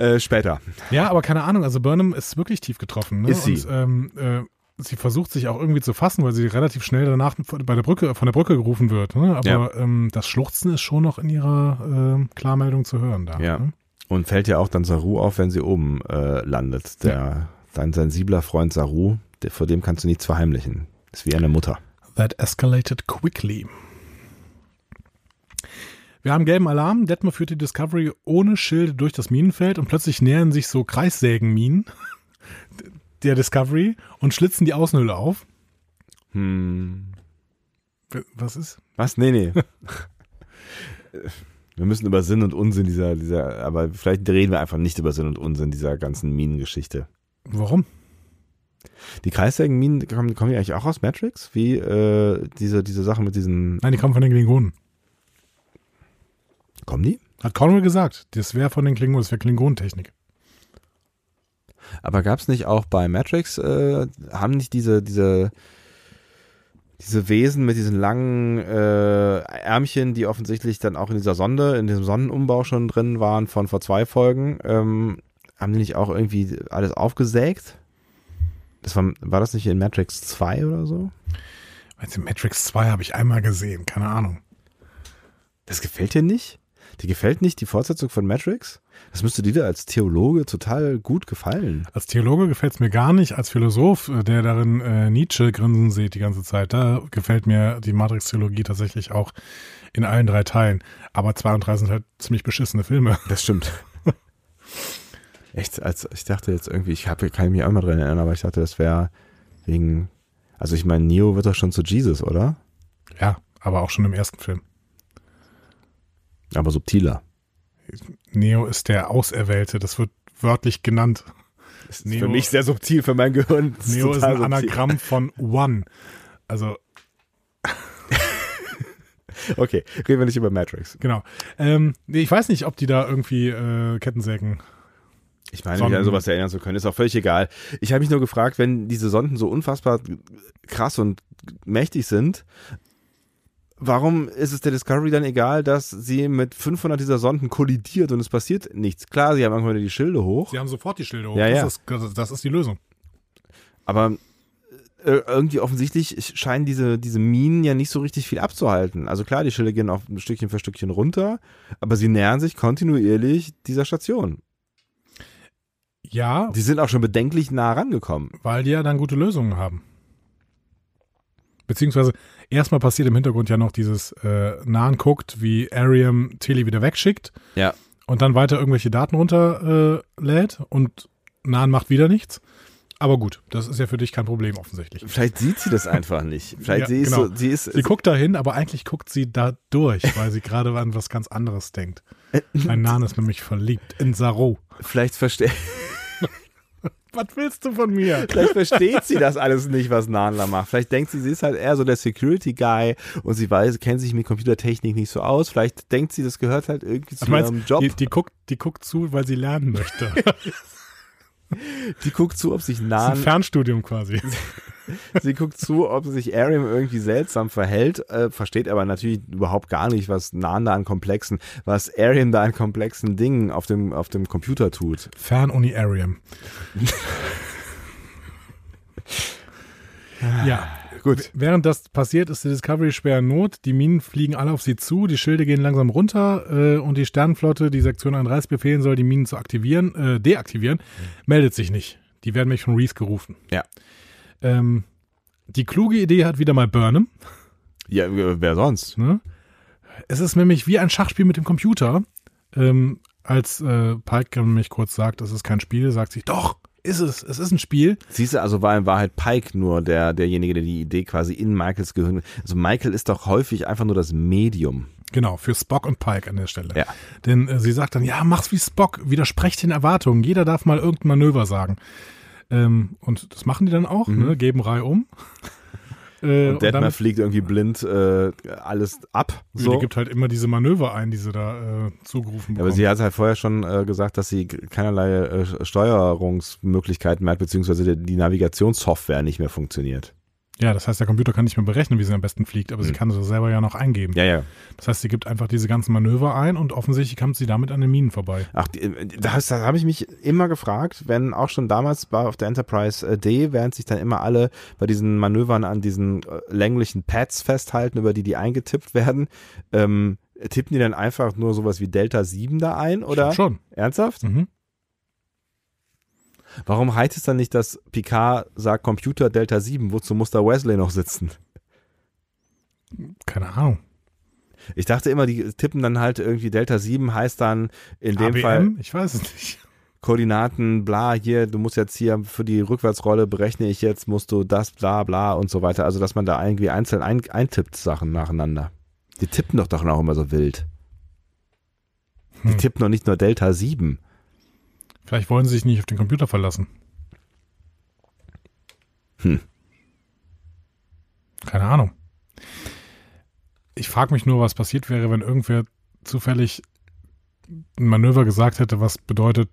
Äh, später. Ja, aber keine Ahnung. Also Burnham ist wirklich tief getroffen. Ne? Ist sie. Und ähm, äh, sie versucht sich auch irgendwie zu fassen, weil sie relativ schnell danach bei der Brücke, von der Brücke gerufen wird. Ne? Aber Ja. ähm, das Schluchzen ist schon noch in ihrer äh, Klarmeldung zu hören da. Ja. Ne? Und fällt ja auch dann Saru auf, wenn sie oben äh, landet. Der, Dein sensibler Freund Saru, der, vor dem kannst du nichts verheimlichen. Ist wie eine Mutter. That escalated quickly. Wir haben gelben Alarm. Detmer führt die Discovery ohne Schilde durch das Minenfeld und plötzlich nähern sich so Kreissägenminen der Discovery und schlitzen die Außenhülle auf. Hm. Was ist? Was? Nee, nee. wir müssen über Sinn und Unsinn dieser, dieser, aber vielleicht reden wir einfach nicht über Sinn und Unsinn dieser ganzen Minengeschichte. Warum? Die Kreissägenminen, kommen, kommen die eigentlich auch aus Matrix? Wie äh, diese, diese Sache mit diesen. Nein, die kommen von den Klingonen. Kommen die? Hat Conway gesagt. Das wäre von den Klingonen, das wäre Klingonentechnik. Aber gab es nicht auch bei Matrix, äh, haben nicht diese, diese, diese Wesen mit diesen langen äh, Ärmchen, die offensichtlich dann auch in dieser Sonde, in diesem Sonnenumbau schon drin waren von vor zwei Folgen, ähm, haben die nicht auch irgendwie alles aufgesägt? Das war, war das nicht in Matrix 2 oder so? Weißt du, Matrix 2 habe ich einmal gesehen, keine Ahnung. Das gefällt dir nicht? Dir gefällt nicht die Fortsetzung von Matrix? Das müsste dir als Theologe total gut gefallen. Als Theologe gefällt es mir gar nicht. Als Philosoph, äh, der darin äh, Nietzsche grinsen sieht die ganze Zeit, da gefällt mir die Matrix-Theologie tatsächlich auch in allen drei Teilen. Aber zwei und drei sind halt ziemlich beschissene Filme. Das stimmt. Echt, als ich dachte jetzt irgendwie, ich habe kann mich auch mal dran erinnern, aber ich dachte, das wäre wegen, also ich meine, Neo wird doch schon zu Jesus, oder? Ja, aber auch schon im ersten Film. Aber subtiler. Neo ist der Auserwählte, das wird wörtlich genannt. Das ist Neo- für mich sehr subtil, für mein Gehirn. Das Neo ist ein subtil. Anagramm von One. Also, Okay, reden wir nicht über Matrix. genau. Ähm, ich weiß nicht, ob die da irgendwie äh, Kettensägen. Ich meine, Sonden. mich an sowas erinnern zu können, ist auch völlig egal. Ich habe mich nur gefragt, wenn diese Sonden so unfassbar krass und mächtig sind, warum ist es der Discovery dann egal, dass sie mit 500 dieser Sonden kollidiert und es passiert nichts? Klar, sie haben irgendwann wieder die Schilde hoch, Sie haben sofort die Schilder hoch. Ja, ja. Das, ist, das, ist die Lösung. aber äh, irgendwie offensichtlich scheinen diese, diese Minen ja nicht so richtig viel abzuhalten. Also klar, die Schilde gehen auch Stückchen für Stückchen runter, aber sie nähern sich kontinuierlich dieser Station. Ja, Die sind auch schon bedenklich nah rangekommen. weil die ja dann gute Lösungen haben. Beziehungsweise erstmal passiert im Hintergrund ja noch dieses äh, Nahen guckt, wie Ariam Tilly wieder wegschickt Ja. und dann weiter irgendwelche Daten runterlädt äh, und Nahen macht wieder nichts. Aber gut, das ist ja für dich kein Problem offensichtlich. Vielleicht sieht sie das einfach nicht. Vielleicht Ja, sie ist genau. so, sie ist, Sie guckt dahin, aber eigentlich guckt sie da durch, weil sie gerade an was ganz anderes denkt. Ein Nahen ist nämlich verliebt in Saru. vielleicht versteht, Was willst du von mir? vielleicht versteht sie das alles nicht, was Nanla macht. Vielleicht denkt sie, sie ist halt eher so der Security Guy und sie weiß, kennt sich mit Computertechnik nicht so aus. Vielleicht denkt sie, das gehört halt irgendwie zu meinst, ihrem Job. die, die, guckt, die guckt zu, weil sie lernen möchte. Die guckt zu, ob sich Das ist ein Nan, Fernstudium quasi. sie guckt zu, ob sich Ariam irgendwie seltsam verhält, äh, versteht aber natürlich überhaupt gar nicht, was Nan da an komplexen, was Ariam da an komplexen Dingen auf dem, auf dem Computer tut. Fernuni Ariam. ja, Gut. während das passiert, ist die Discovery schwer in Not. Die Minen fliegen alle auf sie zu, die Schilde gehen langsam runter äh, und die Sternenflotte, die Sektion 31 befehlen soll, die Minen zu aktivieren, äh, deaktivieren, meldet sich nicht. Die werden nämlich von Reese gerufen. Ja. Ähm, die kluge Idee hat wieder mal Burnham. Ja, wer sonst? Ne? Es ist nämlich wie ein Schachspiel mit dem Computer. Ähm, als äh, Pike nämlich kurz sagt, es ist kein Spiel, sagt sie, doch, ist es, es ist ein Spiel. Siehst du, also war in Wahrheit Pike nur der, derjenige, der die Idee quasi in Michaels Gehirn. Also Michael ist doch häufig einfach nur das Medium. Genau, für Spock und Pike an der Stelle. Ja. Denn äh, sie sagt dann, ja, mach's wie Spock, widersprecht den Erwartungen. Jeder darf mal irgendein Manöver sagen. Ähm, und das machen die dann auch, ne, geben Reihe um. äh, Und Detmer fliegt irgendwie blind äh, alles ab. die So. gibt halt immer diese Manöver ein, die sie da äh, zugerufen Ja, aber bekommen. sie hat halt vorher schon äh, gesagt, dass sie keinerlei äh, Steuerungsmöglichkeiten mehr hat, beziehungsweise die, die Navigationssoftware nicht mehr funktioniert. Ja, das heißt, der Computer kann nicht mehr berechnen, wie sie am besten fliegt, aber sie kann es selber ja noch eingeben. Hm. Ja, ja. Das heißt, sie gibt einfach diese ganzen Manöver ein und offensichtlich kommt sie damit an den Minen vorbei. Ach, die- das, das habe ich mich immer gefragt, wenn auch schon damals bei, auf der Enterprise äh, D, während sich dann immer alle bei diesen Manövern an diesen äh, länglichen Pads festhalten, über die die eingetippt werden, ähm, tippen die dann einfach nur sowas wie Delta 7 da ein oder? Schon. Ernsthaft? Mhm. Warum heißt es dann nicht, dass Picard sagt Computer Delta 7? Wozu muss da Wesley noch sitzen? Keine Ahnung. Ich dachte immer, die tippen dann halt irgendwie Delta 7 heißt dann in dem ABM? Fall Ich weiß es nicht. Koordinaten, bla, hier, du musst jetzt hier für die Rückwärtsrolle berechne ich jetzt, musst du das, bla, bla und so weiter. Also, dass man da irgendwie einzeln ein, eintippt Sachen nacheinander. Die tippen doch doch auch immer so wild. Die Hm. tippen doch nicht nur Delta 7. Vielleicht wollen sie sich nicht auf den Computer verlassen. Hm. Keine Ahnung. Ich frage mich nur, was passiert wäre, wenn irgendwer zufällig ein Manöver gesagt hätte, was bedeutet,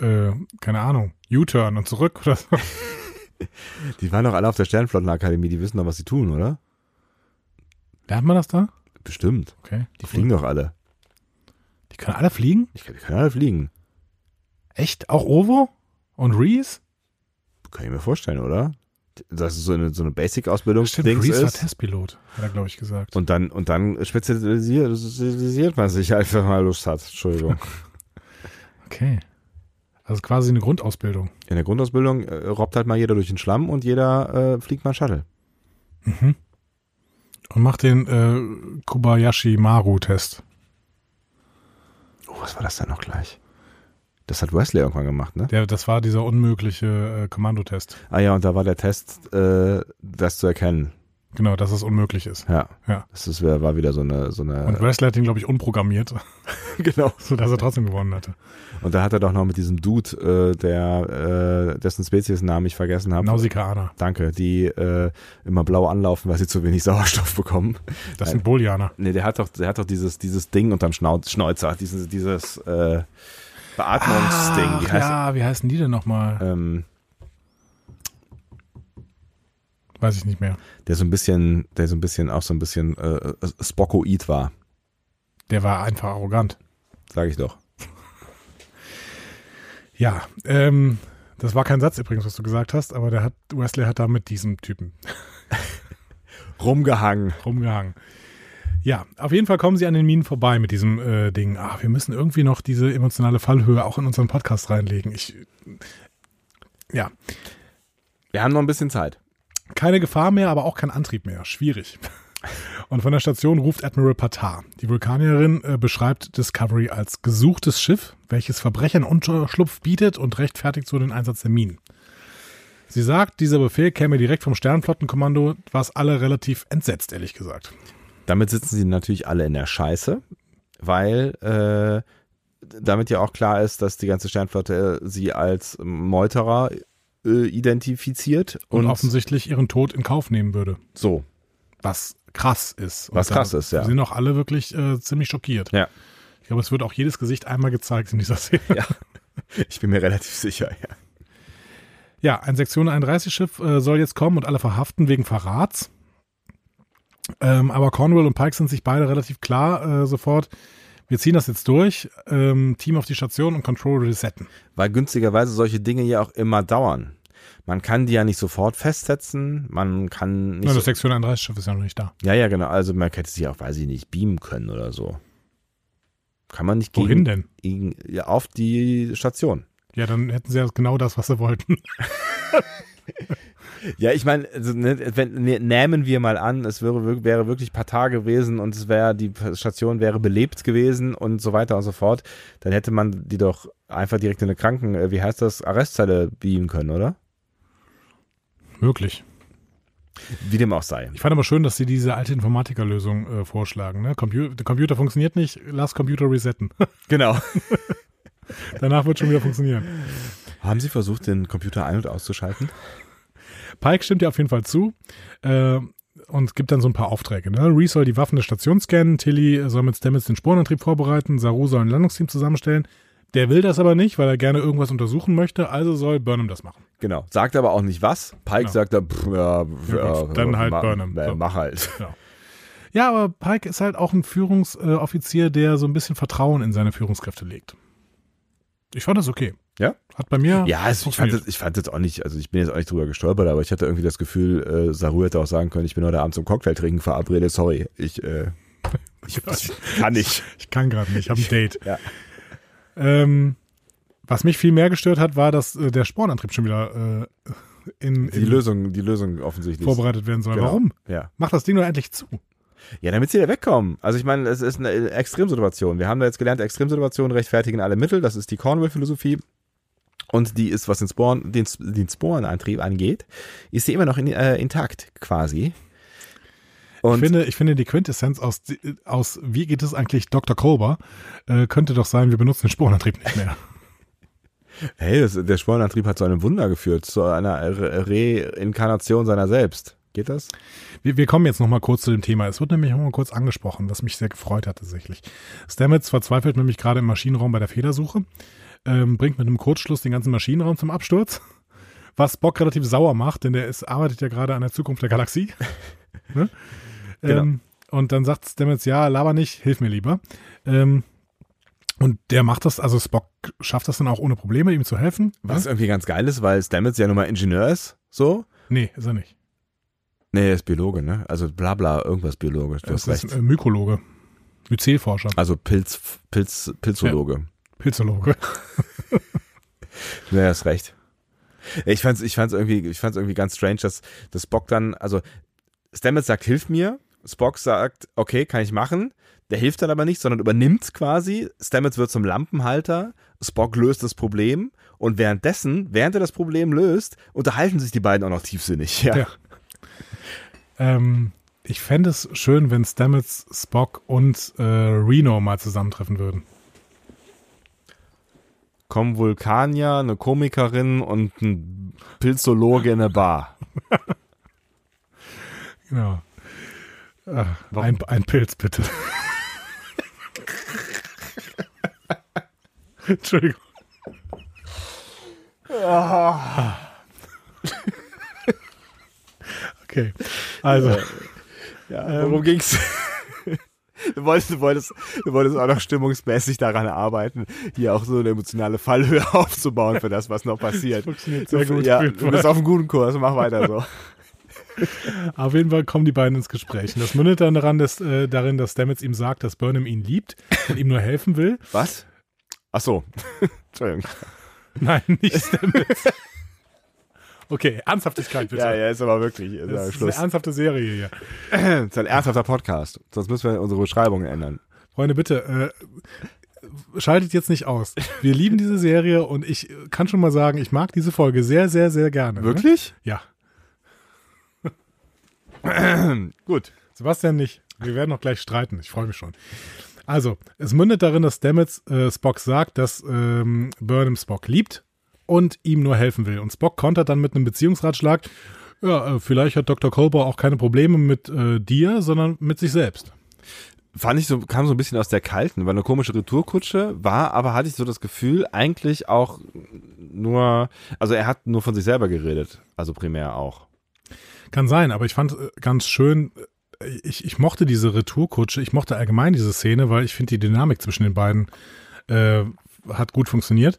äh, keine Ahnung, U-Turn und zurück oder so. Die waren doch alle auf der Sternflottenakademie, die wissen doch, was sie tun, oder? Lernt man das da? Bestimmt. Okay. Die fliegen doch alle. Die können alle fliegen? Ich, die können alle fliegen. Echt? Auch Ovo? Und Reese? Kann ich mir vorstellen, oder? Dass es so eine, so eine Basic-Ausbildung Dings Reese war ist. Testpilot, hat er, glaube ich, gesagt. Und dann, und dann spezialisiert, spezialisiert man sich einfach mal Lust hat. Entschuldigung. Okay. Also quasi eine Grundausbildung. In der Grundausbildung äh, robbt halt mal jeder durch den Schlamm und jeder äh, fliegt mal Shuttle. Mhm. Und macht den äh, Kobayashi Maru-Test. Oh, was war das denn noch gleich? Das hat Wesley irgendwann gemacht, ne? Der, das war dieser unmögliche äh, Kommandotest. Ah ja, und da war der Test, äh, das zu erkennen. Genau, dass es unmöglich ist. Ja. Ja. Das ist, war wieder so eine, so Und eine. Wesley hat ihn, glaube ich, unprogrammiert, genau. sodass er trotzdem gewonnen hatte. Und da hat er doch noch mit diesem Dude, äh, der, äh, dessen Speziesnamen ich vergessen habe. Nausikaner. Danke, die äh, immer blau anlaufen, weil sie zu wenig Sauerstoff bekommen. Das sind Bolianer. Nee, der hat doch, der hat doch dieses, dieses Ding unterm Schnau Schnäuzer, dieses, dieses äh, Beatmungsding. Ach, Wie heißt ja, wie heißen die denn nochmal? ähm, Weiß ich nicht mehr. der so ein bisschen, der so ein bisschen auch so ein bisschen äh, Spockoid war, Der war einfach arrogant. sage ich doch. Ja, ähm, das war kein Satz übrigens, was du gesagt hast, aber der hat, Wesley hat da mit diesem Typen Rumgehangen. rumgehangen. Ja, auf jeden Fall kommen sie an den Minen vorbei mit diesem äh, Ding. Ah, wir müssen irgendwie noch diese emotionale Fallhöhe auch in unseren Podcast reinlegen. Ich, ja, Wir haben noch ein bisschen Zeit. keine Gefahr mehr, aber auch kein Antrieb mehr. Schwierig. Und von der Station ruft Admiral Patar. Die Vulkanierin äh, beschreibt Discovery als gesuchtes Schiff, welches Verbrechern Unterschlupf bietet und rechtfertigt so den Einsatz der Minen. Sie sagt, dieser Befehl käme direkt vom Sternflottenkommando, was alle relativ entsetzt, ehrlich gesagt. Damit sitzen sie natürlich alle in der Scheiße, weil äh, damit ja auch klar ist, dass die ganze Sternflotte sie als Meuterer äh, identifiziert Und, und, offensichtlich ihren Tod in Kauf nehmen würde. so. Was krass ist. Und Was krass ist, ja. sind auch alle wirklich äh, ziemlich schockiert. Ja. Ich glaube, es wird auch jedes Gesicht einmal gezeigt in dieser Szene. Ja. Ich bin mir relativ sicher, ja. Ja, ein Sektion 31 Schiff äh, soll jetzt kommen und alle verhaften wegen Verrats. Ähm, aber Cornwall und Pike sind sich beide relativ klar äh, sofort. Wir ziehen das jetzt durch. Ähm, Team auf die Station und Control resetten. Weil günstigerweise solche Dinge ja auch immer dauern. Man kann die ja nicht sofort festsetzen, man kann nicht so, das Sektion 31 Schiff ist ja noch nicht da. Ja, ja, genau. Also man hätte sie auch, weiß ich nicht, beamen können oder so. Kann man nicht Wohin gegen, denn? gegen ja, auf die Station. Ja, dann hätten sie ja genau das, was sie wollten. Ja, ich meine, also, ne, wenn, ne, nehmen wir mal an, es wäre, wäre wirklich Patar gewesen und es wäre, die Station wäre belebt gewesen und so weiter und so fort, dann hätte man die doch einfach direkt in eine Kranken, äh, wie heißt das, Arrestzelle beamen können, oder? Möglich. Wie dem auch sei. Ich fand aber schön, dass sie diese alte Informatikerlösung äh, vorschlagen. Ne? Compu der Computer funktioniert nicht, lass Computer resetten. Genau. Danach wird schon wieder funktionieren. Haben Sie versucht, den Computer ein- und auszuschalten? Pike stimmt ja auf jeden Fall zu äh, und gibt dann so ein paar Aufträge. Ne? Reese soll die Waffen der Station scannen, Tilly soll mit Stamets den Spurenantrieb vorbereiten, Saru soll ein Landungsteam zusammenstellen. Der will das aber nicht, weil er gerne irgendwas untersuchen möchte, also soll Burnham das machen. Genau. Sagt aber auch nicht was. Pike Genau. sagt dann, pff, ja, Ja, gut, dann halt ma, Burnham, äh, so. Mach halt. Ja, aber Pike ist halt auch ein Führungsoffizier, der so ein bisschen Vertrauen in seine Führungskräfte legt. Ich fand das okay. Ja? Hat bei mir. Ja, es, ich, fand das, ich fand jetzt auch nicht, also ich bin jetzt auch nicht drüber gestolpert, aber ich hatte irgendwie das Gefühl, äh, Saru hätte auch sagen können, ich bin heute Abend zum Cocktail trinken verabredet, sorry, ich, äh, ich, ich kann nicht. Ich kann gerade nicht, ich habe ein Date. Ja. Ähm, was mich viel mehr gestört hat, war, dass äh, der Spornantrieb schon wieder äh, in, Die in Lösung, die Lösung offensichtlich. vorbereitet werden soll. Genau. Warum? Ja. Mach das Ding doch endlich zu. Ja, damit sie da wegkommen. Also ich meine, es ist eine Extremsituation. Wir haben da jetzt gelernt, Extremsituationen rechtfertigen alle Mittel. Das ist die Cornwall-Philosophie. Und die ist, was den, Sporen, den, den Sporenantrieb angeht, ist sie immer noch in, äh, intakt quasi. Und ich, finde, ich finde, die Quintessenz aus, aus wie geht es eigentlich Dr. Kolber, äh, könnte doch sein, wir benutzen den Sporenantrieb nicht mehr. hey, das, der Sporenantrieb hat zu einem Wunder geführt, zu einer Re- Reinkarnation seiner selbst. Geht das? Wir, wir kommen jetzt noch mal kurz zu dem Thema. Es wird nämlich noch mal kurz angesprochen, was mich sehr gefreut hat tatsächlich. Stamets verzweifelt nämlich gerade im Maschinenraum bei der Fehlersuche, ähm, bringt mit einem Kurzschluss den ganzen Maschinenraum zum Absturz, was Spock relativ sauer macht, denn der ist, arbeitet ja gerade an der Zukunft der Galaxie. ne? Genau. ähm, und dann sagt Stamets, ja, laber nicht, hilf mir lieber. Ähm, und der macht das, also Spock schafft das dann auch ohne Probleme, ihm zu helfen. Was ne? irgendwie ganz geil ist, weil Stamets ja nun mal Ingenieur ist, so. Nee, ist er nicht. Nee, er ist Biologe, ne? Also bla bla, irgendwas biologisch. Du Das hast ist recht. äh, Mykologe. Myzelforscher. Also Pilz, Pilz, Pilzologe. Pilzologe. Ja, hast recht. Ich fand's, ich fand's irgendwie, ich fand's irgendwie ganz strange, dass, dass Spock dann, also Stamets sagt, hilf mir. Spock sagt, okay, kann ich machen. Der hilft dann aber nicht, sondern übernimmt quasi. Stamets wird zum Lampenhalter. Spock löst das Problem. Und währenddessen, während er das Problem löst, unterhalten sich die beiden auch noch tiefsinnig. Ja. Ja. Ähm, ich fände es schön, wenn Stamets, Spock und äh, Reno mal zusammentreffen würden. Kommen Vulkanier, eine Komikerin und ein Pilzologe in eine Bar. Genau. Äh, ein, ein Pilz, bitte. Entschuldigung. Okay, also Ja, worum ging's? Du wolltest, du, wolltest, du wolltest auch noch stimmungsmäßig daran arbeiten, hier auch so eine emotionale Fallhöhe aufzubauen für das, was noch passiert. funktioniert Du, sehr gut. ja, du bist auf einem guten Kurs, mach weiter so. Auf jeden Fall kommen die beiden ins Gespräch. Und das mündet dann daran, dass, äh, darin, dass Stamets ihm sagt, dass Burnham ihn liebt und ihm nur helfen will. Was? Ach so. Entschuldigung. Nein, nicht Stamets. Okay, Ernsthaftigkeit bitte. Ja, ja, ist aber wirklich ist Das ist eine ernsthafte Serie hier. Das ist ein ernsthafter Podcast. Sonst müssen wir unsere Beschreibungen ändern. Freunde, bitte, äh, schaltet jetzt nicht aus. Wir lieben diese Serie und ich kann schon mal sagen, ich mag diese Folge sehr, sehr, sehr gerne. Ne? Wirklich? Ja. Gut. Sebastian nicht. Wir werden noch gleich streiten. Ich freue mich schon. Also, es mündet darin, dass Stamets äh, Spock sagt, dass ähm, Burnham Spock liebt und ihm nur helfen will. Und Spock kontert dann mit einem Beziehungsratschlag, ja, äh, vielleicht hat Dr. Culber auch keine Probleme mit äh, dir, sondern mit sich selbst. Fand ich so, kam so ein bisschen aus der kalten, war eine komische Retourkutsche, war, aber hatte ich so das Gefühl, eigentlich auch nur, also er hat nur von sich selber geredet, also primär auch. Kann sein, aber ich fand äh, ganz schön, äh, ich, ich mochte diese Retourkutsche, ich mochte allgemein diese Szene, weil ich finde, die Dynamik zwischen den beiden äh, hat gut funktioniert.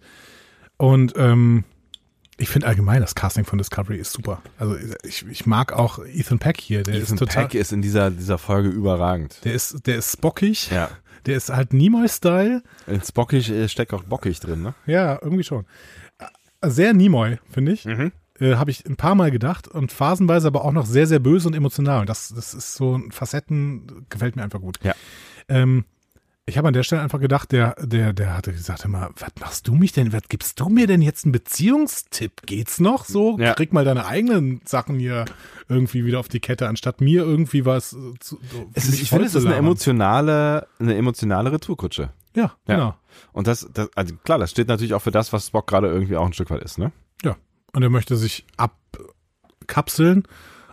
Und ähm, ich finde allgemein, das Casting von Discovery ist super. Also ich, ich mag auch Ethan Peck hier, der Ethan ist total, Peck ist in dieser, dieser Folge überragend. der ist, der ist spockig, Ja. der ist halt Nimoy-Style. In Spockig äh, steckt auch bockig drin, ne? Ja, irgendwie schon. Sehr Nimoy, finde ich. Mhm. Äh, Habe ich ein paar Mal gedacht und phasenweise aber auch noch sehr, sehr böse und emotional. Und das, das ist so ein Facetten, gefällt mir einfach gut. Ja. Ähm, ich habe an der Stelle einfach gedacht, der, der, der hatte gesagt, mal, was machst du mich denn, was gibst du mir denn jetzt einen Beziehungstipp? Geht's noch so? Ja. Krieg mal deine eigenen Sachen hier irgendwie wieder auf die Kette, anstatt mir irgendwie was zu, ist, ich finde, es ist eine emotionale, eine emotionale Retourkutsche. Ja, Ja. genau. Und das, das, also klar, das steht natürlich auch für das, was Spock gerade irgendwie auch ein Stück weit ist, ne? Ja. Und er möchte sich abkapseln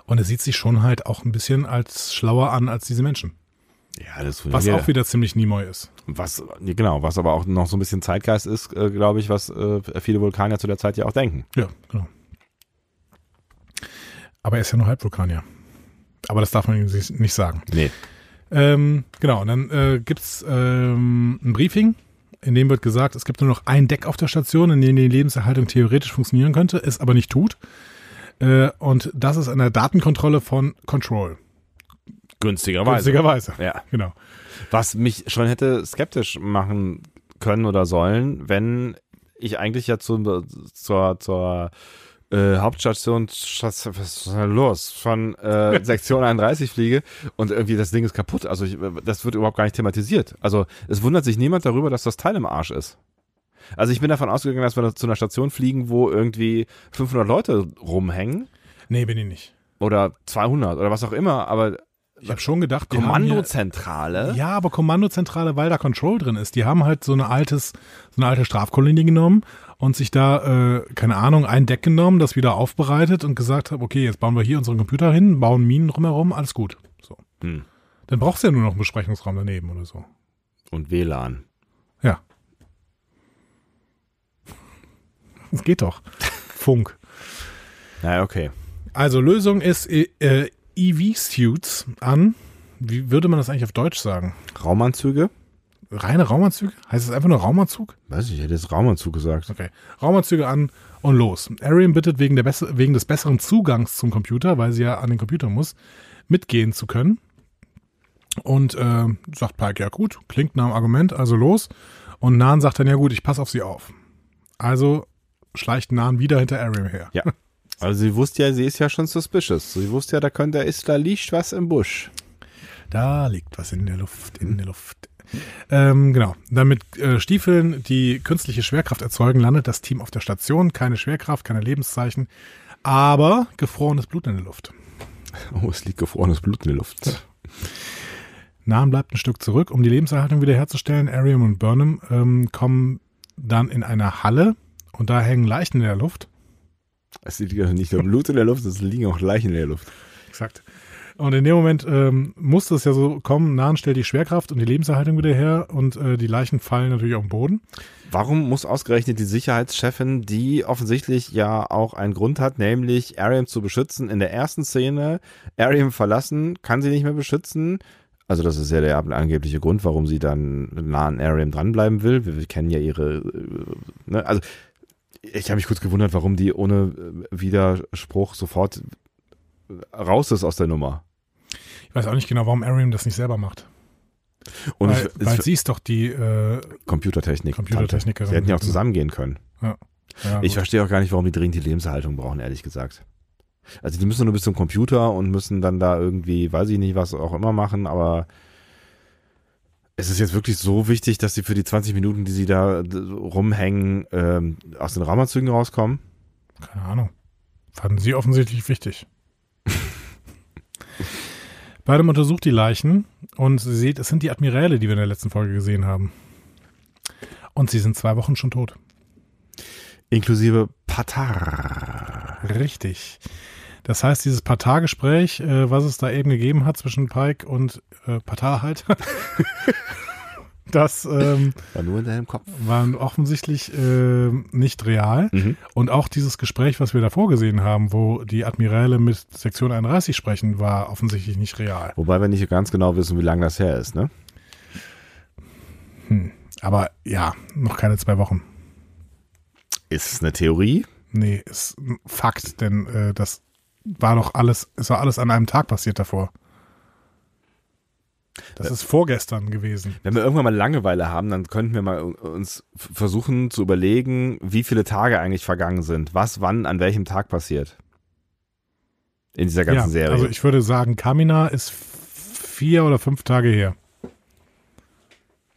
und er sieht sich schon halt auch ein bisschen als schlauer an als diese Menschen. Ja, das Was auch wieder ziemlich Nimoy ist. was genau, was aber auch noch so ein bisschen Zeitgeist ist, äh, glaube ich, was äh, viele Vulkanier zu der Zeit ja auch denken. Ja, genau. Aber er ist ja nur Halbvulkanier. Aber das darf man ihm nicht sagen. Nee. Ähm, genau, und dann äh, gibt's ähm, ein Briefing, in dem wird gesagt, es gibt nur noch ein Deck auf der Station, in dem die Lebenserhaltung theoretisch funktionieren könnte, es aber nicht tut. Äh, und das ist eine Datenkontrolle von Control. Günstigerweise. Günstigerweise. Ja. Genau. Was mich schon hätte skeptisch machen können oder sollen, wenn ich eigentlich ja zu, zur, zur äh, Hauptstation, Station- was ist denn los, von äh, Sektion 31 fliege und irgendwie das Ding ist kaputt. Also ich, das wird überhaupt gar nicht thematisiert. Also es wundert sich niemand darüber, dass das Teil im Arsch ist. Also ich bin davon ausgegangen, dass wir zu einer Station fliegen, wo irgendwie 500 Leute rumhängen Nee, bin ich nicht. oder 200 oder was auch immer, aber Ich habe schon gedacht, die haben hier, Kommandozentrale. Ja, aber Kommandozentrale, weil da Control drin ist. Die haben halt so eine altes, so eine alte Strafkolonie genommen und sich da, äh, keine Ahnung, ein Deck genommen, das wieder aufbereitet und gesagt haben, okay, jetzt bauen wir hier unseren Computer hin, bauen Minen drumherum, alles gut. So. Hm. Dann brauchst du ja nur noch einen Besprechungsraum daneben oder so. Und WLAN. Ja. Das geht doch. Funk. Ja, okay. Also Lösung ist äh, EV-Suits an. Wie würde man das eigentlich auf Deutsch sagen? Raumanzüge? Reine Raumanzüge? Heißt es einfach nur Raumanzug? Weiß ich, ich hätte jetzt Raumanzug gesagt. Okay. Raumanzüge an und los. Arian bittet wegen, wegen des besseren Zugangs zum Computer, weil sie ja an den Computer muss, mitgehen zu können. Und äh, sagt Pike, ja gut, klingt nach einem Argument, also los. Und Nan sagt dann, ja gut, ich passe auf sie auf. Also schleicht Nan wieder hinter Arian her. Ja. Also sie wusste ja, sie ist ja schon suspicious. Sie wusste ja, da könnte, da ist, da liegt was im Busch. Da liegt was in der Luft, in der Luft. Ähm, genau. Dann mit äh, Stiefeln, die künstliche Schwerkraft erzeugen, landet das Team auf der Station. Keine Schwerkraft, keine Lebenszeichen, aber gefrorenes Blut in der Luft. Oh, es liegt gefrorenes Blut in der Luft. Nahen bleibt ein Stück zurück, um die Lebenserhaltung wiederherzustellen. Ariam und Burnham ähm, kommen dann in eine Halle und da hängen Leichen in der Luft. Es liegt ja nicht nur Blut in der Luft, es liegen auch Leichen in der Luft. Exakt. Und in dem Moment ähm, musste es ja so kommen, Nahen stellt die Schwerkraft und die Lebenserhaltung wieder her und äh, die Leichen fallen natürlich auf den Boden. Warum muss ausgerechnet die Sicherheitschefin, die offensichtlich ja auch einen Grund hat, nämlich Ariam zu beschützen, in der ersten Szene Ariam verlassen, kann sie nicht mehr beschützen? Also das ist ja der angebliche Grund, warum sie dann nah an Ariam dranbleiben will. Wir, wir kennen ja ihre, äh, ne? also ich habe mich kurz gewundert, warum die ohne äh, Widerspruch sofort raus ist aus der Nummer. Ich weiß auch nicht genau, warum Ariam das nicht selber macht. Und weil, ich, weil ich, sie ist doch die äh, Computertechnik. Computertechnikerin. Sie hätten ja auch zusammengehen können. ja, Ich gut. verstehe auch gar nicht, warum die dringend die Lebenserhaltung brauchen, ehrlich gesagt. Also die müssen nur bis zum Computer und müssen dann da irgendwie, weiß ich nicht, was auch immer machen, aber es ist jetzt wirklich so wichtig, dass sie für die 20 Minuten, die sie da rumhängen, ähm, aus den Raumanzügen rauskommen. Keine Ahnung. Fanden sie offensichtlich wichtig. Beidem untersucht die Leichen und sie sieht, es sind die Admiräle, die wir in der letzten Folge gesehen haben. Und sie sind zwei Wochen schon tot. Inklusive Patar. Richtig. Das heißt, dieses Patar-Gespräch, äh, was es da eben gegeben hat zwischen Pike und äh, Patar halt, das ähm, War nur in deinem Kopf. war offensichtlich äh, nicht real. Mhm. Und auch dieses Gespräch, was wir davor gesehen haben, wo die Admiräle mit Sektion 31 sprechen, war offensichtlich nicht real. Wobei wir nicht ganz genau wissen, wie lange das her ist, ne? Aber ja, noch keine zwei Wochen. Ist es eine Theorie? Nee, ist ein Fakt, denn äh, das war doch alles, es war alles an einem Tag passiert davor. Das ist vorgestern gewesen. Wenn wir irgendwann mal Langeweile haben, dann könnten wir mal uns versuchen zu überlegen, wie viele Tage eigentlich vergangen sind. Was, wann, an welchem Tag passiert. In dieser ganzen ja, Serie. Also ich würde sagen, Kamina ist vier oder fünf Tage her.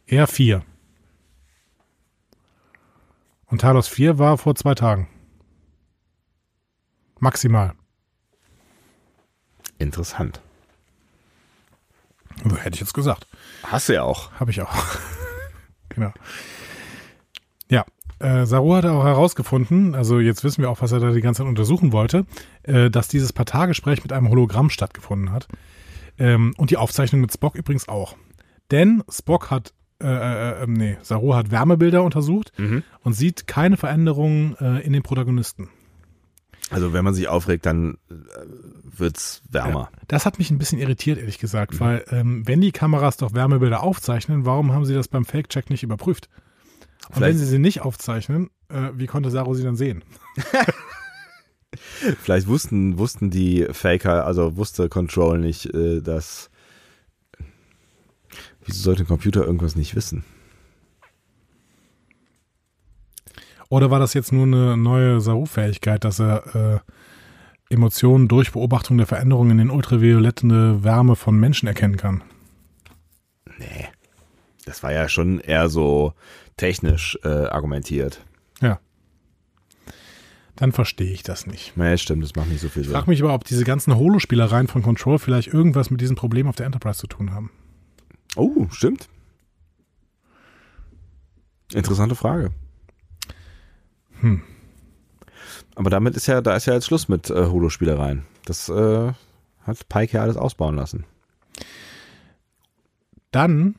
Eher vier. Und Talos 4 war vor zwei Tagen. Maximal. Interessant. Hätte ich jetzt gesagt. Hast du ja auch. Habe ich auch. genau. Ja, äh, Saru hat auch herausgefunden, also jetzt wissen wir auch, was er da die ganze Zeit untersuchen wollte, äh, dass dieses Patar-Gespräch mit einem Hologramm stattgefunden hat. Ähm, und die Aufzeichnung mit Spock übrigens auch. Denn Spock hat, äh, äh, äh, nee, Saru hat Wärmebilder untersucht Mhm. und sieht keine Veränderungen äh, in den Protagonisten. Also wenn man sich aufregt, dann äh, wird's wärmer. Das hat mich ein bisschen irritiert, ehrlich gesagt, Mhm. weil ähm, wenn die Kameras doch Wärmebilder aufzeichnen, warum haben sie das beim Fake-Check nicht überprüft? Und wenn Vielleicht- sie sie nicht aufzeichnen, äh, wie konnte Saru sie dann sehen? Vielleicht wussten, wussten die Faker, also wusste Control nicht, äh, dass. Wieso sollte ein Computer irgendwas nicht wissen? Oder war das jetzt nur eine neue Saru-Fähigkeit, dass er äh, Emotionen durch Beobachtung der Veränderungen in den ultravioletten Wärme von Menschen erkennen kann? Nee. Das war ja schon eher so technisch äh, argumentiert. Ja. Dann verstehe ich das nicht. Nee, stimmt, das macht nicht so viel Ich Sinn. frage mich aber, ob diese ganzen Holospielereien von Control vielleicht irgendwas mit diesem Problem auf der Enterprise zu tun haben. Oh, stimmt. Interessante Frage. Hm. Aber damit ist ja, da ist ja jetzt Schluss mit äh, Holospielereien. Das äh, hat Pike ja alles ausbauen lassen. Dann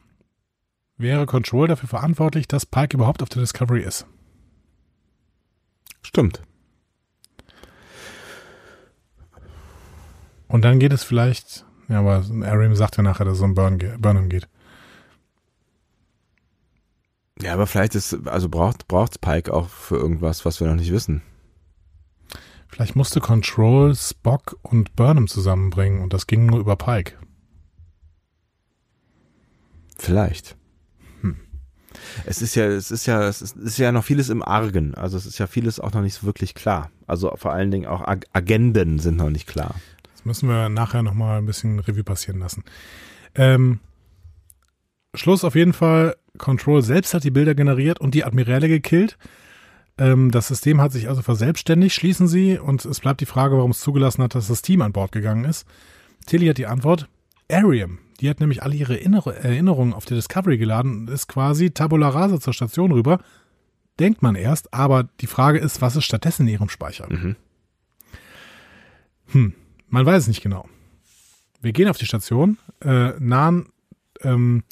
wäre Control dafür verantwortlich, dass Pike überhaupt auf der Discovery ist. Stimmt. Und dann geht es vielleicht, ja, aber Arim sagt ja nachher, dass es um Burn Burnham geht. Ja, aber vielleicht ist, also braucht braucht's Pike auch für irgendwas, was wir noch nicht wissen. Vielleicht musste Control Spock und Burnham zusammenbringen und das ging nur über Pike. Vielleicht. Es ist ja, es ist ja, es ist, ist ja noch vieles im Argen. Also es ist ja vieles auch noch nicht so wirklich klar. Also vor allen Dingen auch Ag Agenden sind noch nicht klar. Das müssen wir nachher nochmal ein bisschen Revue passieren lassen. Ähm, Schluss auf jeden Fall. Control selbst hat die Bilder generiert und die Admiräle gekillt. Ähm, das System hat sich also verselbstständigt, schließen sie. Und es bleibt die Frage, warum es zugelassen hat, dass das Team an Bord gegangen ist. Tilly hat die Antwort. Ariam. Die hat nämlich alle ihre Innere Erinnerungen auf der Discovery geladen und ist quasi Tabula Rasa zur Station rüber. Denkt man erst, aber die Frage ist, was ist stattdessen in ihrem Speicher? Mhm. Hm, man weiß es nicht genau. Wir gehen auf die Station. Äh, Nan ähm,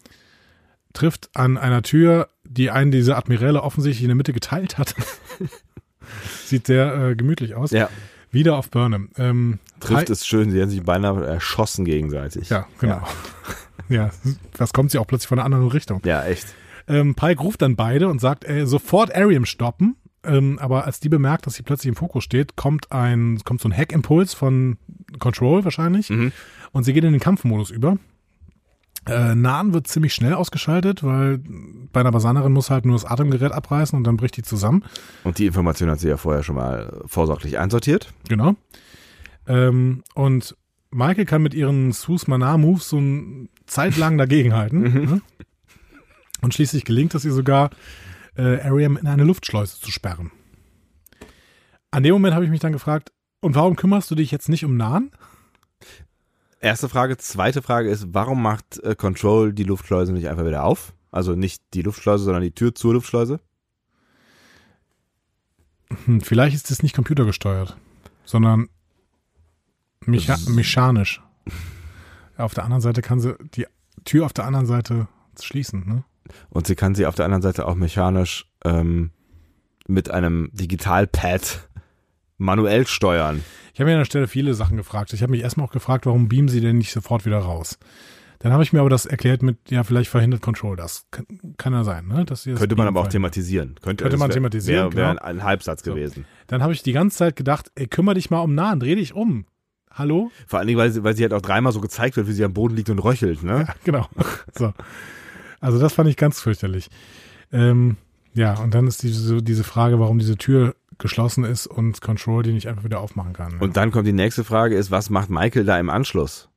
trifft an einer Tür, die einen dieser Admiräle offensichtlich in der Mitte geteilt hat. Sieht sehr äh, gemütlich aus. Ja, Wieder auf Burnham. Ähm, trifft es schön. Sie haben sich beinahe erschossen gegenseitig. Ja, genau. Ja. das kommt sie auch plötzlich von einer anderen Richtung. Ja, echt. Ähm, Pike ruft dann beide und sagt, äh, sofort Ariam stoppen. Ähm, aber als die bemerkt, dass sie plötzlich im Fokus steht, kommt ein, kommt so ein Hack-Impuls von Control wahrscheinlich. Mhm. Und sie geht in den Kampfmodus über. Äh, Nahen wird ziemlich schnell ausgeschaltet, weil bei einer Basanerin muss halt nur das Atemgerät abreißen und dann bricht die zusammen. Und die Information hat sie ja vorher schon mal vorsorglich einsortiert. Genau. Ähm, und Michael kann mit ihren Sus Mana Moves so eine Zeit lang dagegenhalten. ne? Und schließlich gelingt es ihr sogar, äh, Ariam in eine Luftschleuse zu sperren. An dem Moment habe ich mich dann gefragt, und warum kümmerst du dich jetzt nicht um Nahen? Erste Frage. Zweite Frage ist, warum macht äh, Control die Luftschleuse nicht einfach wieder auf? Also nicht die Luftschleuse, sondern die Tür zur Luftschleuse? Hm, vielleicht ist es nicht computergesteuert, sondern mecha Das mechanisch. Auf der anderen Seite kann sie die Tür auf der anderen Seite schließen. Ne? Und sie kann sie auf der anderen Seite auch mechanisch ähm, mit einem Digitalpad manuell steuern. Ich habe mir an der Stelle viele Sachen gefragt. Ich habe mich erstmal auch gefragt, warum beamen sie denn nicht sofort wieder raus? Dann habe ich mir aber das erklärt mit, ja, vielleicht verhindert Control das. Kann, kann ja sein, ne? Dass Könnte man aber auch thematisieren. Könnte, Könnte man wär- thematisieren, Wäre wär genau. ein, ein Halbsatz So. gewesen. Dann habe ich die ganze Zeit gedacht, ey, kümmere dich mal um Nahen, dreh dich um. Hallo? Vor allen Dingen, weil sie, weil sie halt auch dreimal so gezeigt wird, wie sie am Boden liegt und röchelt, ne? Ja, genau. So. Also das fand ich ganz fürchterlich. Ähm, ja, und dann ist diese, diese Frage, warum diese Tür geschlossen ist und Control die nicht einfach wieder aufmachen kann. Und dann kommt die nächste Frage ist, was macht Michael da im Anschluss?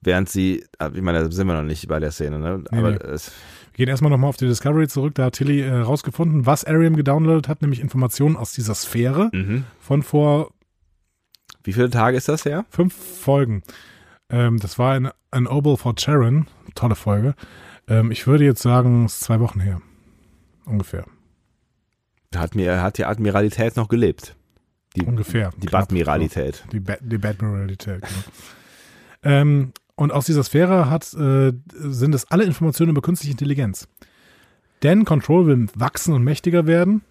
Während sie, ah, ich meine, da sind wir noch nicht bei der Szene, ne? Nee, Aber nee. es, Wir gehen erstmal nochmal auf die Discovery zurück. Da hat Tilly äh, rausgefunden, was Ariam gedownloadet hat, nämlich Informationen aus dieser Sphäre mhm. von vor Wie viele Tage ist das her? fünf Folgen. Ähm, das war ein, ein Obel for Charon. Tolle Folge. Ähm, ich würde jetzt sagen, es ist zwei Wochen her. Ungefähr. Hat mir, hat die Admiralität noch gelebt. Die, Ungefähr. die. Badmiralität. Die, ba die Badmiralität, genau. ähm, Und aus dieser Sphäre hat, äh, sind es alle Informationen über künstliche Intelligenz. Denn Control will wachsen und mächtiger werden.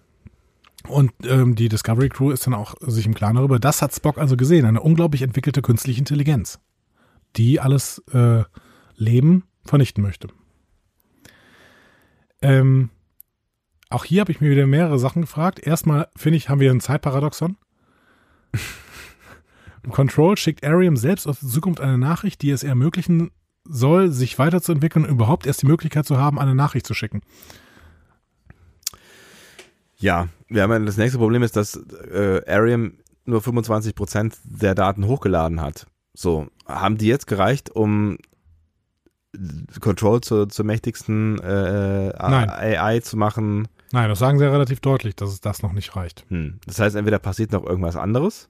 Und ähm, die Discovery Crew ist dann auch sich im Klaren darüber. Das hat Spock also gesehen. Eine unglaublich entwickelte künstliche Intelligenz, die alles äh, Leben vernichten möchte. Ähm, auch hier habe ich mir wieder mehrere Sachen gefragt. Erstmal finde ich, haben wir ein Zeitparadoxon. Control schickt Ariam selbst aus der Zukunft eine Nachricht, die es ermöglichen soll, sich weiterzuentwickeln und überhaupt erst die Möglichkeit zu haben, eine Nachricht zu schicken. Ja, wir haben ja das nächste Problem ist, dass äh, Ariam nur 25% der Daten hochgeladen hat. So, haben die jetzt gereicht, um Control zur, zur mächtigsten äh, Nein. AI zu machen? Nein, das sagen sie ja relativ deutlich, dass es das noch nicht reicht. Hm. Das heißt, entweder passiert noch irgendwas anderes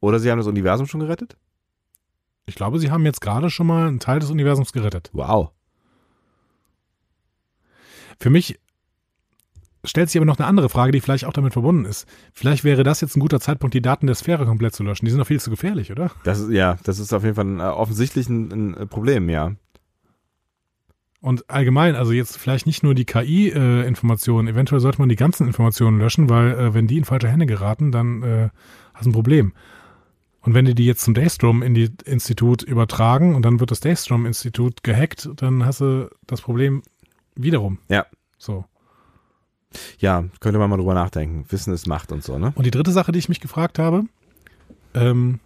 oder sie haben das Universum schon gerettet? Ich glaube, sie haben jetzt gerade schon mal einen Teil des Universums gerettet. Wow. Für mich stellt sich aber noch eine andere Frage, die vielleicht auch damit verbunden ist. Vielleicht wäre das jetzt ein guter Zeitpunkt, die Daten der Sphäre komplett zu löschen. Die sind doch viel zu gefährlich, oder? Das ist, ja, das ist auf jeden Fall ein, äh, offensichtlich ein, ein Problem, ja. Und allgemein, also jetzt vielleicht nicht nur die KI-Informationen, eventuell sollte man die ganzen Informationen löschen, weil äh, wenn die in falsche Hände geraten, dann äh, hast du ein Problem. Und wenn die die jetzt zum Daystrom-Institut übertragen und dann wird das Daystrom-Institut gehackt, dann hast du das Problem wiederum. Ja. So. Ja, könnte man mal drüber nachdenken. Wissen ist Macht und so, ne? Und die dritte Sache, die ich mich gefragt habe, ähm,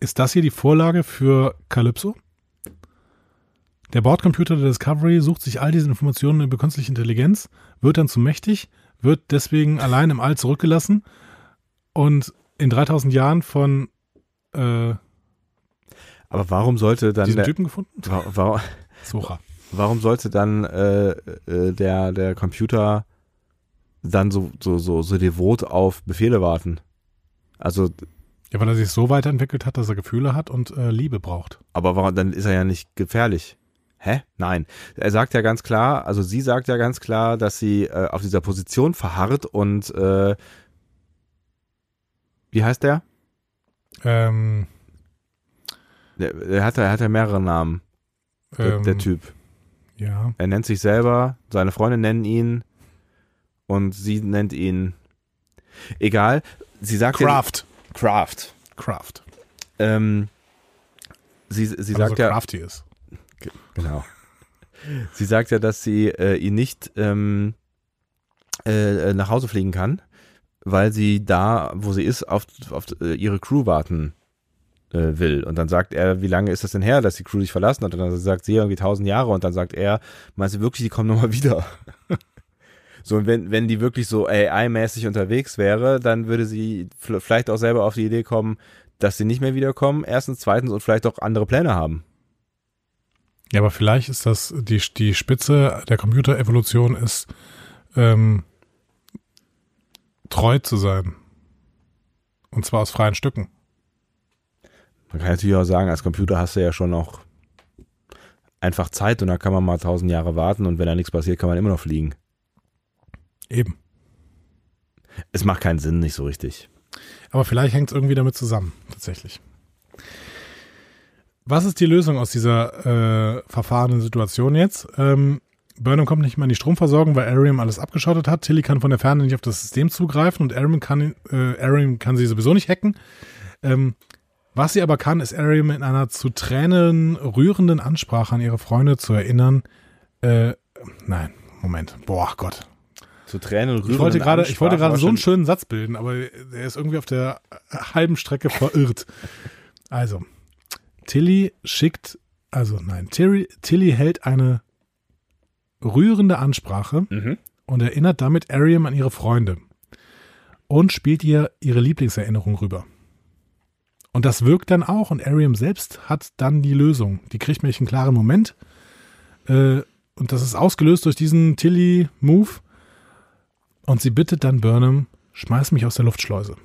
ist das hier die Vorlage für Calypso? Der Bordcomputer der Discovery sucht sich all diese Informationen über künstliche Intelligenz, wird dann zu mächtig, wird deswegen allein im All zurückgelassen und in 3000 Jahren von äh, Aber warum sollte dann diesem der, Typen gefunden? wa- wa- Sucher. warum sollte dann äh, äh, der, der Computer dann so, so, so, so devot auf Befehle warten? Also, Ja, weil er sich so weiterentwickelt hat, dass er Gefühle hat und äh, Liebe braucht. aber warum, dann ist er ja nicht gefährlich. Hä? Nein. Er sagt ja ganz klar, also sie sagt ja ganz klar, dass sie äh, auf dieser Position verharrt und äh, wie heißt der? Ähm, Der, der hat, er hat ja mehrere Namen, der, ähm, der Typ. Ja. Er nennt sich selber, seine Freunde nennen ihn und sie nennt ihn. Egal, sie sagt Craft. ja. Craft. Craft. Ähm, sie sie sagt so ja. crafty ist. Ge- Genau. Sie sagt ja, dass sie äh, ihn nicht ähm, äh, nach Hause fliegen kann, weil sie da, wo sie ist, auf, auf äh, ihre Crew warten äh, will. Und dann sagt er, wie lange ist das denn her, dass die Crew sich verlassen hat? Und dann sagt sie irgendwie tausend Jahre. Und dann sagt er, meinst du wirklich, die kommen nochmal wieder? so, und wenn, wenn die wirklich so AI-mäßig unterwegs wäre, dann würde sie vielleicht auch selber auf die Idee kommen, dass sie nicht mehr wiederkommen. Erstens, zweitens und vielleicht auch andere Pläne haben. Ja, aber vielleicht ist das die, die Spitze der Computerevolution ist, ähm, treu zu sein. Und zwar aus freien Stücken. Man kann natürlich auch sagen, als Computer hast du ja schon noch einfach Zeit und da kann man mal tausend Jahre warten und wenn da nichts passiert, kann man immer noch fliegen. Eben. Es macht keinen Sinn, nicht so richtig. Aber vielleicht hängt es irgendwie damit zusammen, tatsächlich. Was ist die Lösung aus dieser äh, verfahrenen Situation jetzt? Ähm, Burnham kommt nicht mehr in die Stromversorgung, weil Ariam alles abgeschottet hat. Tilly kann von der Ferne nicht auf das System zugreifen und Ariam kann, äh, Ariam kann sie sowieso nicht hacken. Ähm, was sie aber kann, ist Ariam in einer zu Tränen rührenden Ansprache an ihre Freunde zu erinnern. Äh, nein, Moment. Boah, Gott. Zu Tränen rühren. Ich wollte gerade, ich wollte gerade so einen schönen Satz bilden, aber der ist irgendwie auf der halben Strecke verirrt. Also, Tilly schickt, also nein, Tilly, Tilly hält eine rührende Ansprache Mhm. und erinnert damit Ariam an ihre Freunde und spielt ihr ihre Lieblingserinnerung rüber. Und das wirkt dann auch und Ariam selbst hat dann die Lösung. Die kriegt nämlich einen klaren Moment äh, und das ist ausgelöst durch diesen Tilly-Move und sie bittet dann Burnham, schmeiß mich aus der Luftschleuse.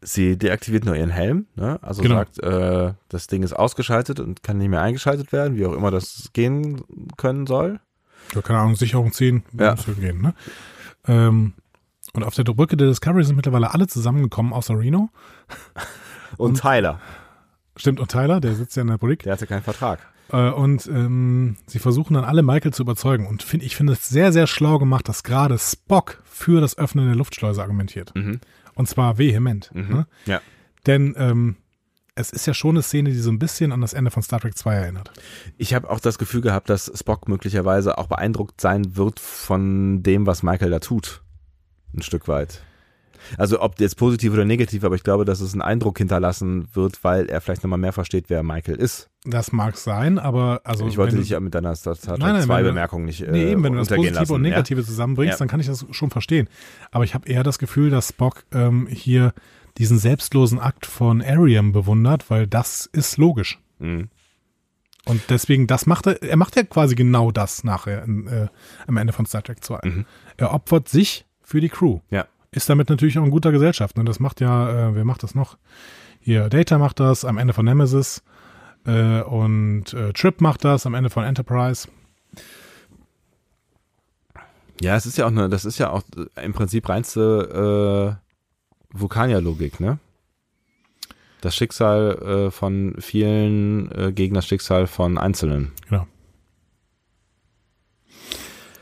Sie deaktiviert nur ihren Helm, ne? also Genau. sagt, äh, das Ding ist ausgeschaltet und kann nicht mehr eingeschaltet werden, wie auch immer das gehen können soll. Ja, keine Ahnung, Sicherung ziehen, Ja. muss irgendwie gehen, ne? Ähm, und auf der Brücke der Discovery sind mittlerweile alle zusammengekommen, außer Reno. Und, Tyler. Stimmt, und Tyler, der sitzt ja in der Politik. Der hatte keinen Vertrag. Äh, und ähm, sie versuchen dann alle Michael zu überzeugen. Und find, ich finde es sehr, sehr schlau gemacht, dass gerade Spock für das Öffnen der Luftschleuse argumentiert. Mhm. Und zwar vehement. Ne? Ja. Denn ähm, es ist ja schon eine Szene, die so ein bisschen an das Ende von Star Trek 2 erinnert. Ich habe auch das Gefühl gehabt, dass Spock möglicherweise auch beeindruckt sein wird von dem, was Michael da tut. Ein Stück weit. Also ob jetzt positiv oder negativ, aber ich glaube, dass es einen Eindruck hinterlassen wird, weil er vielleicht nochmal mehr versteht, wer Michael ist. Das mag sein, aber also. ich wollte dich ja mit deiner Star Trek Nein, nein, 2 wenn du- Bemerkung nicht äh, Nee, eben, wenn du das Positive lassen. und Negative Ja? zusammenbringst, Ja. dann kann ich das schon verstehen. Aber ich habe eher das Gefühl, dass Spock ähm, hier diesen selbstlosen Akt von Ariam bewundert, weil das ist logisch. Mhm. Und deswegen, das macht er, er macht ja quasi genau das nachher äh, am Ende von Star Trek 2. Mhm. Er opfert sich für die Crew. Ja. Ist damit natürlich auch in guter Gesellschaft. Ne? Das macht ja, äh, wer macht das noch? Hier, Data macht das am Ende von Nemesis. Äh, und äh, Trip macht das am Ende von Enterprise. Ja, es ist ja auch eine, das ist ja auch äh, im Prinzip reinste äh, Vulkanier-Logik, ne? Das Schicksal äh, von vielen äh, gegen das Schicksal von Einzelnen. Genau.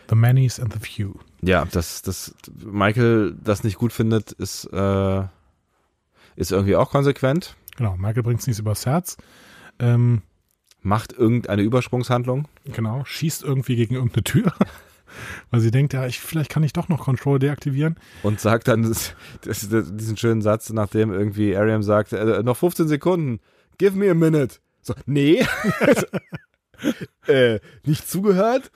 The Manys and the Few. Ja, dass, dass Michael das nicht gut findet, ist, äh, ist irgendwie auch konsequent. Genau, Michael bringt es nicht übers Herz. Ähm, Macht irgendeine Übersprungshandlung. genau, schießt irgendwie gegen irgendeine Tür. Weil sie denkt, ja, ich, vielleicht kann ich doch noch Control deaktivieren. und sagt dann das, das, das, diesen schönen Satz, nachdem irgendwie Ariam sagt, äh, noch 15 Sekunden, give me a minute. So, nee. äh, nicht zugehört?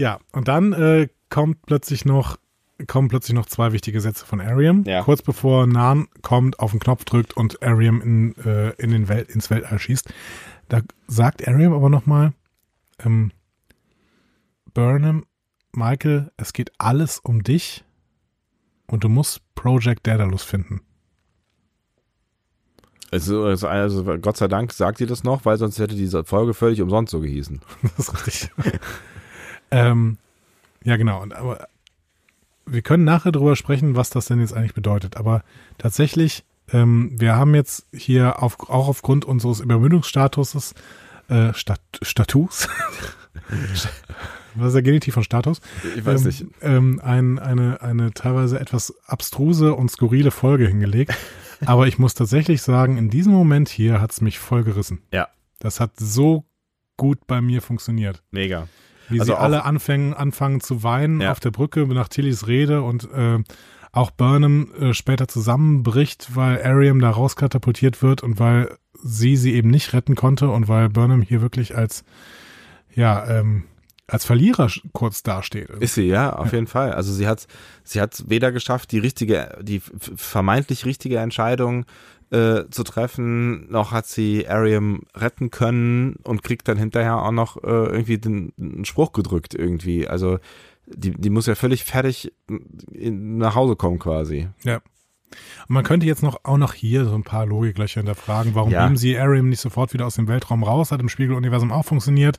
Ja, und dann äh, kommt plötzlich noch kommen plötzlich noch zwei wichtige Sätze von Ariam. Ja. Kurz bevor Nan kommt, auf den Knopf drückt und Ariam in, äh, in den Welt, ins Weltall schießt. Da sagt Ariam aber nochmal, ähm, Burnham, Michael, es geht alles um dich und du musst Project Daedalus finden. Also, Gott sei Dank sagt ihr das noch, weil sonst hätte diese Folge völlig umsonst so gehießen. Das ist richtig. ähm, ja, genau. Und, aber wir können nachher drüber sprechen, was das denn jetzt eigentlich bedeutet. Aber tatsächlich, ähm, wir haben jetzt hier auf, auch aufgrund unseres Übermüdungsstatuses, äh, Stat Status, was ist der Genitiv von Status? Ich weiß ähm, nicht. Ähm, ein, eine, eine teilweise etwas abstruse und skurrile Folge hingelegt. Aber ich muss tatsächlich sagen, in diesem Moment hier hat es mich voll gerissen. Ja. Das hat so gut bei mir funktioniert. Mega. Wie Also sie alle anfangen, anfangen zu weinen Ja. auf der Brücke nach Tillys Rede und äh, auch Burnham äh, später zusammenbricht, weil Ariam da rauskatapultiert wird und weil sie sie eben nicht retten konnte und weil Burnham hier wirklich als ja ähm, als Verlierer kurz dasteht. Ist sie, ja, auf jeden Fall. Also sie hat sie hat weder geschafft, die richtige, die vermeintlich richtige Entscheidung äh, zu treffen, noch hat sie Ariam retten können und kriegt dann hinterher auch noch äh, irgendwie den, den Spruch gedrückt irgendwie. Also die, die muss ja völlig fertig in, nach Hause kommen quasi. Ja. Und man könnte jetzt noch auch noch hier so ein paar Logiklöcher hinterfragen. Warum Ja. beamen sie Ariam nicht sofort wieder aus dem Weltraum raus? Hat im Spiegeluniversum auch funktioniert.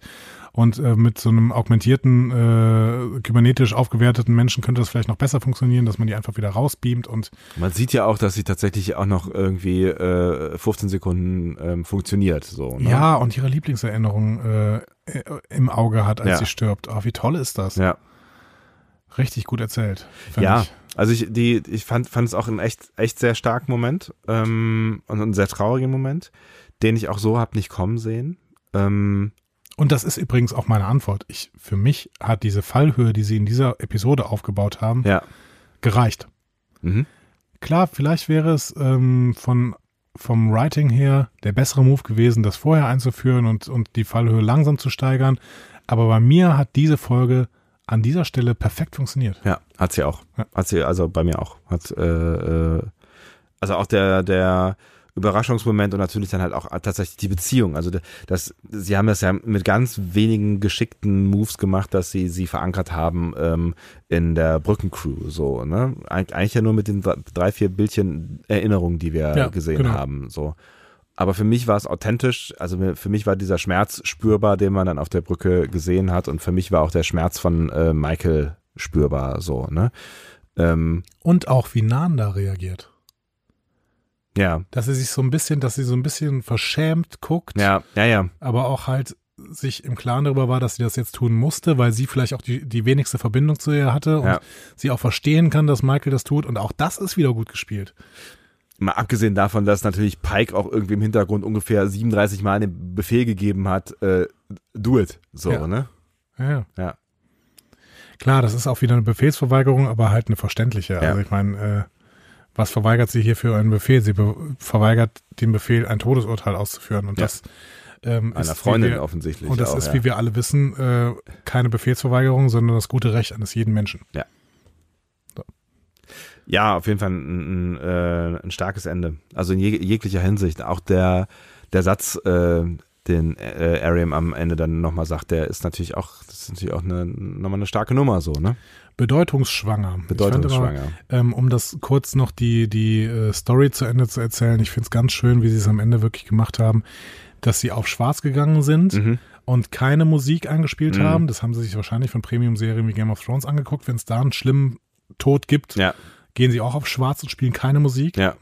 Und äh, mit so einem augmentierten, äh, kybernetisch aufgewerteten Menschen könnte das vielleicht noch besser funktionieren, dass man die einfach wieder rausbeamt und Man sieht ja auch, dass sie tatsächlich auch noch irgendwie äh, 15 Sekunden ähm, funktioniert. So, ne? ja, und ihre Lieblingserinnerung äh, äh, im Auge hat, als Ja. sie stirbt. Oh, wie toll ist das? Ja. Richtig gut erzählt. Ja, ich. also ich, die, ich fand, fand es auch einen echt, echt sehr starken Moment ähm, und einen sehr traurigen Moment, den ich auch so hab nicht kommen sehen. Ähm, Und das ist übrigens auch meine Antwort. Ich, für mich hat diese Fallhöhe, die sie in dieser Episode aufgebaut haben, ja. gereicht. Mhm. Klar, vielleicht wäre es ähm, von, vom Writing her der bessere Move gewesen, das vorher einzuführen und, und die Fallhöhe langsam zu steigern. Aber bei mir hat diese Folge an dieser Stelle perfekt funktioniert. Ja, hat sie auch. Ja. Hat sie, also bei mir auch. Hat, äh, äh, also auch der, der Überraschungsmoment und natürlich dann halt auch tatsächlich die Beziehung. Also das, sie haben das ja mit ganz wenigen geschickten Moves gemacht, dass sie sie verankert haben ähm, in der Brückencrew. So, ne? Eig eigentlich ja nur mit den drei, vier Bildchen Erinnerungen, die wir Ja, gesehen genau. haben. So. Aber für mich war es authentisch, also für mich war dieser Schmerz spürbar, den man dann auf der Brücke gesehen hat und für mich war auch der Schmerz von äh, Michael spürbar, so, ne? Ähm, Und auch wie Nan da reagiert. Ja, dass sie sich so ein bisschen, dass sie so ein bisschen verschämt guckt, ja, ja, ja. aber auch halt sich im Klaren darüber war, dass sie das jetzt tun musste, weil sie vielleicht auch die, die wenigste Verbindung zu ihr hatte und Ja. sie auch verstehen kann, dass Michael das tut und auch das ist wieder gut gespielt. Mal abgesehen davon, dass natürlich Pike auch irgendwie im Hintergrund ungefähr 37 Mal den Befehl gegeben hat, äh, do it. So, Ja. ne? Ja, ja. Klar, das ist auch wieder eine Befehlsverweigerung, aber halt eine verständliche. Ja. Also ich meine, äh, was verweigert sie hier für einen Befehl? Sie be verweigert den Befehl, ein Todesurteil auszuführen. Und Ja. das ähm, Einer ist, wie Freundin wir, offensichtlich. Und das auch, ist, ja. wie wir alle wissen, äh, keine Befehlsverweigerung, sondern das gute Recht eines jeden Menschen. Ja, auf jeden Fall ein, ein, äh, ein starkes Ende. Also in jeg jeglicher Hinsicht. Auch der, der Satz, äh, den äh, Ariam am Ende dann nochmal sagt, der ist natürlich auch, das ist natürlich auch eine, nochmal eine starke Nummer so, ne? Bedeutungsschwanger. Ich fand Bedeutungsschwanger. immer, ähm, um das kurz noch die, die äh, Story zu Ende zu erzählen, ich finde es ganz schön, wie sie es am Ende wirklich gemacht haben, dass sie auf schwarz gegangen sind Mhm. und keine Musik eingespielt Mhm. haben. Das haben sie sich wahrscheinlich von Premium-Serien wie Game of Thrones angeguckt. Wenn es da einen schlimmen Tod gibt, Ja, gehen sie auch auf schwarz und spielen keine Musik. ja,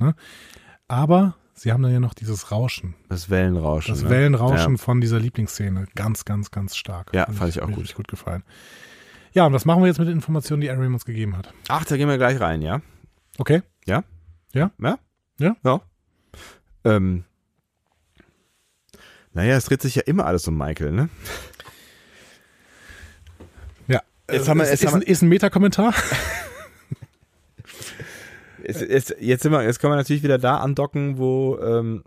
Aber sie haben dann ja noch dieses Rauschen, das Wellenrauschen. das ne? Wellenrauschen Ja. von dieser Lieblingsszene. Ganz, ganz, ganz stark. Ja, fand ich auch mir gut. gut gefallen. Ja, und was machen wir jetzt mit den Informationen, die Ariam uns gegeben hat? Ach, da gehen wir gleich rein, ja? Okay? Ja? Ja? Ja? Ja. Ja. Ähm, naja, es dreht sich ja immer alles um Michael, ne? Ja. Jetzt haben wir- ist, jetzt ist, haben ein, ist ein Meta-Kommentar. Es, es, jetzt, sind wir, jetzt können wir natürlich wieder da andocken, wo ähm,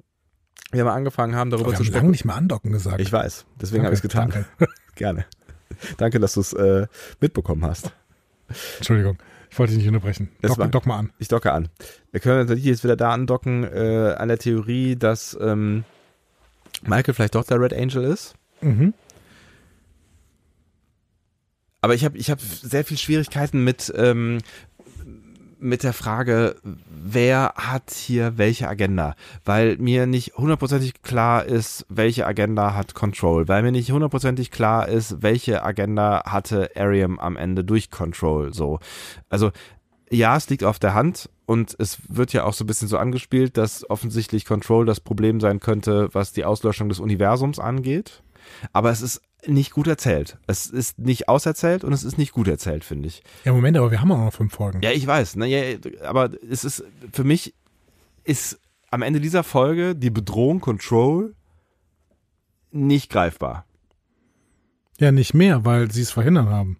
wir mal angefangen haben, darüber Wir zu haben lange sprechen. nicht mehr andocken gesagt. Ich weiß, deswegen habe ich es getan. Danke. Gerne. Danke, dass du es äh, mitbekommen hast. Entschuldigung, ich wollte dich nicht unterbrechen. Dock, war- dock mal an. Ich docke an. Wir können natürlich jetzt wieder da andocken äh, an der Theorie, dass ähm, Michael vielleicht doch der Red Angel ist. Mhm. Aber ich habe ich hab sehr viel Schwierigkeiten mit, ähm, mit der Frage, wer hat hier welche Agenda? Weil mir nicht hundertprozentig klar ist, welche Agenda hat Control. Weil mir nicht hundertprozentig klar ist, welche Agenda hatte Ariam am Ende durch Control. So. Also, ja, es liegt auf der Hand und es wird ja auch so ein bisschen so angespielt, dass offensichtlich Control das Problem sein könnte, was die Auslöschung des Universums angeht. Aber es ist nicht gut erzählt. Es ist nicht auserzählt und es ist nicht gut erzählt, finde ich. Ja, Moment, aber wir haben auch noch fünf Folgen. Ja, ich weiß. Ne, ja, aber es ist, für mich ist am Ende dieser Folge die Bedrohung Control nicht greifbar. Ja, nicht mehr, weil sie es verhindert haben.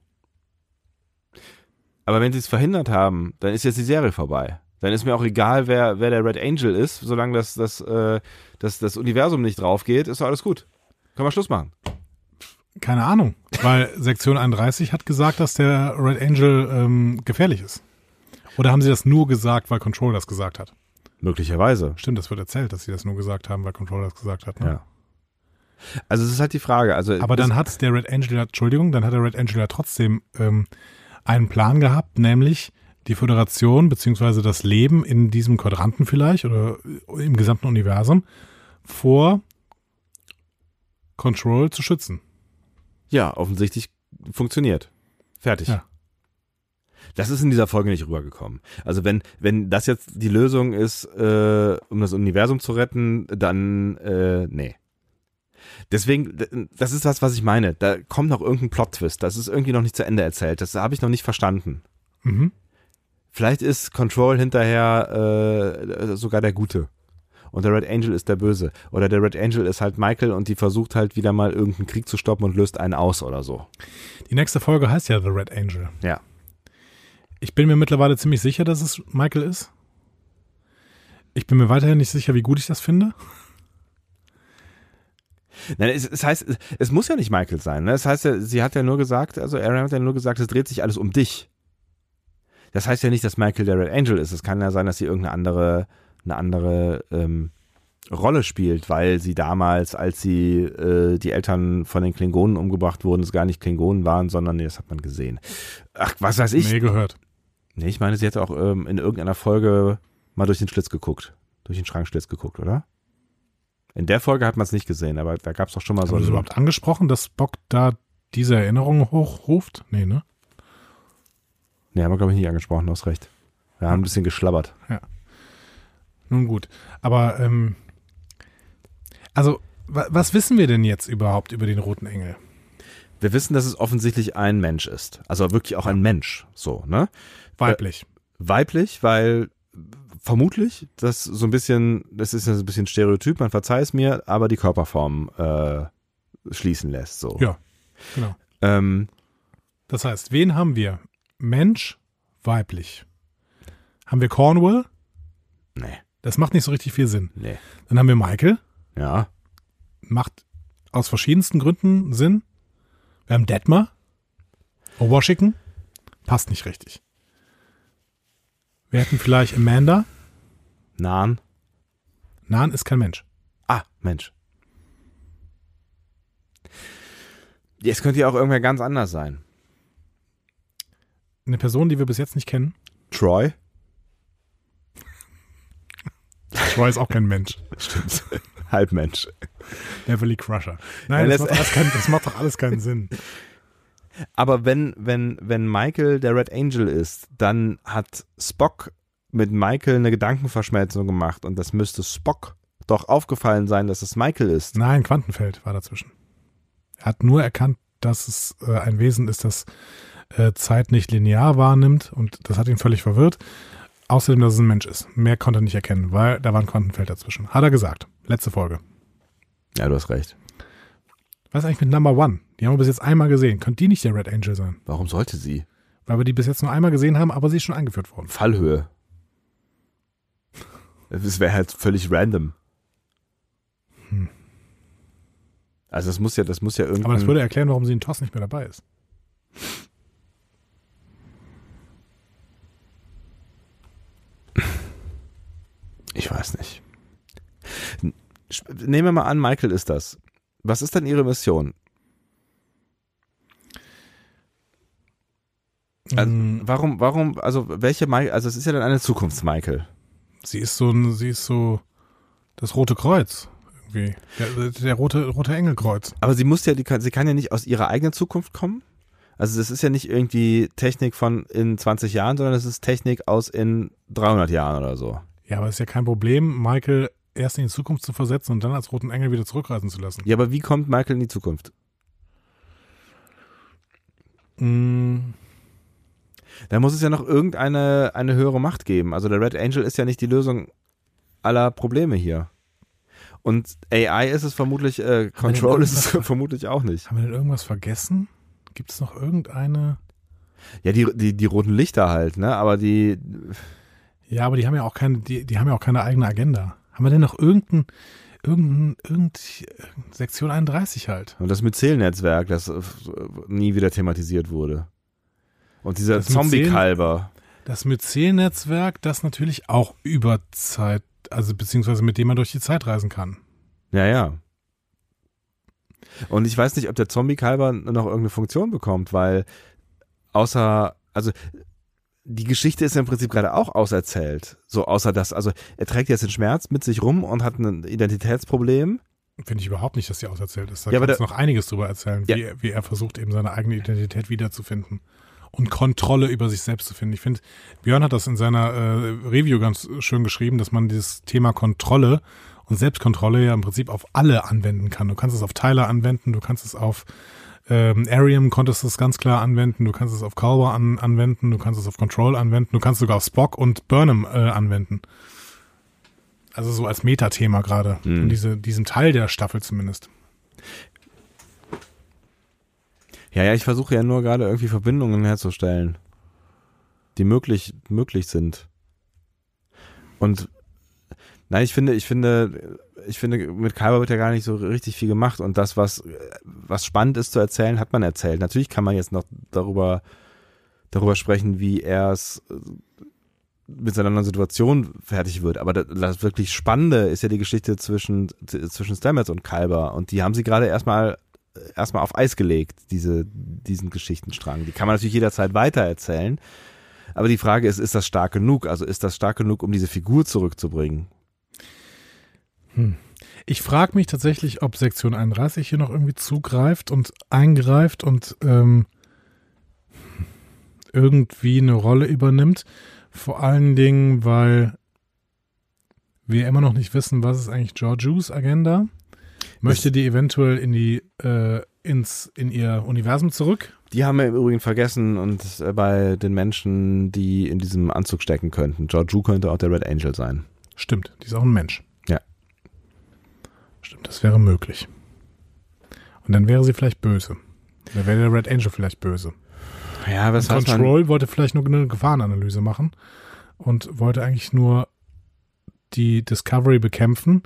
Aber wenn sie es verhindert haben, dann ist jetzt die Serie vorbei. Dann ist mir auch egal, wer, wer der Red Angel ist, solange das, das, äh, das, das Universum nicht drauf geht, ist doch alles gut. Können wir Schluss machen. Keine Ahnung, weil Sektion 31 hat gesagt, dass der Red Angel ähm, gefährlich ist. Oder haben sie das nur gesagt, weil Control das gesagt hat? Möglicherweise. Stimmt, das wird erzählt, dass sie das nur gesagt haben, weil Control das gesagt hat. Ne? Ja. Also es ist halt die Frage. Also Aber dann hat der Red Angel, ja- Entschuldigung, dann hat der Red Angel ja trotzdem ähm, einen Plan gehabt, nämlich die Föderation beziehungsweise das Leben in diesem Quadranten vielleicht oder im gesamten Universum vor Control zu schützen. Ja, offensichtlich funktioniert. Fertig. Ja. Das ist in dieser Folge nicht rübergekommen. Also wenn, wenn das jetzt die Lösung ist, äh, um das Universum zu retten, dann äh, nee. Deswegen, das ist das, was ich meine. Da kommt noch irgendein Plot-Twist. Das ist irgendwie noch nicht zu Ende erzählt. Das habe ich noch nicht verstanden. Mhm. Vielleicht ist Control hinterher äh, sogar der Gute. Und der Red Angel ist der Böse. Oder der Red Angel ist halt Michael und die versucht halt wieder mal irgendeinen Krieg zu stoppen und löst einen aus oder so. Die nächste Folge heißt ja The Red Angel. Ja. Ich bin mir mittlerweile ziemlich sicher, dass es Michael ist. Ich bin mir weiterhin nicht sicher, wie gut ich das finde. Nein, es, es heißt, es, muss ja nicht Michael sein. Ne? Es heißt ja, sie hat ja nur gesagt, also Aaron hat ja nur gesagt, es dreht sich alles um dich. Das heißt ja nicht, dass Michael der Red Angel ist. Es kann ja sein, dass sie irgendeine andere, eine andere ähm, Rolle spielt, weil sie damals, als sie äh, die Eltern von den Klingonen umgebracht wurden, es gar nicht Klingonen waren, sondern nee, das hat man gesehen. Ach, was weiß ich? Nee, gehört. Nee, ich meine, sie hätte auch ähm, in irgendeiner Folge mal durch den Schlitz geguckt. Durch den Schrankschlitz geguckt, oder? In der Folge hat man es nicht gesehen, aber da gab es doch schon mal Haben so einen- überhaupt angesprochen, dass Spock da diese Erinnerung hochruft? Nee, ne? Nee, haben wir, glaube ich, nicht angesprochen, du hast recht. Wir haben ein bisschen geschlabbert. Nun gut. Aber, ähm, also, wa was wissen wir denn jetzt überhaupt über den roten Engel? Wir wissen, dass es offensichtlich ein Mensch ist. Also wirklich auch ein Mensch. So, ne? Weiblich. Weiblich, weil vermutlich, das so ein bisschen, das ist ja so ein bisschen Stereotyp, man verzeih es mir, aber die Körperform äh, schließen lässt. So. Ja, genau. Ähm, Das heißt, wen haben wir? Mensch, weiblich. Haben wir Cornwall? nee, Das macht nicht so richtig viel Sinn. nee. Dann haben wir Michael. Ja. Macht aus verschiedensten Gründen Sinn. Wir haben Detmar. Oh, Washington. Passt nicht richtig. Wir hätten vielleicht Amanda. Nahen. Nan ist kein Mensch. Ah, Mensch. Jetzt könnte ja auch irgendwer ganz anders sein. Eine Person, die wir bis jetzt nicht kennen. Troy? Troy ist auch kein Mensch. Stimmt. Halbmensch. Beverly Crusher. Nein, Ja, das, macht kein, das macht doch alles keinen Sinn. Aber wenn, wenn, wenn Michael der Red Angel ist, dann hat Spock mit Michael eine Gedankenverschmelzung gemacht und das müsste Spock doch aufgefallen sein, dass es Michael ist. Nein, Quantenfeld war dazwischen. Er hat nur erkannt, dass es äh, ein Wesen ist, das äh, Zeit nicht linear wahrnimmt und das hat ihn völlig verwirrt. Außerdem, dass es ein Mensch ist. Mehr konnte er nicht erkennen, weil da war ein Quantenfeld dazwischen. Hat er gesagt. Letzte Folge. Ja, du hast recht. Was ist eigentlich mit Number One? Die haben wir bis jetzt einmal gesehen. Könnte die nicht der Red Angel sein? Warum sollte sie? Weil wir die bis jetzt nur einmal gesehen haben, aber sie ist schon eingeführt worden. Fallhöhe. Das wäre halt völlig random. Also das muss ja, das muss ja irgendwie. Aber das würde erklären, warum sie in TOS nicht mehr dabei ist. Ich weiß nicht. Nehmen wir mal an, Michael ist das. Was ist dann ihre Mission? Also, Mm, warum, warum, also welche Michael, also es ist ja dann eine Zukunfts-Michael. Sie ist so ein, sie ist so das Rote Kreuz. Irgendwie. Der, der rote, rote Engelkreuz. Aber sie muss ja, die kann, sie kann ja nicht aus ihrer eigenen Zukunft kommen. Also das ist ja nicht irgendwie Technik von in 20 Jahren, sondern das ist Technik aus in 300 Jahren oder so. Ja, aber es ist ja kein Problem, Michael erst in die Zukunft zu versetzen und dann als roten Engel wieder zurückreisen zu lassen. Ja, aber wie kommt Michael in die Zukunft? Mm, Da muss es ja noch irgendeine eine höhere Macht geben. Also der Red Angel ist ja nicht die Lösung aller Probleme hier. Und AI ist es vermutlich, äh, Control ist es vermutlich auch nicht. haben wir denn irgendwas vergessen? Gibt es noch irgendeine? Ja, die, die, die roten Lichter halt, ne? Aber die, Ja, aber die haben ja auch keine, die, die haben ja auch keine eigene Agenda. Haben wir denn noch irgendein, irgendein, irgend, Sektion 31 halt? und das Myzel-Netzwerk, das äh, nie wieder thematisiert wurde. Und dieser Zombie-Kalber. Das Myzel-Netzwerk, das natürlich auch über Zeit, also beziehungsweise mit dem man durch die Zeit reisen kann. Ja, ja. Und ich weiß nicht, ob der Zombie-Kalber noch irgendeine Funktion bekommt, weil außer, also die Geschichte ist ja im Prinzip gerade auch auserzählt. So außer das, also er trägt jetzt den Schmerz mit sich rum und hat ein Identitätsproblem. Finde ich überhaupt nicht, dass die auserzählt ist. Da Ja, kannst du noch einiges drüber erzählen, Ja. wie, wie er versucht, eben seine eigene Identität wiederzufinden und Kontrolle über sich selbst zu finden. Ich finde, Björn hat das in seiner äh, Review ganz schön geschrieben, dass man dieses Thema Kontrolle und Selbstkontrolle ja im Prinzip auf alle anwenden kann. Du kannst es auf Tyler anwenden, du kannst es auf ähm, Arium konntest es ganz klar anwenden, du kannst es auf Culber an, anwenden, du kannst es auf Control anwenden, du kannst sogar auf Spock und Burnham äh, anwenden. Also so als Metathema gerade, Hm. in diese, diesem Teil der Staffel zumindest. Ja, ja, ich versuche ja nur gerade irgendwie Verbindungen herzustellen, die möglich, möglich sind. Und nein, ich finde, ich finde, ich finde, mit Kalber wird ja gar nicht so richtig viel gemacht und das, was, was spannend ist zu erzählen, hat man erzählt. Natürlich kann man jetzt noch darüber, darüber sprechen, wie er es äh, mit seiner neuen Situation fertig wird. Aber das, das wirklich Spannende ist ja die Geschichte zwischen, zwischen Stamets und Kalber und die haben sie gerade erstmal erstmal auf Eis gelegt, diese, diesen Geschichtenstrang. Die kann man natürlich jederzeit weitererzählen. Aber die Frage ist, ist das stark genug? Also ist das stark genug, um diese Figur zurückzubringen? Ich frage mich tatsächlich, ob Sektion 31 hier noch irgendwie zugreift und eingreift und ähm, irgendwie eine Rolle übernimmt. Vor allen Dingen, weil wir immer noch nicht wissen, was ist eigentlich Georgious Agenda. Möchte die eventuell in die äh, ins in ihr Universum zurück? Die haben wir im Übrigen vergessen und äh, bei den Menschen, die in diesem Anzug stecken könnten. Georgiou könnte auch der Red Angel sein. Stimmt, die ist auch ein Mensch. Das wäre möglich. Und dann wäre sie vielleicht böse. Dann wäre der Red Angel vielleicht böse. Ja, was heißt? Control wollte vielleicht nur eine Gefahrenanalyse machen und wollte eigentlich nur die Discovery bekämpfen,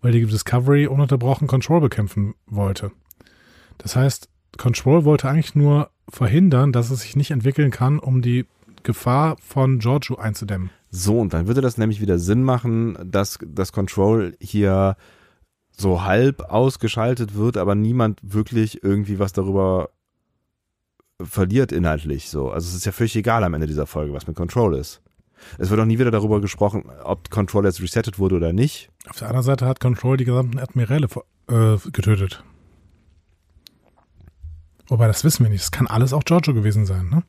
weil die Discovery ununterbrochen Control bekämpfen wollte. Das heißt, Control wollte eigentlich nur verhindern, dass es sich nicht entwickeln kann, um die Gefahr von Giorgio einzudämmen. So, und dann würde das nämlich wieder Sinn machen, dass das Control hier so halb ausgeschaltet wird, aber niemand wirklich irgendwie was darüber verliert inhaltlich so. Also es ist ja völlig egal am Ende dieser Folge, was mit Control ist. Es wird auch nie wieder darüber gesprochen, ob Control jetzt resettet wurde oder nicht. Auf der anderen Seite hat Control die gesamten Admiräle äh, getötet. Wobei, das wissen wir nicht. Das kann alles auch Giorgio gewesen sein, ne?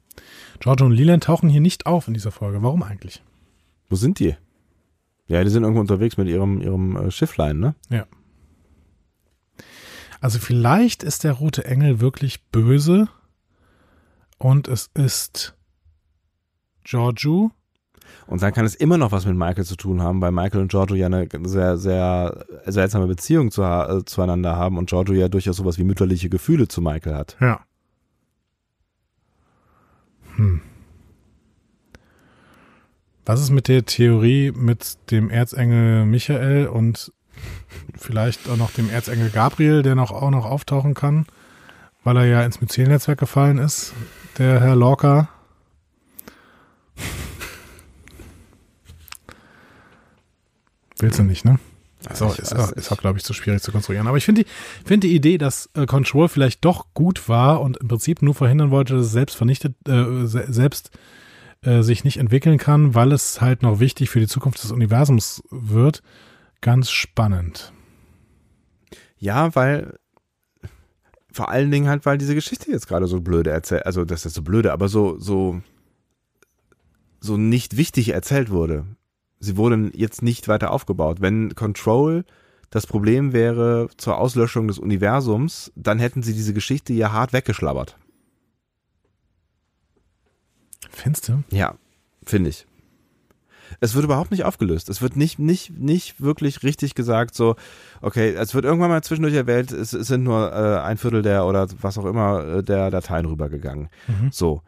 Giorgio und Leland tauchen hier nicht auf in dieser Folge. Warum eigentlich? Wo sind die? Ja, die sind irgendwo unterwegs mit ihrem, ihrem äh, Schifflein, ne? Ja. Also vielleicht ist der rote Engel wirklich böse und es ist Giorgio. Und dann kann es immer noch was mit Michael zu tun haben, weil Michael und Giorgio ja eine sehr, sehr seltsame Beziehung zu, äh, zueinander haben und Giorgio ja durchaus sowas wie mütterliche Gefühle zu Michael hat. Ja. Hm. Was ist mit der Theorie mit dem Erzengel Michael und vielleicht auch noch dem Erzengel Gabriel, der noch auch noch auftauchen kann, weil er ja ins Myzel-Netzwerk gefallen ist, der Herr Lorca? Willst du nicht, ne? Ist auch, ist, auch, ist auch glaube ich, zu schwierig zu konstruieren. Aber ich finde die, finde die Idee, dass äh, Control vielleicht doch gut war und im Prinzip nur verhindern wollte, dass es selbst vernichtet, äh, se selbst äh, sich nicht entwickeln kann, weil es halt noch wichtig für die Zukunft des Universums wird, ganz spannend. Ja, weil vor allen Dingen halt, weil diese Geschichte jetzt gerade so blöde erzählt, also das ist so blöde, aber so, so, so nicht wichtig erzählt wurde. Sie wurde jetzt nicht weiter aufgebaut. Wenn Control das Problem wäre zur Auslöschung des Universums, dann hätten sie diese Geschichte ja hart weggeschlabbert. Findest du? Ja, finde ich. Es wird überhaupt nicht aufgelöst. Es wird nicht, nicht, nicht wirklich richtig gesagt, so, okay, es wird irgendwann mal zwischendurch erwähnt, es, es sind nur äh, ein Viertel der oder was auch immer äh, der Dateien rübergegangen. Mhm. So.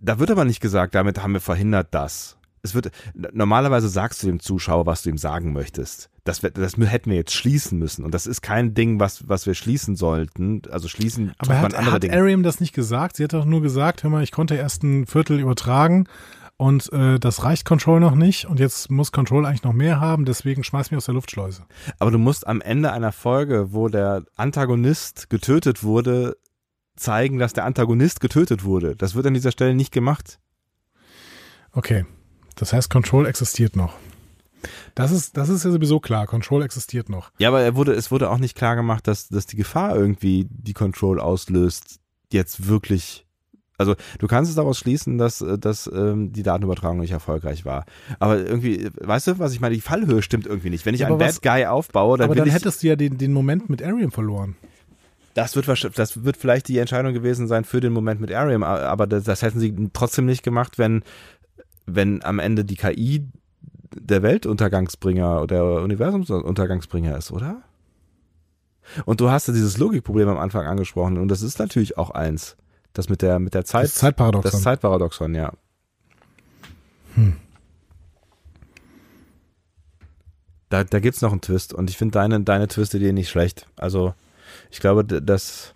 Da wird aber nicht gesagt, damit haben wir verhindert das. Es wird, normalerweise sagst du dem Zuschauer, was du ihm sagen möchtest. Das, das hätten wir jetzt schließen müssen. Und das ist kein Ding, was, was wir schließen sollten. Also schließen Aber tut hat, man andere hat Dinge. Ariam das nicht gesagt? Sie hat doch nur gesagt, hör mal, ich konnte erst ein Viertel übertragen und äh, das reicht Control noch nicht und jetzt muss Control eigentlich noch mehr haben, deswegen schmeiß mich aus der Luftschleuse. Aber du musst am Ende einer Folge, wo der Antagonist getötet wurde, zeigen, dass der Antagonist getötet wurde. Das wird an dieser Stelle nicht gemacht. Okay. Das heißt, Control existiert noch. Das ist, das ist ja sowieso klar. Control existiert noch. Ja, aber er wurde, es wurde auch nicht klar gemacht, dass, dass die Gefahr irgendwie die Control auslöst, jetzt wirklich. Also du kannst es daraus schließen, dass, äh, dass ähm, die Datenübertragung nicht erfolgreich war. Aber irgendwie, weißt du, was ich meine? Die Fallhöhe stimmt irgendwie nicht. Wenn ich Ja, einen aber Bad was- Guy aufbaue, dann Aber will dann ich, hättest du ja den, den Moment mit Ariam verloren. Das wird, das wird vielleicht die Entscheidung gewesen sein für den Moment mit Ariam, a- aber das, das hätten sie trotzdem nicht gemacht, wenn, wenn am Ende die KI der Weltuntergangsbringer oder der Universumsuntergangsbringer ist, oder? Und du hast ja dieses Logikproblem am Anfang angesprochen und das ist natürlich auch eins. Das mit der, mit der Zeit. Das Zeitparadoxon. Das Zeitparadoxon, ja. Da, da gibt's noch einen Twist und ich finde deine, deine Twist-Idee nicht schlecht. Also, ich glaube, dass,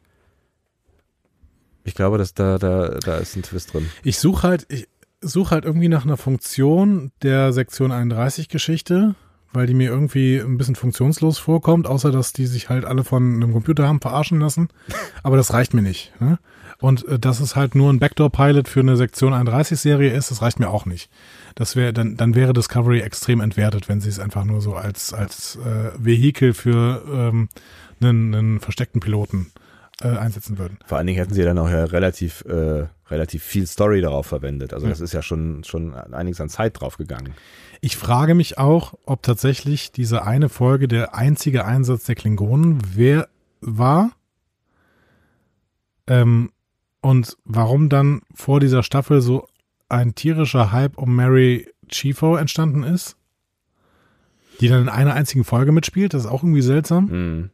ich glaube, dass da, da, da ist ein Twist drin. Ich suche halt, ich suche halt irgendwie nach einer Funktion der Sektion 31 Geschichte, weil die mir irgendwie ein bisschen funktionslos vorkommt, außer dass die sich halt alle von einem Computer haben verarschen lassen. Aber das reicht mir nicht. Ne? Und äh, dass es halt nur ein Backdoor-Pilot für eine Sektion 31-Serie ist, das reicht mir auch nicht. Das wäre, dann, dann wäre Discovery extrem entwertet, wenn sie es einfach nur so als, als äh, Vehikel für ähm, einen, einen versteckten Piloten äh, einsetzen würden. Vor allen Dingen hätten sie dann auch ja relativ, äh, relativ viel Story darauf verwendet. Also das ist ja schon, schon einiges an Zeit drauf gegangen. Ich frage mich auch, ob tatsächlich diese eine Folge der einzige Einsatz der Klingonen wer war ähm, und warum dann vor dieser Staffel so ein tierischer Hype um Mary Chiefo entstanden ist, die dann in einer einzigen Folge mitspielt. Das ist auch irgendwie seltsam. Mhm.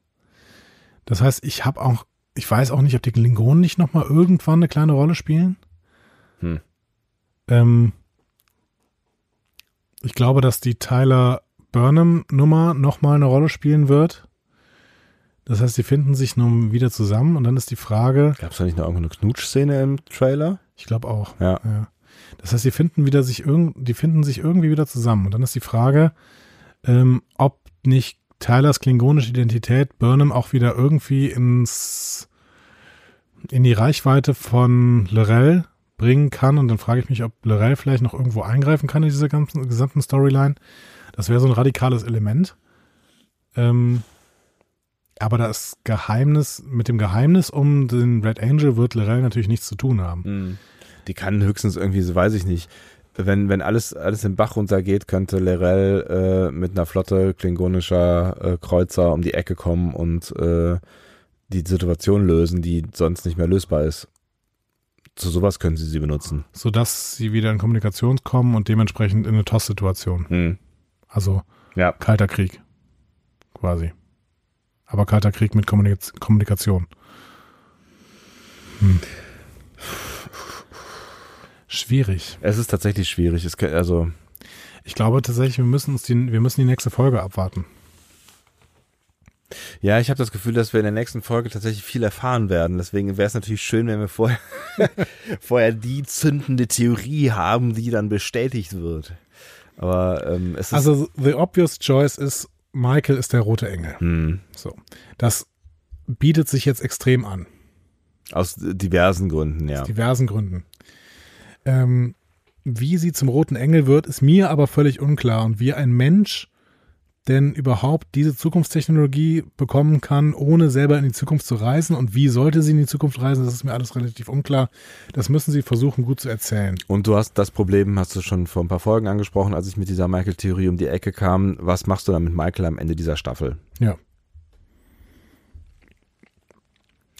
Das heißt, ich habe auch, ich weiß auch nicht, ob die Klingonen nicht nochmal irgendwann eine kleine Rolle spielen. Hm. Ähm, ich glaube, dass die Tyler Burnham-Nummer nochmal eine Rolle spielen wird. Das heißt, sie finden sich nun wieder zusammen und dann ist die Frage, Gab es da nicht noch irgendeine Knutschszene im Trailer? ich glaube auch. Ja. Ja. Das heißt, die finden wieder sich irgend, die finden sich irgendwie wieder zusammen. Und dann ist die Frage, ähm, ob nicht Tylers klingonische Identität Burnham auch wieder irgendwie ins in die Reichweite von Lorel bringen kann. Und dann frage ich mich, ob Lorel vielleicht noch irgendwo eingreifen kann in dieser ganzen gesamten Storyline. Das wäre so ein radikales Element. Ähm, aber das Geheimnis, mit dem Geheimnis um den Red Angel wird Lorel natürlich nichts zu tun haben. Mhm. Die kann höchstens irgendwie, so weiß ich nicht, wenn, wenn alles, alles im Bach runtergeht, könnte Lerell äh, mit einer Flotte klingonischer äh, Kreuzer um die Ecke kommen und äh, die Situation lösen, die sonst nicht mehr lösbar ist. Zu sowas können sie sie benutzen. sodass sie wieder in Kommunikation kommen und dementsprechend in eine TOS-Situation. Hm. Also Ja. kalter Krieg. Quasi. Aber kalter Krieg mit Kommunik Kommunikation. Hm. Schwierig. Es ist tatsächlich schwierig. Es, kann- also, Ich glaube tatsächlich, wir müssen uns die, wir müssen die nächste Folge abwarten. ja, ich habe das Gefühl, dass wir in der nächsten Folge tatsächlich viel erfahren werden. Deswegen wäre es natürlich schön, wenn wir vorher, vorher die zündende Theorie haben, die dann bestätigt wird. Aber ähm, es ist. Also the obvious choice ist, Michael ist der rote Engel. hm, So. Das bietet sich jetzt extrem an. aus diversen Gründen, ja. Aus diversen Gründen. Ähm, wie sie zum roten Engel wird, ist mir aber völlig unklar. Und wie ein Mensch denn überhaupt diese Zukunftstechnologie bekommen kann, ohne selber in die Zukunft zu reisen. Und wie sollte sie in die Zukunft reisen, das ist mir alles relativ unklar. Das müssen sie versuchen, gut zu erzählen. Und du hast das Problem, hast du schon vor ein paar Folgen angesprochen, als ich mit dieser Michael-Theorie um die Ecke kam. Was machst du dann mit Michael am Ende dieser Staffel? Ja.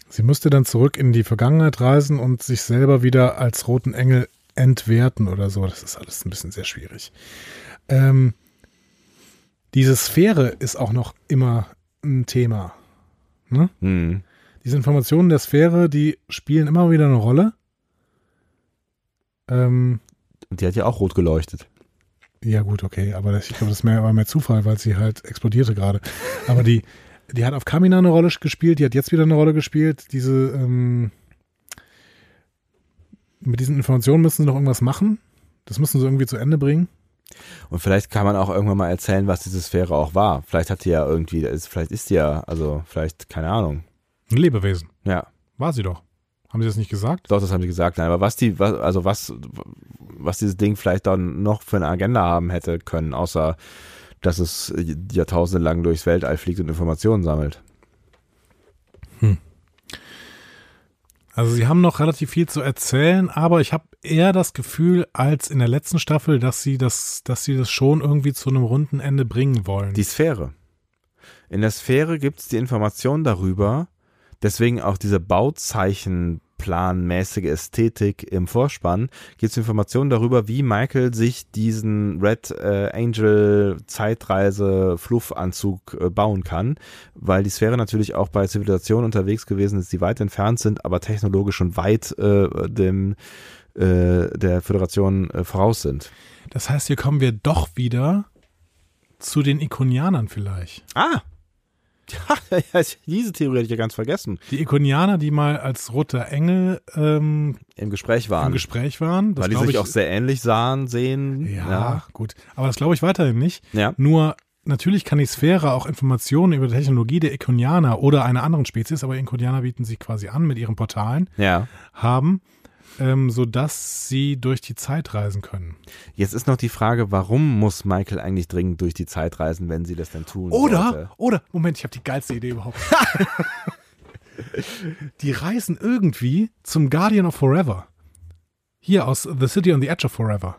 Sie müsste dann zurück in die Vergangenheit reisen und sich selber wieder als roten Engel entwerten oder so. Das ist alles ein bisschen sehr schwierig. Ähm, diese Sphäre ist auch noch immer ein Thema. Ne? Hm. Diese Informationen der Sphäre, die spielen immer wieder eine Rolle. Ähm, Und die hat ja auch rot geleuchtet. Ja, gut, okay, aber das, ich glaube, das ist mehr, war mehr Zufall, weil sie halt explodierte gerade. Aber die, die hat auf Kamina eine Rolle gespielt, die hat jetzt wieder eine Rolle gespielt. Diese, ähm, mit diesen Informationen müssen sie noch irgendwas machen. Das müssen sie irgendwie zu Ende bringen. Und vielleicht kann man auch irgendwann mal erzählen, was diese Sphäre auch war. Vielleicht hat die ja irgendwie, ist- vielleicht ist die ja, also vielleicht, keine Ahnung. Ein Lebewesen. Ja, War sie doch. Haben sie das nicht gesagt? doch, das haben sie gesagt. Nein, aber was die, was, also was, was dieses Ding vielleicht dann noch für eine Agenda haben hätte können, außer dass es Jahrtausende lang durchs Weltall fliegt und Informationen sammelt. Also sie haben noch relativ viel zu erzählen, aber ich habe eher das Gefühl als in der letzten Staffel, dass sie das, dass sie das schon irgendwie zu einem runden Ende bringen wollen. Die Sphäre. In der Sphäre gibt es die Information darüber, deswegen auch diese Bauzeichenplanmäßige Ästhetik im Vorspann, gibt es Informationen darüber, wie Michael sich diesen Red äh, Angel Zeitreise Fluffanzug äh, bauen kann, weil die Sphäre natürlich auch bei Zivilisationen unterwegs gewesen ist, die weit entfernt sind, aber technologisch schon weit äh, dem äh, der Föderation voraus sind. Das heißt, hier kommen wir doch wieder zu den Ikonianern vielleicht. Ah! Ja, diese Theorie hätte ich ja ganz vergessen. Die Ikonianer, die mal als roter Engel ähm, Im Gespräch waren. im Gespräch waren. Das weil die sich ich, auch sehr ähnlich sahen, sehen. ja, gut. Aber das glaube ich weiterhin nicht. Ja. Nur natürlich kann die Sphäre auch Informationen über die Technologie der Ikonianer oder einer anderen Spezies, aber Ikonianer bieten sich quasi an mit ihren Portalen, Ja. haben, ähm, sodass sie durch die Zeit reisen können. Jetzt ist noch die Frage, warum muss Michael eigentlich dringend durch die Zeit reisen, wenn sie das denn tun Oder, sollte? oder, Moment, ich habe die geilste Idee überhaupt. Die reisen irgendwie zum Guardian of Forever. Hier aus The City on the Edge of Forever.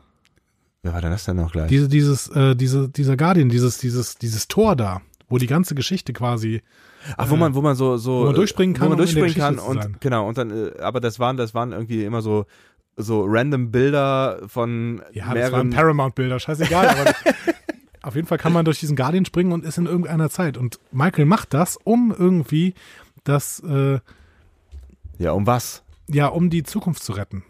Wer war denn das denn noch gleich? Diese, dieses, äh, diese, dieser Guardian, dieses, dieses, dieses Tor da, wo die ganze Geschichte quasi. Ach, wo man, wo man so, so, Wo man durchspringen kann, wo man durchspringen kann und genau und dann, äh, aber das waren, das waren irgendwie immer so, so random Bilder von Ja, das waren mehreren. Paramount-Bilder, scheißegal. aber auf jeden Fall kann man durch diesen Guardian springen und ist in irgendeiner Zeit. Und Michael macht das, um irgendwie das, äh, ja, um was? ja, um die Zukunft zu retten.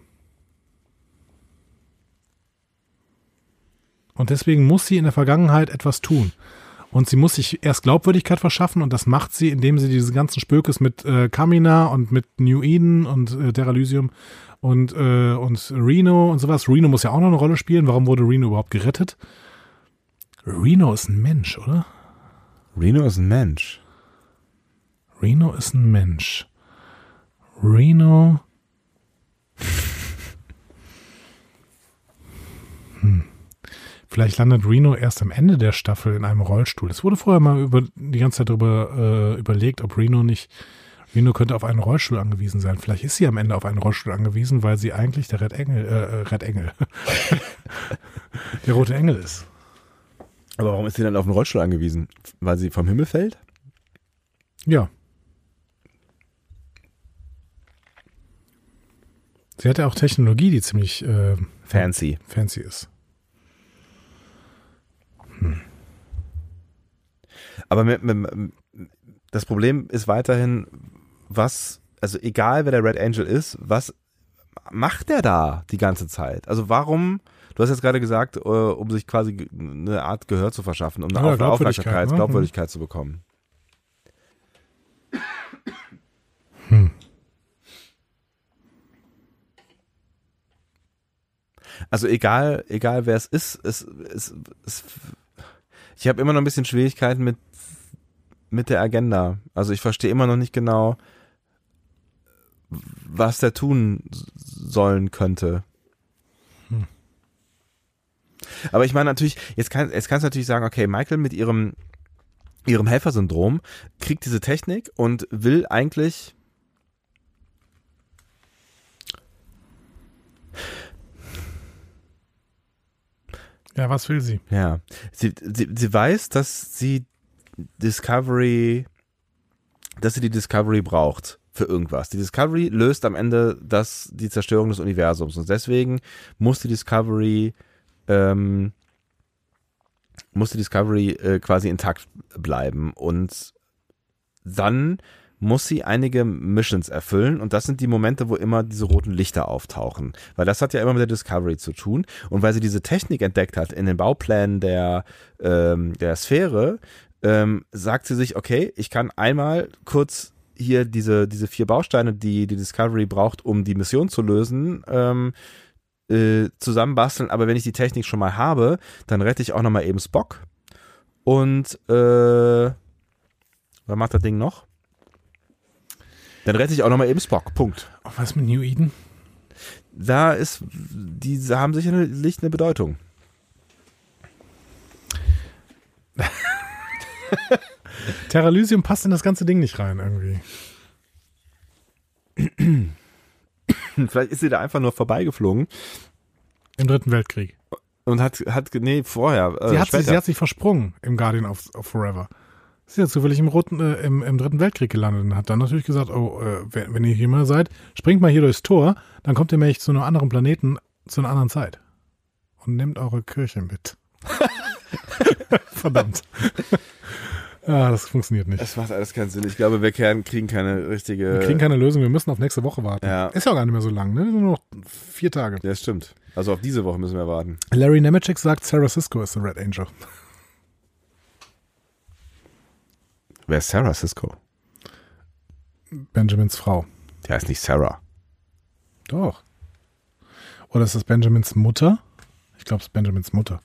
Und deswegen muss sie in der Vergangenheit etwas tun. Und sie muss sich erst Glaubwürdigkeit verschaffen und das macht sie, indem sie diese ganzen Spökes mit äh, Kamina und mit New Eden und äh, Deralysium und, äh, und Reno und sowas. Reno muss ja auch noch eine Rolle spielen. Warum wurde Reno überhaupt gerettet? Reno ist ein Mensch, oder? Reno ist ein Mensch. Reno ist ein Mensch. Reno. Hm. Vielleicht landet Reno erst am Ende der Staffel in einem Rollstuhl. Es wurde vorher mal über, die ganze Zeit darüber äh, überlegt, ob Reno nicht. Reno könnte auf einen Rollstuhl angewiesen sein. Vielleicht ist sie am Ende auf einen Rollstuhl angewiesen, weil sie eigentlich der Red Engel, äh, äh, Red Engel, der rote Engel ist. Aber warum ist sie dann auf den Rollstuhl angewiesen? Weil sie vom Himmel fällt? Ja. Sie hat ja auch Technologie, die ziemlich äh, Fancy. fancy ist. Aber mit, mit, das Problem ist weiterhin, was, also egal wer der Red Angel ist, was macht der da die ganze Zeit? Also warum, du hast jetzt gerade gesagt, äh, um sich quasi eine Art Gehör zu verschaffen, um eine Ja, Glaubwürdigkeit, Aufmerksamkeit, ne? Glaubwürdigkeit zu bekommen. Hm. Also egal, egal wer es ist, es, es, es ich habe immer noch ein bisschen Schwierigkeiten mit mit der Agenda. Also ich verstehe immer noch nicht genau, was der tun sollen könnte. Hm. Aber ich meine natürlich, jetzt kann jetzt kannst du natürlich sagen, okay, Michael mit ihrem ihrem Helfersyndrom kriegt diese Technik und will eigentlich Ja, was will sie? Ja, sie, sie, sie weiß, dass sie Discovery, dass sie die Discovery braucht für irgendwas. Die Discovery löst am Ende das, die Zerstörung des Universums und deswegen muss die Discovery, ähm, muss die Discovery äh, quasi intakt bleiben und dann muss sie einige Missions erfüllen. Und das sind die Momente, wo immer diese roten Lichter auftauchen, weil das hat ja immer mit der Discovery zu tun. Und weil sie diese Technik entdeckt hat in den Bauplänen der ähm, der Sphäre, ähm, sagt sie sich, okay, ich kann einmal kurz hier diese diese vier Bausteine, die die Discovery braucht, um die Mission zu lösen, ähm, äh, zusammenbasteln, aber wenn ich die Technik schon mal habe, dann rette ich auch noch mal eben Spock. Und äh, was macht das Ding noch? Dann rette ich auch nochmal eben Spock. Punkt. Oh, was mit New Eden? Da ist, die haben sicherlich eine Bedeutung. Terralysium passt in das ganze Ding nicht rein irgendwie. Vielleicht ist sie da einfach nur vorbeigeflogen Im Dritten Weltkrieg. und hat, hat, nee, vorher. Äh, Sie hat, sich, sie hat sich versprungen im Guardian of, of Forever. Sie ist ja zufällig im, roten, äh, im, im Dritten Weltkrieg gelandet und hat dann natürlich gesagt, oh, äh, wenn, wenn ihr hier mal seid, springt mal hier durchs Tor, dann kommt ihr nämlich zu einem anderen Planeten, zu einer anderen Zeit. Und nehmt eure Kirche mit. Verdammt. ja, das funktioniert nicht. das macht alles keinen Sinn. Ich glaube, wir kehren, kriegen keine richtige. Wir kriegen keine Lösung, wir müssen auf nächste Woche warten. Ja. Ist ja auch gar nicht mehr so lang, ne? Wir sind nur noch vier Tage. ja, das stimmt. Also auf diese Woche müssen wir warten. Larry Nemeczek sagt, Sarah Cisco ist the Red Angel. Wer ist Sarah Cisco? Benjamins Frau. Der heißt nicht Sarah. Doch. Oder ist das Benjamins Mutter? Ich glaube, es ist Benjamins Mutter.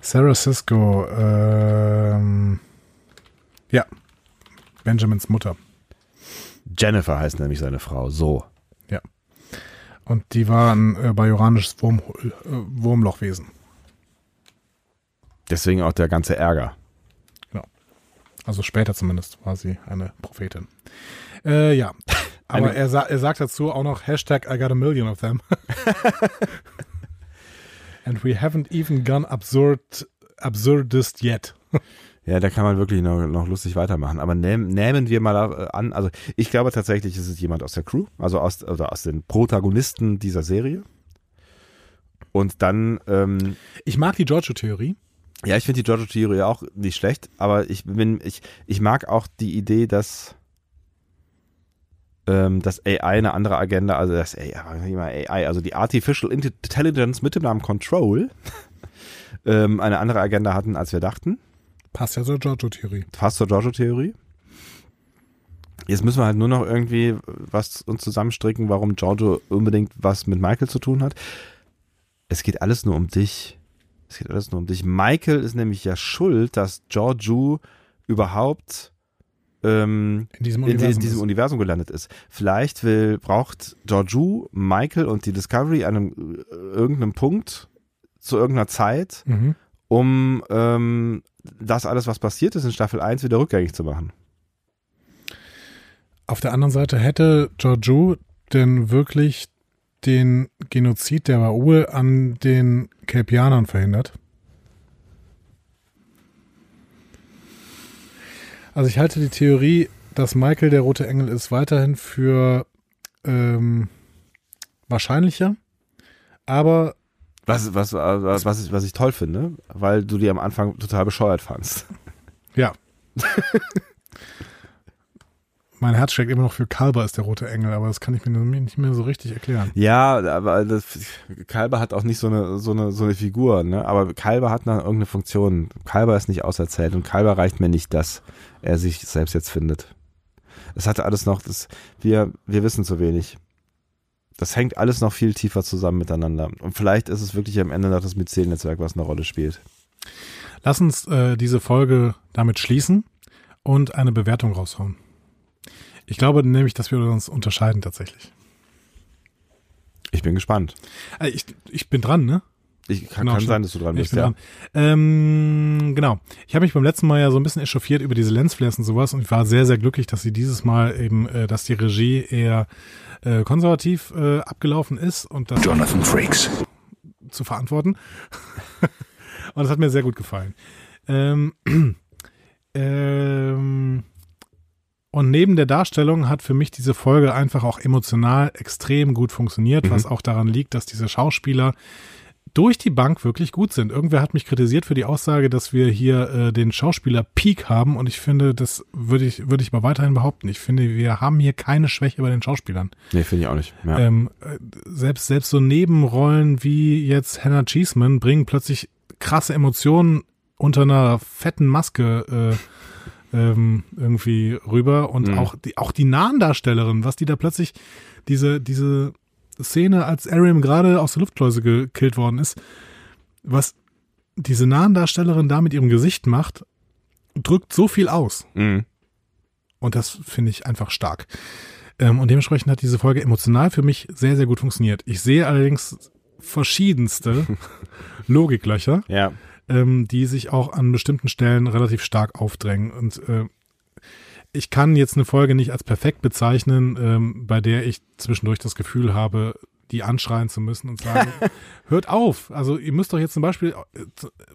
Sarah Cisco, ähm, ja, Benjamins Mutter. Jennifer heißt nämlich seine Frau. So. Und die war ein äh, bajoranisches Wurm, äh, Wurmlochwesen. Deswegen auch der ganze Ärger. Also später zumindest war sie eine Prophetin. Äh, ja. Aber er, sa er sagt dazu auch noch Hashtag I got a million of them. And we haven't even gone absurd, absurdist yet. Ja, da kann man wirklich noch, noch lustig weitermachen. Aber nehm, nehmen wir mal äh, an, also ich glaube tatsächlich, ist es jemand aus der Crew, also aus, oder aus den Protagonisten dieser Serie. Und dann, ähm, Ich mag die Giorgio-Theorie. Ja, ich finde die Giorgio-Theorie auch nicht schlecht, aber ich bin, ich, ich mag auch die Idee, dass, ähm, dass AI eine andere Agenda, also das AI, AI, also die Artificial Intelligence mit dem Namen Control, ähm, eine andere Agenda hatten, als wir dachten. Passt ja zur Giorgio-Theorie. fast zur Giorgio-Theorie. Jetzt müssen wir halt nur noch irgendwie was uns zusammenstricken, warum Giorgio unbedingt was mit Michael zu tun hat. Es geht alles nur um dich. Es geht alles nur um dich. Michael ist nämlich ja schuld, dass Giorgio überhaupt ähm, In diesem in, Universum. in diesem ist. Universum gelandet ist. Vielleicht will, braucht Giorgio, Michael und die Discovery an einem, äh, irgendeinem Punkt zu irgendeiner Zeit, Mhm. um ähm, das alles, was passiert ist in Staffel 1, wieder rückgängig zu machen. Auf der anderen Seite hätte Giorgio denn wirklich den Genozid der Maul an den Kelpianern verhindert? Also ich halte die Theorie, dass Michael der rote Engel ist, weiterhin für ähm, wahrscheinlicher. Aber Was, was, was, was, ich, was ich toll finde, weil du die am Anfang total bescheuert fandst. ja. mein Herz schlägt immer noch für Kalber ist der rote Engel, aber das kann ich mir nicht mehr so richtig erklären. Ja, aber das, Kalber hat auch nicht so eine, so eine, so eine Figur, ne? Aber Kalber hat noch irgendeine Funktion. Kalber ist nicht auserzählt und Kalber reicht mir nicht, dass er sich selbst jetzt findet. Es hatte alles noch, das, wir, wir wissen zu wenig. Das hängt alles noch viel tiefer zusammen miteinander. Und vielleicht ist es wirklich am Ende noch das Myzel-Netzwerk, was eine Rolle spielt. Lass uns äh, diese Folge damit schließen und eine Bewertung raushauen. Ich glaube nämlich, dass wir uns unterscheiden tatsächlich. Ich bin gespannt. Äh, ich, ich bin dran, ne? Ich, kann, Genau, kann sein, dass du dran Ich bist, bin ja. dran. Ähm, genau. Ich habe mich beim letzten Mal ja so ein bisschen echauffiert über diese Lensflares und sowas und ich war sehr, sehr glücklich, dass sie dieses Mal eben, äh, dass die Regie eher äh, konservativ äh, abgelaufen ist und das Jonathan Frakes. zu verantworten. und das hat mir sehr gut gefallen. Ähm, ähm, und neben der Darstellung hat für mich diese Folge einfach auch emotional extrem gut funktioniert, Mhm. was auch daran liegt, dass diese Schauspieler durch die Bank wirklich gut sind. Irgendwer hat mich kritisiert für die Aussage, dass wir hier äh, den Schauspieler Peak haben und ich finde, das würde ich, würde ich mal weiterhin behaupten. Ich finde, wir haben hier keine Schwäche bei den Schauspielern. Nee, finde ich auch nicht. Ja. Ähm, äh, selbst, selbst so Nebenrollen wie jetzt Hannah Cheeseman bringen plötzlich krasse Emotionen unter einer fetten Maske äh, ähm, irgendwie rüber und Mhm. auch die auch die nahen Darstellerin, was die da plötzlich diese diese Szene, als Ariam gerade aus der Luftschleuse gekillt worden ist, was diese nahen Darstellerin da mit ihrem Gesicht macht, drückt so viel aus. Mhm. Und das finde ich einfach stark. Ähm, und dementsprechend hat diese Folge emotional für mich sehr, sehr gut funktioniert. Ich sehe allerdings verschiedenste Logiklöcher, Ja. Ähm, die sich auch an bestimmten Stellen relativ stark aufdrängen. Und äh, ich kann jetzt eine Folge nicht als perfekt bezeichnen, ähm, bei der ich zwischendurch das Gefühl habe, die anschreien zu müssen und sagen, hört auf. Also ihr müsst doch jetzt zum Beispiel, äh,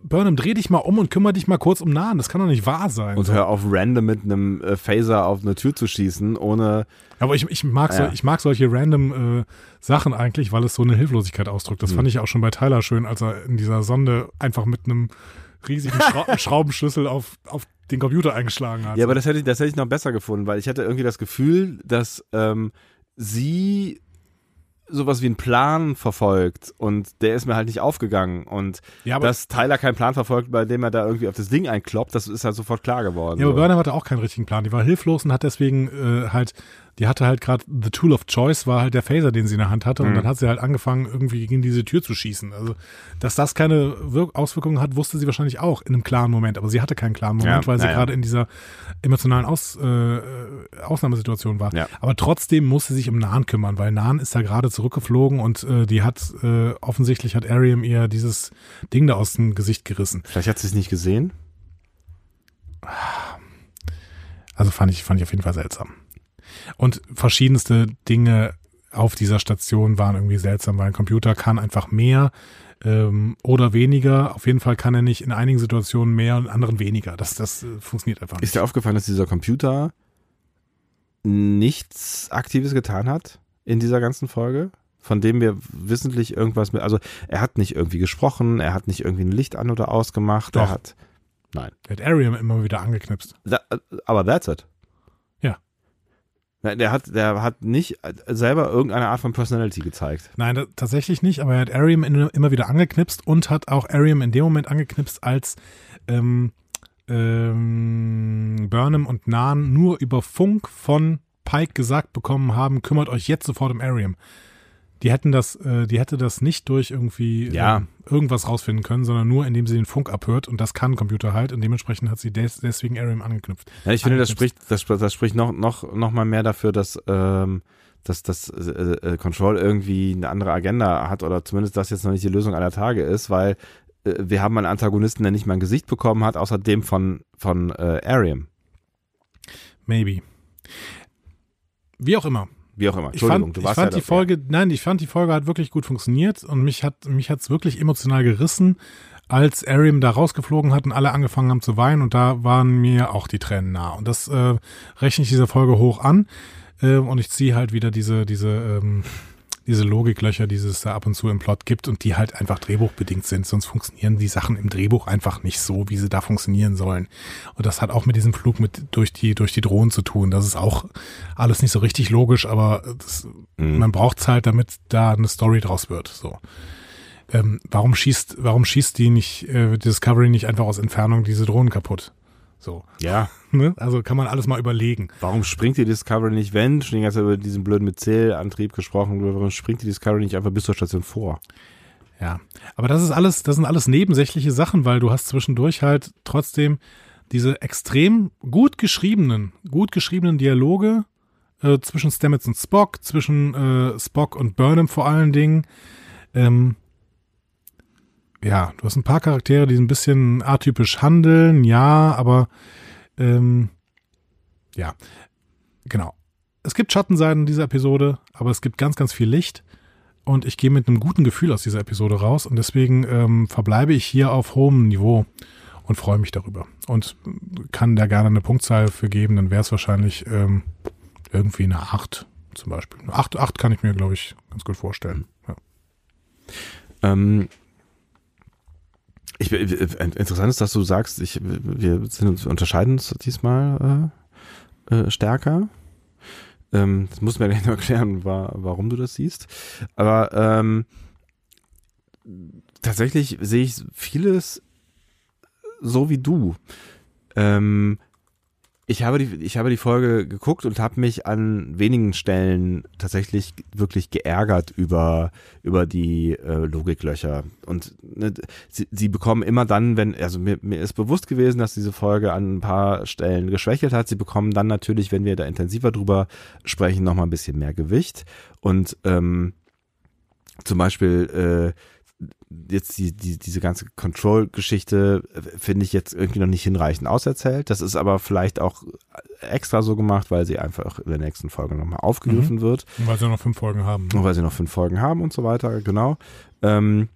Burnham, dreh dich mal um und kümmere dich mal kurz um Nahen. Das kann doch nicht wahr sein. Und hör auf, random mit einem äh, Phaser auf eine Tür zu schießen, ohne. Aber ich, ich, mag so, Ja. ich mag solche random äh, Sachen eigentlich, weil es so eine Hilflosigkeit ausdrückt. Das Mhm. fand ich auch schon bei Tyler schön, als er in dieser Sonde einfach mit einem riesigen Schra Schraubenschlüssel auf, auf den Computer eingeschlagen hat. Ja, aber das hätte, ich, das hätte ich noch besser gefunden, weil ich hatte irgendwie das Gefühl, dass ähm, sie sowas wie einen Plan verfolgt und der ist mir halt nicht aufgegangen und Ja, dass Tyler keinen Plan verfolgt, bei dem er da irgendwie auf das Ding einkloppt, das ist halt sofort klar geworden. Ja, aber so. Burnham hatte auch keinen richtigen Plan. Die war hilflos und hat deswegen äh, halt, die hatte halt gerade The Tool of Choice war halt der Phaser, den sie in der Hand hatte. Und Mhm. dann hat sie halt angefangen, irgendwie gegen diese Tür zu schießen. Also, dass das keine Wirk Auswirkungen hat, wusste sie wahrscheinlich auch in einem klaren Moment. Aber sie hatte keinen klaren Moment, Ja, weil sie naja. gerade in dieser emotionalen Aus, äh, Ausnahmesituation war. Ja. Aber trotzdem muss sie sich um Nahen kümmern, weil Nahen ist da gerade zurückgeflogen und äh, die hat, äh, offensichtlich hat Ariam ihr dieses Ding da aus dem Gesicht gerissen. Vielleicht hat sie es nicht gesehen. Also fand ich, fand ich auf jeden Fall seltsam. Und verschiedenste Dinge auf dieser Station waren irgendwie seltsam, weil ein Computer kann einfach mehr ähm, oder weniger. Auf jeden Fall kann er nicht in einigen Situationen mehr und in anderen weniger. Das, das äh, funktioniert einfach nicht. Ist dir aufgefallen, dass dieser Computer nichts Aktives getan hat in dieser ganzen Folge? Von dem wir wissentlich irgendwas mit, also er hat nicht irgendwie gesprochen, er hat nicht irgendwie ein Licht an oder ausgemacht, er Doch. hat, nein. Er hat Ariam immer wieder angeknipst. Da, aber that's it. Nein, Der hat, der hat nicht selber irgendeine Art von Personality gezeigt. Nein, tatsächlich nicht, aber er hat Ariam in, immer wieder angeknipst und hat auch Ariam in dem Moment angeknipst, als ähm, ähm, Burnham und Nan nur über Funk von Pike gesagt bekommen haben, kümmert euch jetzt sofort um Ariam. Die hätten das, äh, die hätte das nicht durch irgendwie Ja. ähm, irgendwas rausfinden können, sondern nur indem sie den Funk abhört und das kann ein Computer halt und dementsprechend hat sie des, deswegen Ariam angeknüpft. Ja, ich finde, das spricht, das, das spricht noch, noch, noch mal mehr dafür, dass, ähm, dass das äh, äh, Control irgendwie eine andere Agenda hat oder zumindest das jetzt noch nicht die Lösung aller Tage ist, weil äh, wir haben einen Antagonisten, der nicht mal ein Gesicht bekommen hat, außer dem von, von äh, Ariam. Maybe. Wie auch immer. Wie auch immer. Ich Entschuldigung, fand, du ich warst fand ja die dabei. Folge, nein, ich fand die Folge hat wirklich gut funktioniert und mich hat mich hat's wirklich emotional gerissen, als Ariam da rausgeflogen hat und alle angefangen haben zu weinen und da waren mir auch die Tränen nah und das äh, rechne ich dieser Folge hoch an äh, und ich ziehe halt wieder diese diese ähm, diese Logiklöcher, die es da ab und zu im Plot gibt und die halt einfach drehbuchbedingt sind, sonst funktionieren die Sachen im Drehbuch einfach nicht so, wie sie da funktionieren sollen. Und das hat auch mit diesem Flug mit durch die durch die Drohnen zu tun. Das ist auch alles nicht so richtig logisch, aber das, Mhm. man braucht es halt, damit da eine Story draus wird. So. Ähm, warum schießt, warum schießt die nicht, äh, Discovery nicht einfach aus Entfernung diese Drohnen kaputt? So. Ja, Ne? Also kann man alles mal überlegen. warum springt die Discovery nicht, wenn, schon die ganze Zeit über diesen blöden Myzel-Antrieb gesprochen, warum springt die Discovery nicht einfach bis zur Station vor? Ja. Aber das ist alles, das sind alles nebensächliche Sachen, weil du hast zwischendurch halt trotzdem diese extrem gut geschriebenen, gut geschriebenen Dialoge äh, zwischen Stamets und Spock, zwischen äh, Spock und Burnham vor allen Dingen. Ähm, ja, du hast ein paar Charaktere, die ein bisschen atypisch handeln, ja, aber ähm, ja, genau. Es gibt Schattenseiten dieser Episode, aber es gibt ganz, ganz viel Licht. Und ich gehe mit einem guten Gefühl aus dieser Episode raus und deswegen ähm, verbleibe ich hier auf hohem Niveau und freue mich darüber. Und kann da gerne eine Punktzahl für geben, dann wäre es wahrscheinlich ähm, irgendwie eine 8 zum Beispiel. Eine 8, 8 kann ich mir, glaube ich, ganz gut vorstellen. Ja. Ähm, ich, äh, interessant ist, dass du sagst, ich, wir sind unterscheiden uns diesmal äh, äh, stärker. Ähm, das muss mir gleich noch erklären, wa warum du das siehst. Aber ähm, tatsächlich sehe ich vieles so wie du. Ähm, ich habe die, ich habe die Folge geguckt und habe mich an wenigen Stellen tatsächlich wirklich geärgert über, über die äh, Logiklöcher. Und ne, sie, sie bekommen immer dann, wenn, also mir, mir ist bewusst gewesen, dass diese Folge an ein paar Stellen geschwächelt hat. Sie bekommen dann natürlich, wenn wir da intensiver drüber sprechen, nochmal ein bisschen mehr Gewicht. Und ähm, zum Beispiel äh, jetzt die, die, diese ganze Control-Geschichte äh, finde ich jetzt irgendwie noch nicht hinreichend auserzählt. Das ist aber vielleicht auch extra so gemacht, weil sie einfach in der nächsten Folge nochmal aufgegriffen wird. Und weil sie noch fünf Folgen haben. Nur weil sie noch fünf Folgen haben und so weiter, genau. Ähm,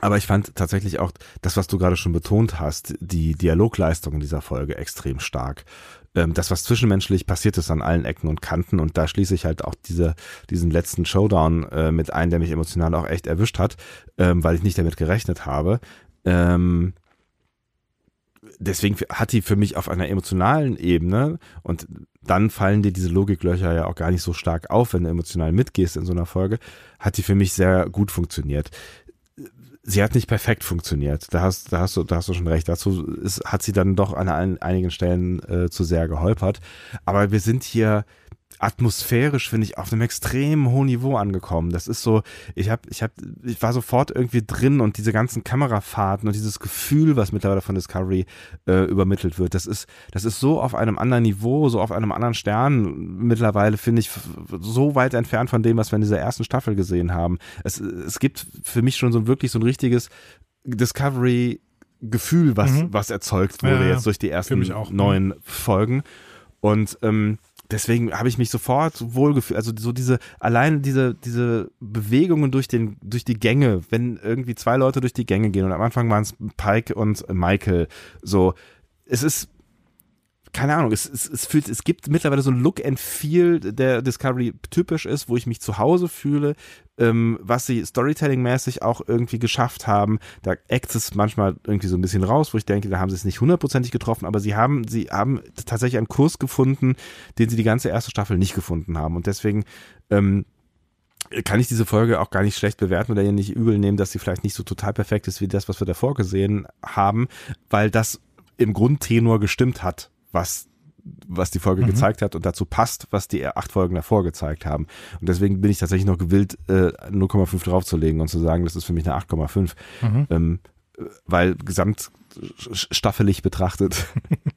aber ich fand tatsächlich auch das, was du gerade schon betont hast, die Dialogleistung in dieser Folge extrem stark. Ähm, das, was zwischenmenschlich passiert ist an allen Ecken und Kanten und da schließe ich halt auch diese, diesen letzten Showdown äh, mit ein, der mich emotional auch echt erwischt hat, ähm, weil ich nicht damit gerechnet habe. Ähm, deswegen hat die für mich auf einer emotionalen Ebene und dann fallen dir diese Logiklöcher ja auch gar nicht so stark auf, wenn du emotional mitgehst in so einer Folge, hat die für mich sehr gut funktioniert. Sie hat nicht perfekt funktioniert. Da hast, da hast du, da hast du schon recht. Dazu ist, hat sie dann doch an ein, einigen Stellen äh, zu sehr geholpert. Aber wir sind hier atmosphärisch finde ich auf einem extrem hohen Niveau angekommen. Das ist so, ich habe, ich habe, ich war sofort irgendwie drin und diese ganzen Kamerafahrten und dieses Gefühl, was mittlerweile von Discovery äh, übermittelt wird, das ist, das ist so auf einem anderen Niveau, so auf einem anderen Stern mittlerweile finde ich so weit entfernt von dem, was wir in dieser ersten Staffel gesehen haben. Es, es gibt für mich schon so wirklich so ein richtiges Discovery Gefühl, was, Mhm. was erzeugt wurde Ja, jetzt durch die ersten auch. neun Folgen. Und ähm, deswegen habe ich mich sofort wohlgefühlt. Also so diese, allein diese, diese Bewegungen durch den, durch die Gänge, wenn irgendwie zwei Leute durch die Gänge gehen und am Anfang waren es Pike und Michael, so, es ist, keine Ahnung, es, es, es fühlt, es gibt mittlerweile so ein Look and Feel, der Discovery typisch ist, wo ich mich zu Hause fühle, ähm, was sie Storytelling-mäßig auch irgendwie geschafft haben. Da eckt es manchmal irgendwie so ein bisschen raus, wo ich denke, da haben sie es nicht hundertprozentig getroffen, aber sie haben, sie haben tatsächlich einen Kurs gefunden, den sie die ganze erste Staffel nicht gefunden haben. Und deswegen ähm, kann ich diese Folge auch gar nicht schlecht bewerten oder ihr nicht übel nehmen, dass sie vielleicht nicht so total perfekt ist wie das, was wir davor gesehen haben, weil das im Grundtenor gestimmt hat, was was die Folge gezeigt hat und dazu passt, was die acht Folgen davor gezeigt haben. Und deswegen bin ich tatsächlich noch gewillt, äh, 0,5 draufzulegen und zu sagen, das ist für mich eine 8,5. Ähm, äh, weil gesamtstaffelig betrachtet.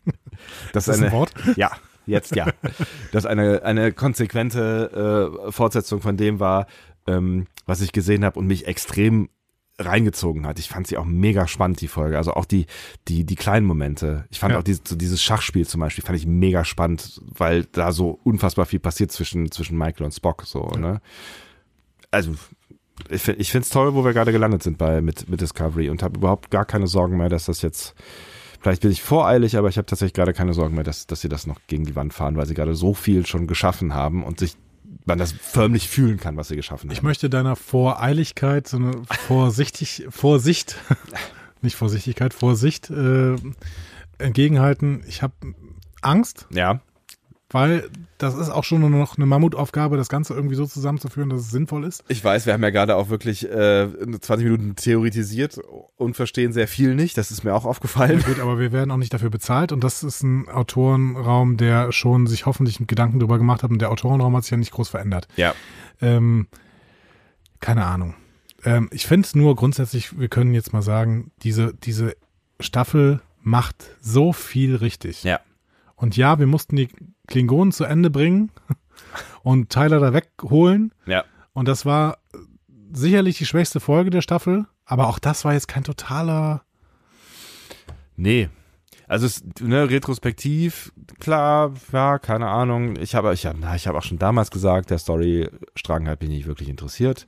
das Ist das ein Wort? Ja, jetzt ja. Das eine, eine konsequente äh, Fortsetzung von dem war, ähm, was ich gesehen habe und mich extrem reingezogen hat. Ich fand sie auch mega spannend, die Folge. Also auch die, die, die kleinen Momente. Ich fand Ja. auch dieses, so dieses Schachspiel zum Beispiel, fand ich mega spannend, weil da so unfassbar viel passiert zwischen, zwischen Michael und Spock, so, ne? Also, ich, ich finde es toll, wo wir gerade gelandet sind bei, mit, mit Discovery und habe überhaupt gar keine Sorgen mehr, dass das jetzt, vielleicht bin ich voreilig, aber ich habe tatsächlich gerade keine Sorgen mehr, dass, dass sie das noch gegen die Wand fahren, weil sie gerade so viel schon geschaffen haben und sich man das förmlich fühlen kann, was sie geschaffen haben. Ich möchte deiner Voreiligkeit, so eine vorsichtig, Vorsicht, nicht Vorsichtigkeit, Vorsicht äh, entgegenhalten. Ich habe Angst, ja, weil das ist auch schon nur noch eine Mammutaufgabe, das Ganze irgendwie so zusammenzuführen, dass es sinnvoll ist. Ich weiß, wir haben ja gerade auch wirklich äh, 20 Minuten theoretisiert und verstehen sehr viel nicht. Das ist mir auch aufgefallen. Gut, aber wir werden auch nicht dafür bezahlt und das ist ein Autorenraum, der schon sich hoffentlich Gedanken darüber gemacht hat und der Autorenraum hat sich ja nicht groß verändert. Ja. Ähm, keine Ahnung. Ähm, ich finde nur grundsätzlich, wir können jetzt mal sagen, diese, diese Staffel macht so viel richtig. Ja. Und ja, wir mussten die Klingonen zu Ende bringen und Tyler da wegholen. Ja. Und das war sicherlich die schwächste Folge der Staffel, aber auch das war jetzt kein totaler. Nee. Also es, ne, retrospektiv, klar, ja, keine Ahnung. Ich habe ich hab, na, ich habe auch schon damals gesagt, der Storystrang hat mich nicht wirklich interessiert.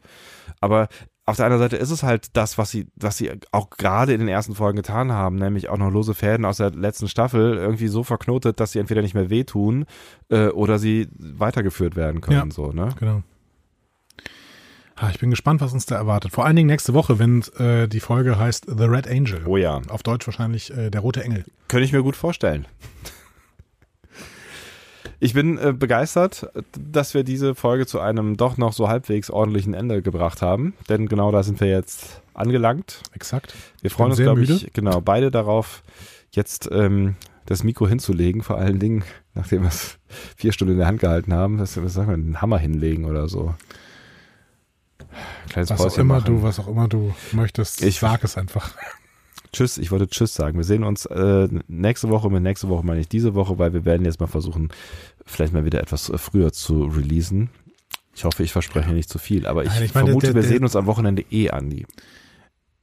Aber auf der anderen Seite ist es halt das, was sie, was sie auch gerade in den ersten Folgen getan haben, nämlich auch noch lose Fäden aus der letzten Staffel irgendwie so verknotet, dass sie entweder nicht mehr wehtun äh, oder sie weitergeführt werden können. Ja. So, ne? Genau. Ich bin gespannt, was uns da erwartet. Vor allen Dingen nächste Woche, wenn äh, die Folge heißt The Red Angel. Oh ja. Auf Deutsch wahrscheinlich äh, der rote Engel. Könnte ich mir gut vorstellen. Ich bin äh, begeistert, dass wir diese Folge zu einem doch noch so halbwegs ordentlichen Ende gebracht haben, denn genau da sind wir jetzt angelangt. Exakt. Wir freuen uns, glaube ich, genau, beide darauf, jetzt ähm, das Mikro hinzulegen, vor allen Dingen, nachdem wir es vier Stunden in der Hand gehalten haben, wir, was sagen wir, einen Hammer hinlegen oder so. Kleines Was auch Päuschen immer machen. du, was auch immer du möchtest, Ich- sag es einfach. Tschüss, ich wollte Tschüss sagen. Wir sehen uns äh, nächste Woche. Mit nächste Woche meine ich diese Woche, weil wir werden jetzt mal versuchen, vielleicht mal wieder etwas äh, früher zu releasen. Ich hoffe, ich verspreche nicht zu viel, aber ich, Nein, ich meine, vermute, der- wir der- sehen uns am Wochenende eh, Andi.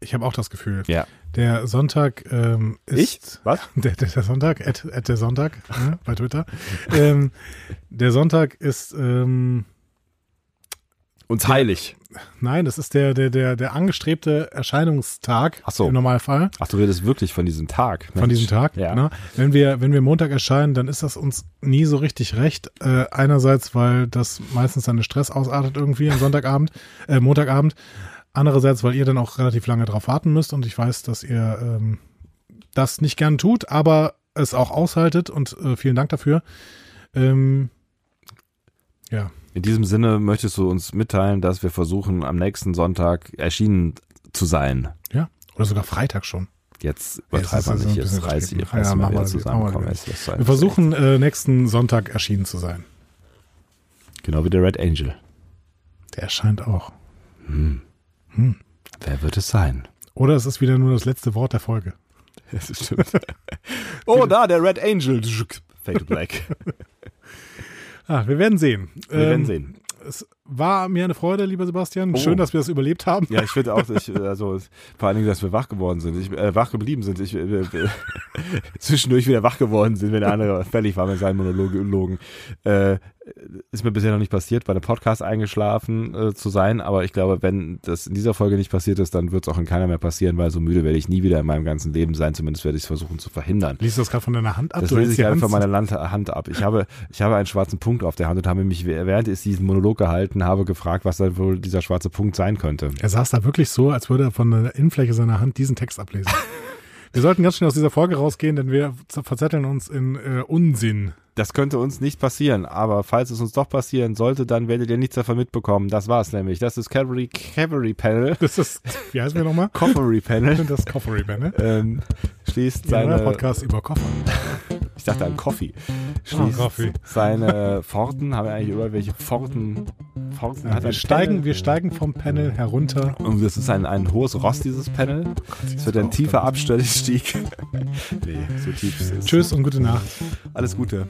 Ich habe auch das Gefühl. Ja. Der Sonntag ähm, ist. Ich? Was? Der, der, Sonntag, at, at der Sonntag ne, bei Twitter. ähm, der Sonntag ist, ähm, Uns heilig. nein, das ist der, der, der, der angestrebte Erscheinungstag Ach so. im Normalfall. Ach, du redest wirklich von diesem Tag. Von Mensch. diesem Tag. Ja. Ne? Wenn, wir, wenn wir Montag erscheinen, dann ist das uns nie so richtig recht. Äh, einerseits, weil das meistens dann Stress ausartet irgendwie am Sonntagabend, äh, Montagabend. Andererseits, weil ihr dann auch relativ lange drauf warten müsst und ich weiß, dass ihr ähm, das nicht gern tut, aber es auch aushaltet und äh, vielen Dank dafür. Ähm, ja, In diesem Sinne möchtest du uns mitteilen, dass wir versuchen, am nächsten Sonntag erschienen zu sein. ja. Oder sogar Freitag schon. Jetzt übertreibt man nicht, jetzt bisschen reiß, übertrieben. reiß Ja, mal machen wieder wir- zusammen. machen wir versuchen äh, nächsten Sonntag erschienen zu sein. Genau wie der Red Angel. Der erscheint auch. Wer wird es sein? Oder es ist wieder nur das letzte Wort der Folge. Das stimmt. oh, da, der Red Angel. Fade to Black. Ah, wir werden sehen. Wir werden Ähm, sehen. Es war mir eine Freude, lieber Sebastian. Oh. Schön, dass wir das überlebt haben. Ja, ich finde auch, ich, also vor allen Dingen, dass wir wach geworden sind, ich, äh, wach geblieben sind. Ich, äh, äh, zwischendurch wieder wach geworden sind, wenn der andere fertig war mit seinen Monologen. Äh, ist mir bisher noch nicht passiert, bei einem Podcast eingeschlafen äh, zu sein, aber ich glaube, wenn das in dieser Folge nicht passiert ist, dann wird es auch in keiner mehr passieren, weil so müde werde ich nie wieder in meinem ganzen Leben sein. Zumindest werde ich es versuchen zu verhindern. Liest du das gerade von deiner Hand ab? Das lese ich gerade Hand von meiner Hand ab. Ich habe, ich habe einen schwarzen Punkt auf der Hand und habe mich, während ich diesen Monolog gehalten habe, gefragt, was dann wohl dieser schwarze Punkt sein könnte. Er saß da wirklich so, als würde er von der Innenfläche seiner Hand diesen Text ablesen. wir sollten ganz schnell aus dieser Folge rausgehen, denn wir verzetteln uns in äh, Unsinn. Das könnte uns nicht passieren, aber falls es uns doch passieren sollte, dann werdet ihr nichts davon mitbekommen. Das war's nämlich. Das ist Cavalry, Cavalry Panel. Das ist, wie heißen wir nochmal? Coffery Panel. Das Coffery Panel. Ähm, schließt seine, Podcast über Koffer. Ich dachte an Coffee, schließt Ah, Coffee. seine Pforten, haben wir eigentlich irgendwelche Pforten, Pforten Ja, hat wir, steigen, Panel. wir steigen vom Panel herunter. Und das ist ein, ein hohes Rost, dieses Panel. Es wird ein tiefer Abstieg. nee, so tief ist es. Tschüss und gute Nacht. Alles Gute.